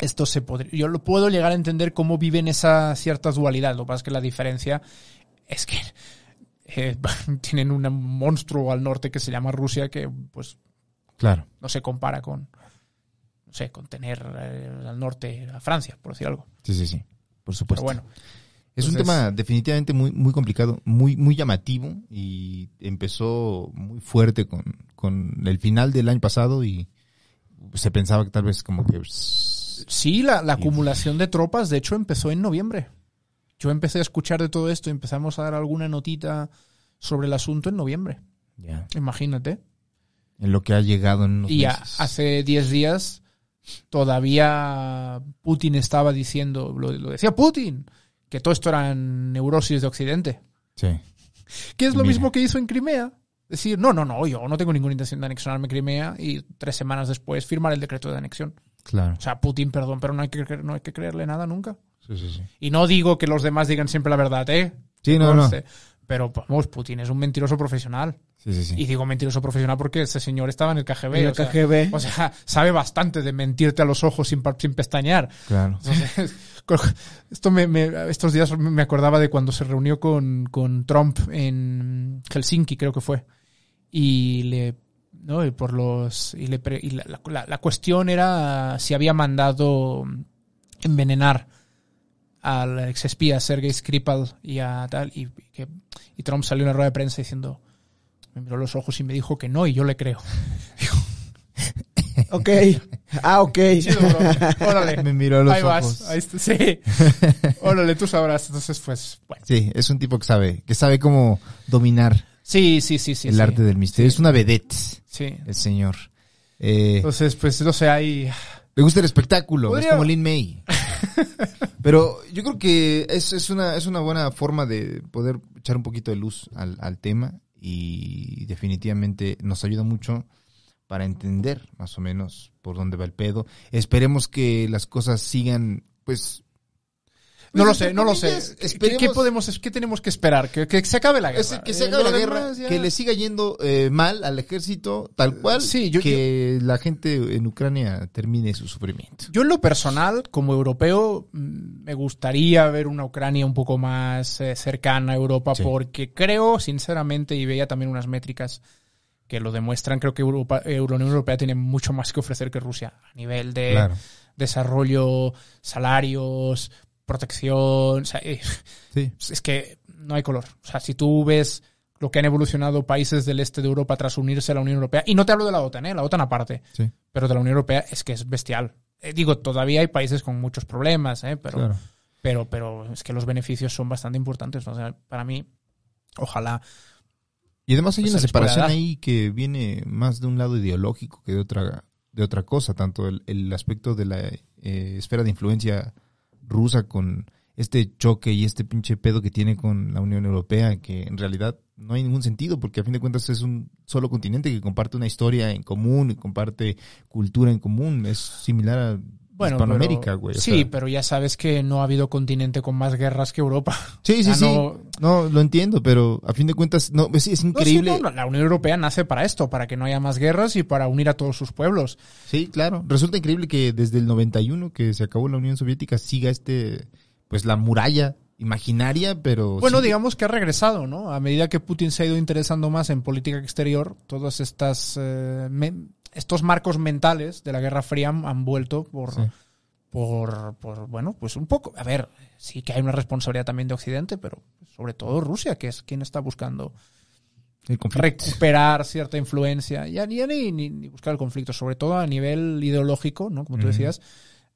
[SPEAKER 2] esto se podría, yo lo puedo llegar a entender cómo viven esa cierta dualidad. Lo que pasa es que la diferencia es que eh, tienen un monstruo al norte que se llama Rusia que, pues,
[SPEAKER 1] Claro.
[SPEAKER 2] no se compara con, no sé, con tener eh, al norte a Francia, por decir algo.
[SPEAKER 1] Sí, sí, sí. Por
[SPEAKER 2] Pero
[SPEAKER 1] supuesto.
[SPEAKER 2] bueno,
[SPEAKER 1] Es un tema definitivamente muy, muy complicado, muy, muy llamativo y empezó muy fuerte con, con el final del año pasado y se pensaba que tal vez como que...
[SPEAKER 2] sí, la, la acumulación de tropas, de hecho, empezó en noviembre. Yo empecé a escuchar de todo esto y empezamos a dar alguna notita sobre el asunto en noviembre. Imagínate.
[SPEAKER 1] En lo que ha llegado en unos
[SPEAKER 2] Y
[SPEAKER 1] meses.
[SPEAKER 2] hace 10 días todavía Putin estaba diciendo, lo, lo decía Putin, que todo esto eran neurosis de Occidente.
[SPEAKER 1] Sí.
[SPEAKER 2] Que es lo
[SPEAKER 1] Mira.
[SPEAKER 2] mismo que hizo en Crimea. Decir, no, no, no, yo no tengo ninguna intención de anexionarme Crimea y tres semanas después firmar el decreto de anexión.
[SPEAKER 1] Claro.
[SPEAKER 2] O sea, Putin, perdón, pero no hay que, no hay que creerle nada nunca.
[SPEAKER 1] Sí, sí, sí.
[SPEAKER 2] Y no digo que los demás digan siempre la verdad, ¿eh?
[SPEAKER 1] Sí, no, no.
[SPEAKER 2] Pero, vamos, Putin es un mentiroso profesional.
[SPEAKER 1] Sí, sí, sí.
[SPEAKER 2] Y digo mentiroso profesional porque ese señor estaba en el KGB.
[SPEAKER 4] En el
[SPEAKER 2] o sea,
[SPEAKER 4] KGB.
[SPEAKER 2] o sea, sabe bastante de mentirte a los ojos sin, sin pestañear.
[SPEAKER 1] Claro.
[SPEAKER 2] Entonces, esto me, me- estos días me acordaba de cuando se reunió con, con Trump en Helsinki, creo que fue. Y le, ¿no? Y por los, y le y la, la- la cuestión era si había mandado envenenar al exespía Sergei Skripal y a tal, y, que, y Trump salió en la rueda de prensa diciendo, me miró los ojos y me dijo que no, y yo le creo.
[SPEAKER 4] Ok. Ah, ok.
[SPEAKER 2] Chido, bro. Órale.
[SPEAKER 1] Me miró a los
[SPEAKER 2] ahí
[SPEAKER 1] ojos.
[SPEAKER 2] vas. Ahí está. Sí. Órale, tú sabrás. Entonces, pues, bueno.
[SPEAKER 1] Sí, es un tipo que sabe, que sabe cómo dominar
[SPEAKER 2] Sí, sí, sí, sí.
[SPEAKER 1] el
[SPEAKER 2] sí.
[SPEAKER 1] arte del misterio. Es una vedette,
[SPEAKER 2] Sí.
[SPEAKER 1] el señor. Eh,
[SPEAKER 2] Entonces, pues, no sé, hay...
[SPEAKER 1] le gusta el espectáculo,
[SPEAKER 2] Podría-
[SPEAKER 1] es como Lin May. Pero yo creo que es, es, una, es una buena forma de poder echar un poquito de luz al, al tema y definitivamente nos ayuda mucho para entender más o menos por dónde va el pedo. Esperemos que las cosas sigan, pues...
[SPEAKER 2] No lo sé, no lo sé. ¿Qué, qué podemos, ¿Qué tenemos que esperar? ¿Que, que se acabe la guerra.
[SPEAKER 1] es que se
[SPEAKER 2] Eh,
[SPEAKER 1] acabe la guerra,
[SPEAKER 2] demás
[SPEAKER 1] que le siga yendo eh, mal al ejército, tal cual,
[SPEAKER 2] Sí, yo-
[SPEAKER 1] que la gente en Ucrania termine su sufrimiento.
[SPEAKER 2] Yo en lo personal, como europeo, mm, me gustaría ver una Ucrania un poco más eh, cercana a Europa
[SPEAKER 1] Sí.
[SPEAKER 2] porque creo, sinceramente, y veía también unas métricas que lo demuestran, creo que Europa, eh, la Unión Europea tiene mucho más que ofrecer que Rusia a nivel de
[SPEAKER 1] Claro.
[SPEAKER 2] desarrollo, salarios, protección. o sea, eh,
[SPEAKER 1] Sí.
[SPEAKER 2] es que no hay color. O sea, si tú ves lo que han evolucionado países del este de Europa tras unirse a la Unión Europea, y no te hablo de la OTAN, ¿eh? la OTAN aparte,
[SPEAKER 1] Sí.
[SPEAKER 2] pero de la Unión Europea es que es bestial. Eh, digo, todavía hay países con muchos problemas, ¿eh? pero,
[SPEAKER 1] Claro.
[SPEAKER 2] pero, pero es que los beneficios son bastante importantes. O sea, para mí, ojalá.
[SPEAKER 1] Y además hay
[SPEAKER 2] Pues
[SPEAKER 1] una
[SPEAKER 2] se
[SPEAKER 1] separación ahí que viene más de un lado ideológico que de otra de otra cosa, tanto el, el aspecto de la eh, esfera de influencia rusa con este choque y este pinche pedo que tiene con la Unión Europea, que en realidad no hay ningún sentido, porque a fin de cuentas es un solo continente que comparte una historia en común y comparte cultura en común, es similar a
[SPEAKER 2] Bueno,
[SPEAKER 1] Hispanoamérica, güey.
[SPEAKER 2] Sí,
[SPEAKER 1] sea.
[SPEAKER 2] pero ya sabes que no ha habido continente con más guerras que Europa.
[SPEAKER 1] sí, sí, sí.
[SPEAKER 2] no-
[SPEAKER 1] No, lo entiendo, pero a fin de cuentas, no, es, es
[SPEAKER 2] No, sí,
[SPEAKER 1] increíble.
[SPEAKER 2] no, la Unión Europea nace para esto, para que no haya más guerras y para unir a todos sus pueblos.
[SPEAKER 1] Sí, claro. Resulta increíble que desde el 91 que se acabó la Unión Soviética siga este, pues la muralla imaginaria, pero...
[SPEAKER 2] Bueno,
[SPEAKER 1] sí-
[SPEAKER 2] digamos que ha regresado, ¿no? A medida que Putin se ha ido interesando más en política exterior, todos estas eh, estos marcos mentales de la Guerra Fría han, vuelto por,
[SPEAKER 1] Sí.
[SPEAKER 2] por, por, bueno, pues un poco. A ver, sí que hay una responsabilidad también de Occidente, pero sobre todo Rusia, que es quien está buscando
[SPEAKER 1] el
[SPEAKER 2] recuperar cierta influencia, ya, ya ni, ni, ni buscar el conflicto, sobre todo a nivel ideológico, ¿no? Como tú decías,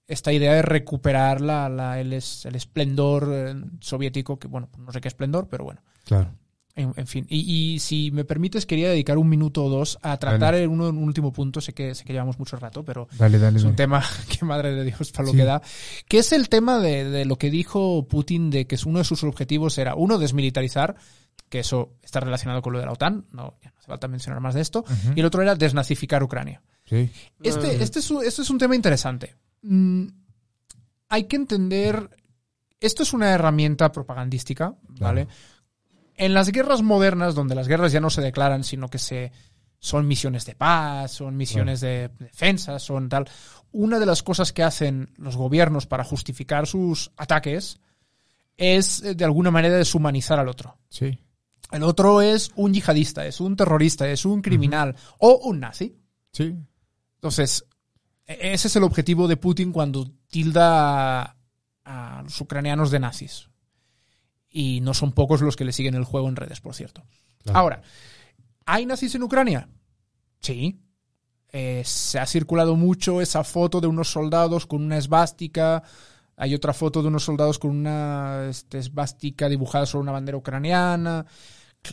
[SPEAKER 2] esta idea de recuperar la, la- el, es- el esplendor eh, soviético, que bueno, no sé qué esplendor, pero bueno,
[SPEAKER 1] Claro.
[SPEAKER 2] En, en fin. Y, y si me permites, quería dedicar un minuto o dos a tratar en uno- un último punto, sé que, sé que llevamos mucho rato, pero
[SPEAKER 1] Dale, dale.
[SPEAKER 2] es un
[SPEAKER 1] dale.
[SPEAKER 2] tema que madre de Dios para lo
[SPEAKER 1] Sí.
[SPEAKER 2] que da, que es el tema de, de lo que dijo Putin de que es uno de sus objetivos era uno desmilitarizar, que eso está relacionado con lo de la OTAN, no, ya no hace falta mencionar más de esto, y el otro era desnazificar Ucrania.
[SPEAKER 1] Sí.
[SPEAKER 2] Este, este, es, un, este es un tema interesante. Mm, hay que entender, esto es una herramienta propagandística, ¿vale? En las guerras modernas, donde las guerras ya no se declaran, sino que se son misiones de paz, son misiones de defensa, son tal. Una de las cosas que hacen los gobiernos para justificar sus ataques es eh, de alguna manera deshumanizar al otro.
[SPEAKER 1] Sí.
[SPEAKER 2] El otro es un yihadista, es un terrorista, es un criminal o un nazi.
[SPEAKER 1] Sí.
[SPEAKER 2] Entonces, e- ese es el objetivo de Putin cuando tilda a, a los ucranianos de nazis. Y no son pocos los que le siguen el juego en redes, por cierto.
[SPEAKER 1] Claro.
[SPEAKER 2] Ahora, ¿hay nazis en Ucrania? Sí. Eh, se ha circulado mucho esa foto de unos soldados con una esvástica. Hay otra foto de unos soldados con una este, esvástica dibujada sobre una bandera ucraniana.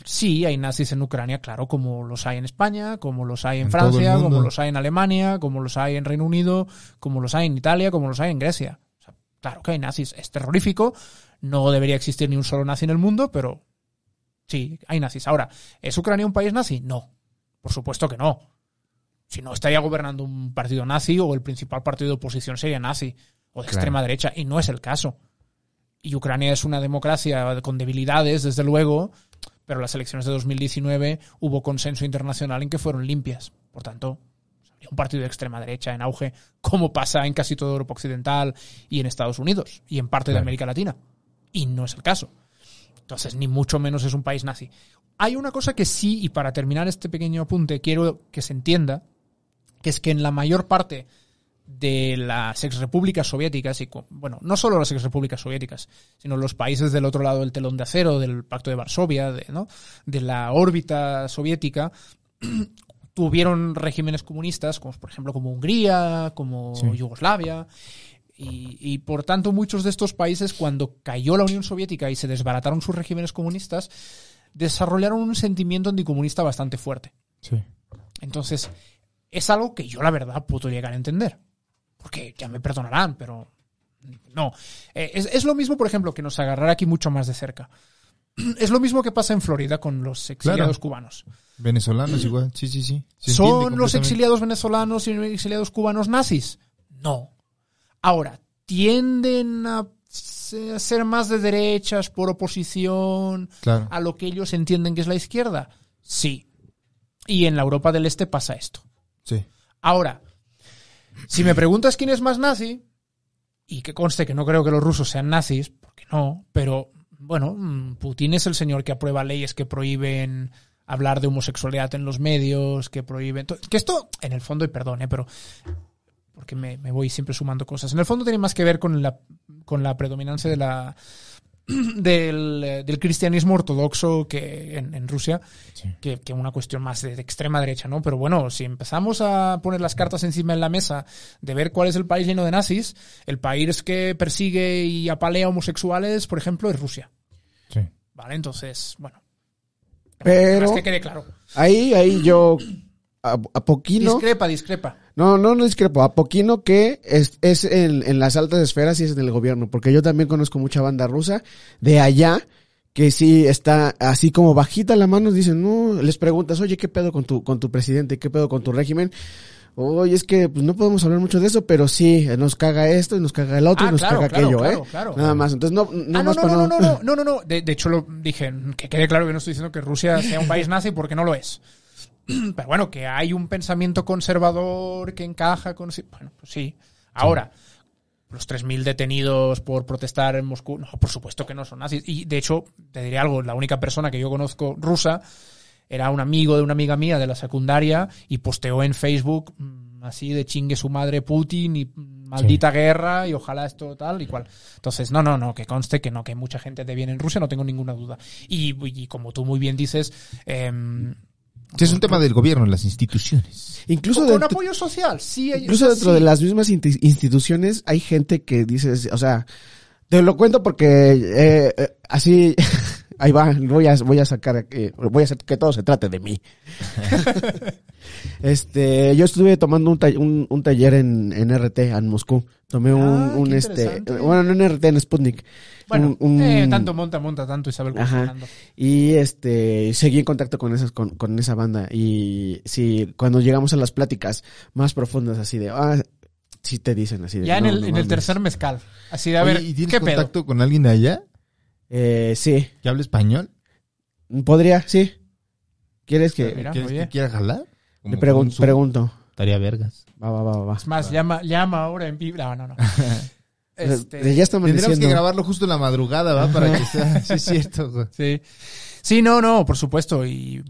[SPEAKER 2] Sí, hay nazis en Ucrania, claro, como los hay en España, como los hay en,
[SPEAKER 1] En
[SPEAKER 2] Francia, como los hay en Alemania, como los hay en Reino Unido, como los hay en Italia, como los hay en Grecia. O sea, claro que hay nazis, es terrorífico, no debería existir ni un solo nazi en el mundo, pero Sí, hay nazis. Ahora, ¿es Ucrania un país nazi? No. Por supuesto que no. Si no, estaría gobernando un partido nazi o el principal partido de oposición sería nazi o de
[SPEAKER 1] Claro.
[SPEAKER 2] extrema derecha. Y no es el caso. Y Ucrania es una democracia con debilidades, desde luego, pero las elecciones de 2019 hubo consenso internacional en que fueron limpias. Por tanto, habría un partido de extrema derecha en auge, como pasa en casi toda Europa Occidental y en Estados Unidos y en parte de. América Latina. Y no es el caso. Entonces, ni mucho menos es un país nazi. Hay una cosa que sí, y para terminar este pequeño apunte, quiero que se entienda, que es que en la mayor parte de las exrepúblicas soviéticas, y bueno, no solo las exrepúblicas soviéticas, sino los países del otro lado del telón de acero, del Pacto de Varsovia, de, ¿no? de la órbita soviética, tuvieron regímenes comunistas, como por ejemplo como Hungría, como
[SPEAKER 1] Sí.
[SPEAKER 2] Yugoslavia, y, y, por tanto muchos de estos países cuando cayó la Unión Soviética y se desbarataron sus regímenes comunistas, desarrollaron un sentimiento anticomunista bastante fuerte.
[SPEAKER 1] Sí.
[SPEAKER 2] Entonces, es algo que yo la verdad puedo llegar a entender. Porque ya me perdonarán, pero no. Eh, es, es lo mismo, por ejemplo, que nos agarrara aquí mucho más de cerca. Es lo mismo que pasa en Florida con los exiliados
[SPEAKER 1] Claro.
[SPEAKER 2] cubanos.
[SPEAKER 1] Venezolanos igual, sí, sí, sí. Se
[SPEAKER 2] ¿Son los exiliados venezolanos y exiliados cubanos nazis? No. Ahora, ¿tienden a se- a ser más de derechas por oposición
[SPEAKER 1] Claro.
[SPEAKER 2] a lo que ellos entienden que es la izquierda? Sí. Y en la Europa del Este pasa esto.
[SPEAKER 1] Sí.
[SPEAKER 2] Ahora, si me preguntas quién es más nazi, y que conste que no creo que los rusos sean nazis, porque no, pero bueno, mm, Putin es el señor que aprueba leyes que prohíben hablar de homosexualidad en los medios, que prohíben... Que esto, en el fondo, y perdón, eh, pero... Porque me, me voy siempre sumando cosas. En el fondo tiene más que ver con la, con la predominancia de la, del, eh, del cristianismo ortodoxo que en, en Rusia
[SPEAKER 1] Sí.
[SPEAKER 2] que, que una cuestión más de, de extrema derecha, ¿no? Pero bueno, si empezamos a poner las cartas encima en la mesa de ver cuál es el país lleno de nazis, el país que persigue y apalea homosexuales, por ejemplo, es Rusia.
[SPEAKER 1] Sí.
[SPEAKER 2] ¿Vale? Entonces, bueno.
[SPEAKER 4] Pero
[SPEAKER 2] que quede claro.
[SPEAKER 4] ahí, ahí yo a, a poquino.
[SPEAKER 2] Discrepa, discrepa.
[SPEAKER 4] No, no, no discrepo. A poquino que es, es en, en las altas esferas y es en el gobierno. Porque yo también conozco mucha banda rusa de allá que sí está así como bajita la mano. Dicen, no, les preguntas, oye, ¿qué pedo con tu, con tu presidente? ¿Qué pedo con tu régimen? Oye, es que pues, no podemos hablar mucho de eso, pero sí, nos caga esto y nos caga el otro
[SPEAKER 2] Ah,
[SPEAKER 4] y nos
[SPEAKER 2] claro,
[SPEAKER 4] caga
[SPEAKER 2] claro,
[SPEAKER 4] aquello,
[SPEAKER 2] claro,
[SPEAKER 4] ¿eh?
[SPEAKER 2] claro.
[SPEAKER 4] Nada más. Entonces, no, no
[SPEAKER 2] Ah, no, no,
[SPEAKER 4] para
[SPEAKER 2] no, no, no, no, no, no. De, de hecho, lo dije, que quede claro que no estoy diciendo que Rusia sea un país nazi porque no lo es. Pero bueno, que hay un pensamiento conservador que encaja con... Bueno, pues sí. Ahora, los 3.000 detenidos por protestar en Moscú, no, por supuesto que no son nazis. Y de hecho, te diré algo, la única persona que yo conozco rusa era un amigo de una amiga mía de la secundaria y posteó en Facebook mm, así de chingue su madre Putin y mm, maldita guerra y ojalá esto tal y cual. Entonces, no, no, no, que conste que no, que hay mucha gente de bien en Rusia, no tengo ninguna duda. Y, y como tú muy bien dices, em,
[SPEAKER 1] Sí, es un tema del gobierno, las instituciones.
[SPEAKER 4] Incluso
[SPEAKER 2] con
[SPEAKER 4] dentro,
[SPEAKER 2] apoyo social, sí.
[SPEAKER 4] incluso
[SPEAKER 2] o sea,
[SPEAKER 4] dentro
[SPEAKER 2] sí.
[SPEAKER 4] de las mismas instituciones hay gente que dices, o sea, te lo cuento porque eh, eh, así, ahí va, voy a, voy a sacar, eh, voy a hacer que todo se trate de mí. este, yo estuve tomando un, ta- un, un taller en, en RT, en Moscú. Tomé un,
[SPEAKER 2] Ah,
[SPEAKER 4] un este, bueno, no en RT, en Sputnik.
[SPEAKER 2] Bueno,
[SPEAKER 4] Un- un-
[SPEAKER 2] eh, tanto monta, monta, tanto Isabel como
[SPEAKER 4] Ajá. Y este, seguí en contacto con esas, con, con esa banda. Y sí, cuando llegamos a las pláticas más profundas, así de, ah, sí te dicen así de.
[SPEAKER 2] Ya en
[SPEAKER 4] "No,
[SPEAKER 2] el,
[SPEAKER 4] no
[SPEAKER 2] en el
[SPEAKER 4] mames".
[SPEAKER 2] tercer mezcal. Así de, a ver,
[SPEAKER 1] Oye, ¿y tienes
[SPEAKER 2] ¿qué pedo?
[SPEAKER 1] contacto con alguien de allá
[SPEAKER 4] Eh, sí,
[SPEAKER 1] que hable español?
[SPEAKER 4] podría, sí. ¿Quieres que
[SPEAKER 2] Mira,
[SPEAKER 1] ¿Quieres
[SPEAKER 2] oye.
[SPEAKER 1] que quiera jalar? Como
[SPEAKER 4] le pregun-
[SPEAKER 1] con su-
[SPEAKER 4] pregunto?
[SPEAKER 1] Estaría vergas.
[SPEAKER 4] Va, va, va, va, va.
[SPEAKER 2] Es más, llama, llama ahora en vivo. No, no, no. Este,
[SPEAKER 4] ya está
[SPEAKER 1] Tendríamos que
[SPEAKER 4] amaneciendo.
[SPEAKER 1] grabarlo justo en la madrugada, ¿va? Para que sea... Sí, es cierto. güey.
[SPEAKER 2] Sí. Sí, no, no, por supuesto. Y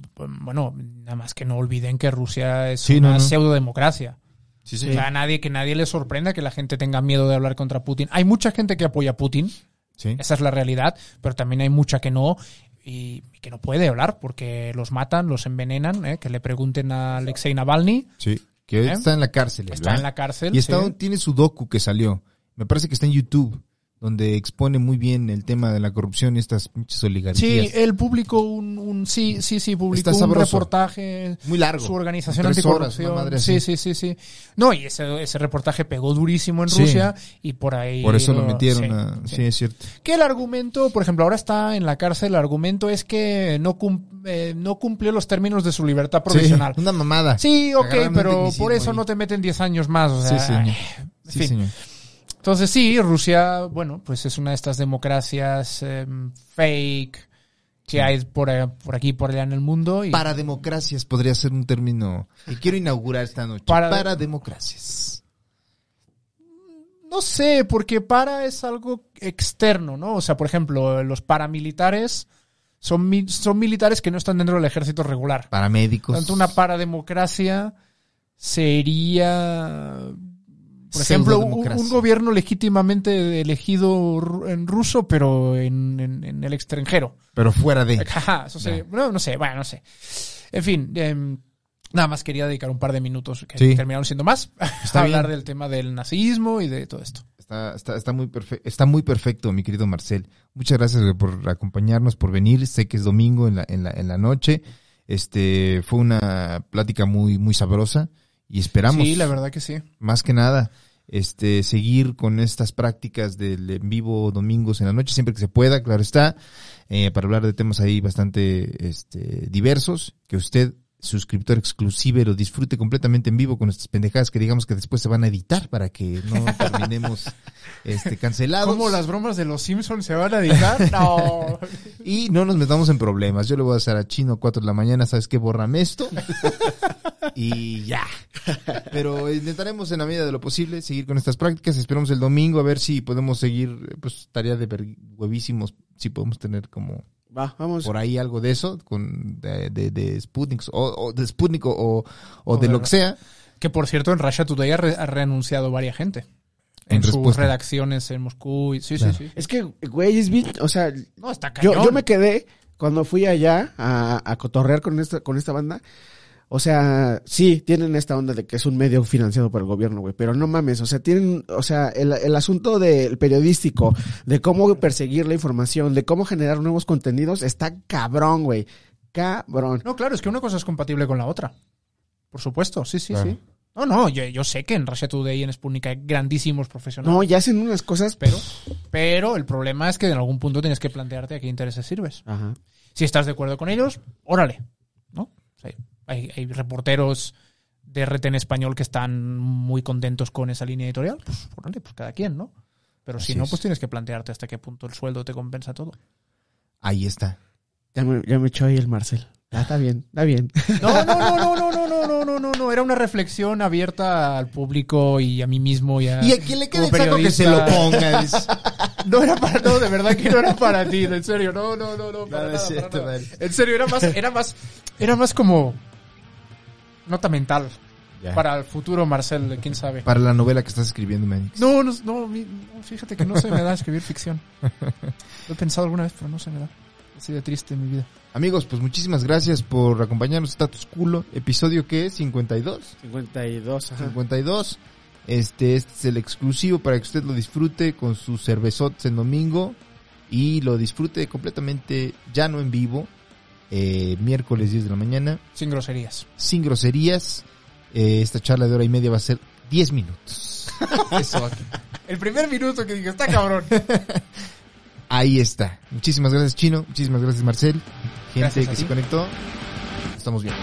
[SPEAKER 2] bueno, nada más que no olviden que Rusia es
[SPEAKER 1] Sí,
[SPEAKER 2] una
[SPEAKER 1] no, no.
[SPEAKER 2] pseudodemocracia.
[SPEAKER 1] Sí,
[SPEAKER 2] O sea, a nadie, que nadie le sorprenda que la gente tenga miedo de hablar contra Putin. Hay mucha gente que apoya a Putin,
[SPEAKER 1] Sí.
[SPEAKER 2] esa es la realidad, pero también hay mucha que no y que no puede hablar porque los matan, los envenenan. ¿eh? Que le pregunten a Alexei Navalny,
[SPEAKER 1] Sí. Que
[SPEAKER 2] ¿Eh?
[SPEAKER 1] está en la cárcel.
[SPEAKER 2] está
[SPEAKER 1] ¿verdad?
[SPEAKER 2] en la cárcel.
[SPEAKER 1] Y está,
[SPEAKER 2] sí.
[SPEAKER 1] tiene su docu que salió. Me parece que está en YouTube. Donde expone muy bien el tema de la corrupción y estas pinches
[SPEAKER 2] Sí,
[SPEAKER 1] oligarquías.
[SPEAKER 2] él publicó un, un sí, sí, sí, publicó
[SPEAKER 1] Está
[SPEAKER 2] un reportaje.
[SPEAKER 1] Muy largo.
[SPEAKER 2] Su organización
[SPEAKER 1] horas,
[SPEAKER 2] anticorrupción.
[SPEAKER 1] madre
[SPEAKER 2] sí, sí, sí, sí. No, y ese, ese reportaje pegó durísimo en
[SPEAKER 1] Sí.
[SPEAKER 2] Rusia y por ahí.
[SPEAKER 1] Por eso lo metieron
[SPEAKER 2] sí,
[SPEAKER 1] a...
[SPEAKER 2] sí.
[SPEAKER 1] Sí, es cierto.
[SPEAKER 2] Que el argumento, por ejemplo, ahora está en la cárcel, el argumento es que no, cum- eh, no cumplió los términos de su libertad provisional.
[SPEAKER 1] Sí, una mamada.
[SPEAKER 2] Sí, ok, pero por eso
[SPEAKER 1] ahí.
[SPEAKER 2] no te meten 10 años más. O
[SPEAKER 1] Sí,
[SPEAKER 2] sea,
[SPEAKER 1] señor.
[SPEAKER 2] en
[SPEAKER 1] Sí,
[SPEAKER 2] fin.
[SPEAKER 1] señor.
[SPEAKER 2] Entonces sí, Rusia, bueno, pues es una de estas democracias em, fake que hay por, eh, por aquí y por allá en el mundo. Y
[SPEAKER 1] Para democracias podría ser un término que quiero inaugurar esta noche.
[SPEAKER 2] Para-
[SPEAKER 1] Para, democracias.
[SPEAKER 2] no sé, porque para es algo externo, ¿no? O sea, por ejemplo, los paramilitares son, mi- son militares que no están dentro del ejército regular.
[SPEAKER 1] Para médicos.
[SPEAKER 2] Tanto una parademocracia sería, por ejemplo, un, gobierno legítimamente elegido en ruso, pero en, en- en el extranjero.
[SPEAKER 1] Pero fuera de...
[SPEAKER 2] Ajá, eso no, no sé, bueno, no sé. En fin, em, nada más quería dedicar un par de minutos que
[SPEAKER 1] Sí.
[SPEAKER 2] terminaron siendo más
[SPEAKER 1] Está
[SPEAKER 2] a hablar
[SPEAKER 1] bien.
[SPEAKER 2] del tema del nazismo y de todo esto.
[SPEAKER 1] Está, está, está, muy perfe- está muy perfecto, mi querido Marcel. Muchas gracias por acompañarnos, por venir. Sé que es domingo en la, en la, en la noche. Este, fue una plática muy, muy sabrosa y esperamos,
[SPEAKER 2] Sí, la verdad que sí.
[SPEAKER 1] más que nada, este, seguir con estas prácticas del en vivo domingos en la noche, siempre que se pueda, claro está, eh, para hablar de temas ahí bastante, este, diversos, que usted, suscriptor exclusivo, lo disfrute completamente en vivo con nuestras pendejadas que digamos que después se van a editar para que no terminemos, este, cancelados.
[SPEAKER 2] ¿Cómo las bromas de los Simpsons se van a editar? No.
[SPEAKER 1] Y no nos metamos en problemas. Yo le voy a hacer a Chino 4 de la mañana, ¿sabes qué? Bórrame esto. y ya. Pero intentaremos en la medida de lo posible seguir con estas prácticas. Esperamos el domingo a ver si podemos seguir, pues tarea de huevísimos, si podemos tener como
[SPEAKER 4] Va, vamos.
[SPEAKER 1] por ahí algo de eso, con de, de, de Sputnik o, o de Sputnik o, o, o de lo que sea.
[SPEAKER 2] Que por cierto, en Russia Today ha, re- ha reanunciado varias gente. En,
[SPEAKER 1] En
[SPEAKER 2] sus
[SPEAKER 1] respuesta.
[SPEAKER 2] redacciones en Moscú. y- sí,
[SPEAKER 1] Claro.
[SPEAKER 2] sí, sí.
[SPEAKER 4] Es que, güey, es bien, o sea,
[SPEAKER 2] No, está
[SPEAKER 4] yo, yo me quedé cuando fui allá a, a cotorrear con esta, con esta banda. O sea, sí, tienen esta onda de que es un medio financiado por el gobierno, güey, pero no mames, o sea, tienen, o sea, el, el asunto del periodístico, de cómo perseguir la información, de cómo generar nuevos contenidos, está cabrón, güey. Cabrón.
[SPEAKER 2] No, claro, es que una cosa es compatible con la otra. Por supuesto, sí, sí,
[SPEAKER 1] Claro.
[SPEAKER 2] sí. No, no, yo, yo sé que en Russia Today y en Sputnik hay grandísimos profesionales.
[SPEAKER 4] No, ya hacen unas cosas,
[SPEAKER 2] pero, pero el problema es que en algún punto tienes que plantearte a qué intereses sirves.
[SPEAKER 4] Ajá.
[SPEAKER 2] Si estás de acuerdo con ellos, órale. ¿No? O sea, hay, hay reporteros de RT en español que están muy contentos con esa línea editorial. Pues órale, pues cada quien, ¿no? Pero si
[SPEAKER 1] Así
[SPEAKER 2] no,
[SPEAKER 1] es.
[SPEAKER 2] pues tienes que plantearte hasta qué punto el sueldo te compensa todo.
[SPEAKER 1] Ahí está.
[SPEAKER 4] Ya me, ya me echó ahí el Marcel. Ah, está bien, está bien.
[SPEAKER 2] No, no, no, no, no, no, no, no, no, no, no. Era una reflexión abierta al público y a mí mismo y a.
[SPEAKER 1] Y a quien le quede
[SPEAKER 2] como
[SPEAKER 1] el saco que se lo ponga.
[SPEAKER 2] No era para, no, de verdad que no era para ti, en serio, no, no, no, no, para
[SPEAKER 1] No, no es
[SPEAKER 2] nada,
[SPEAKER 1] cierto,
[SPEAKER 2] para nada.
[SPEAKER 1] vale.
[SPEAKER 2] En serio, era más, era más, era más como nota mental
[SPEAKER 1] Ya.
[SPEAKER 2] para el futuro Marcel, quién sabe.
[SPEAKER 1] Para la novela que estás escribiendo, Manix.
[SPEAKER 2] No, no, no, fíjate que no se me da escribir ficción. Lo he pensado alguna vez, pero no se me da. Así de triste en mi vida.
[SPEAKER 1] Amigos, pues muchísimas gracias por acompañarnos. Status Culo, episodio que es 52.
[SPEAKER 4] 52, ajá.
[SPEAKER 1] 52. Este, este es el exclusivo para que usted lo disfrute con sus cervezotes en domingo y lo disfrute completamente ya no en vivo, eh, miércoles 10 de la mañana,
[SPEAKER 2] Sin groserías.
[SPEAKER 1] sin groserías. Eh, esta charla de hora y media va a ser 10 minutos. Eso
[SPEAKER 2] El primer minuto que dije, está cabrón.
[SPEAKER 1] Ahí está. Muchísimas gracias, Chino. Muchísimas gracias, Marcel. Gente
[SPEAKER 2] Gracias
[SPEAKER 1] que se conectó. Estamos bien.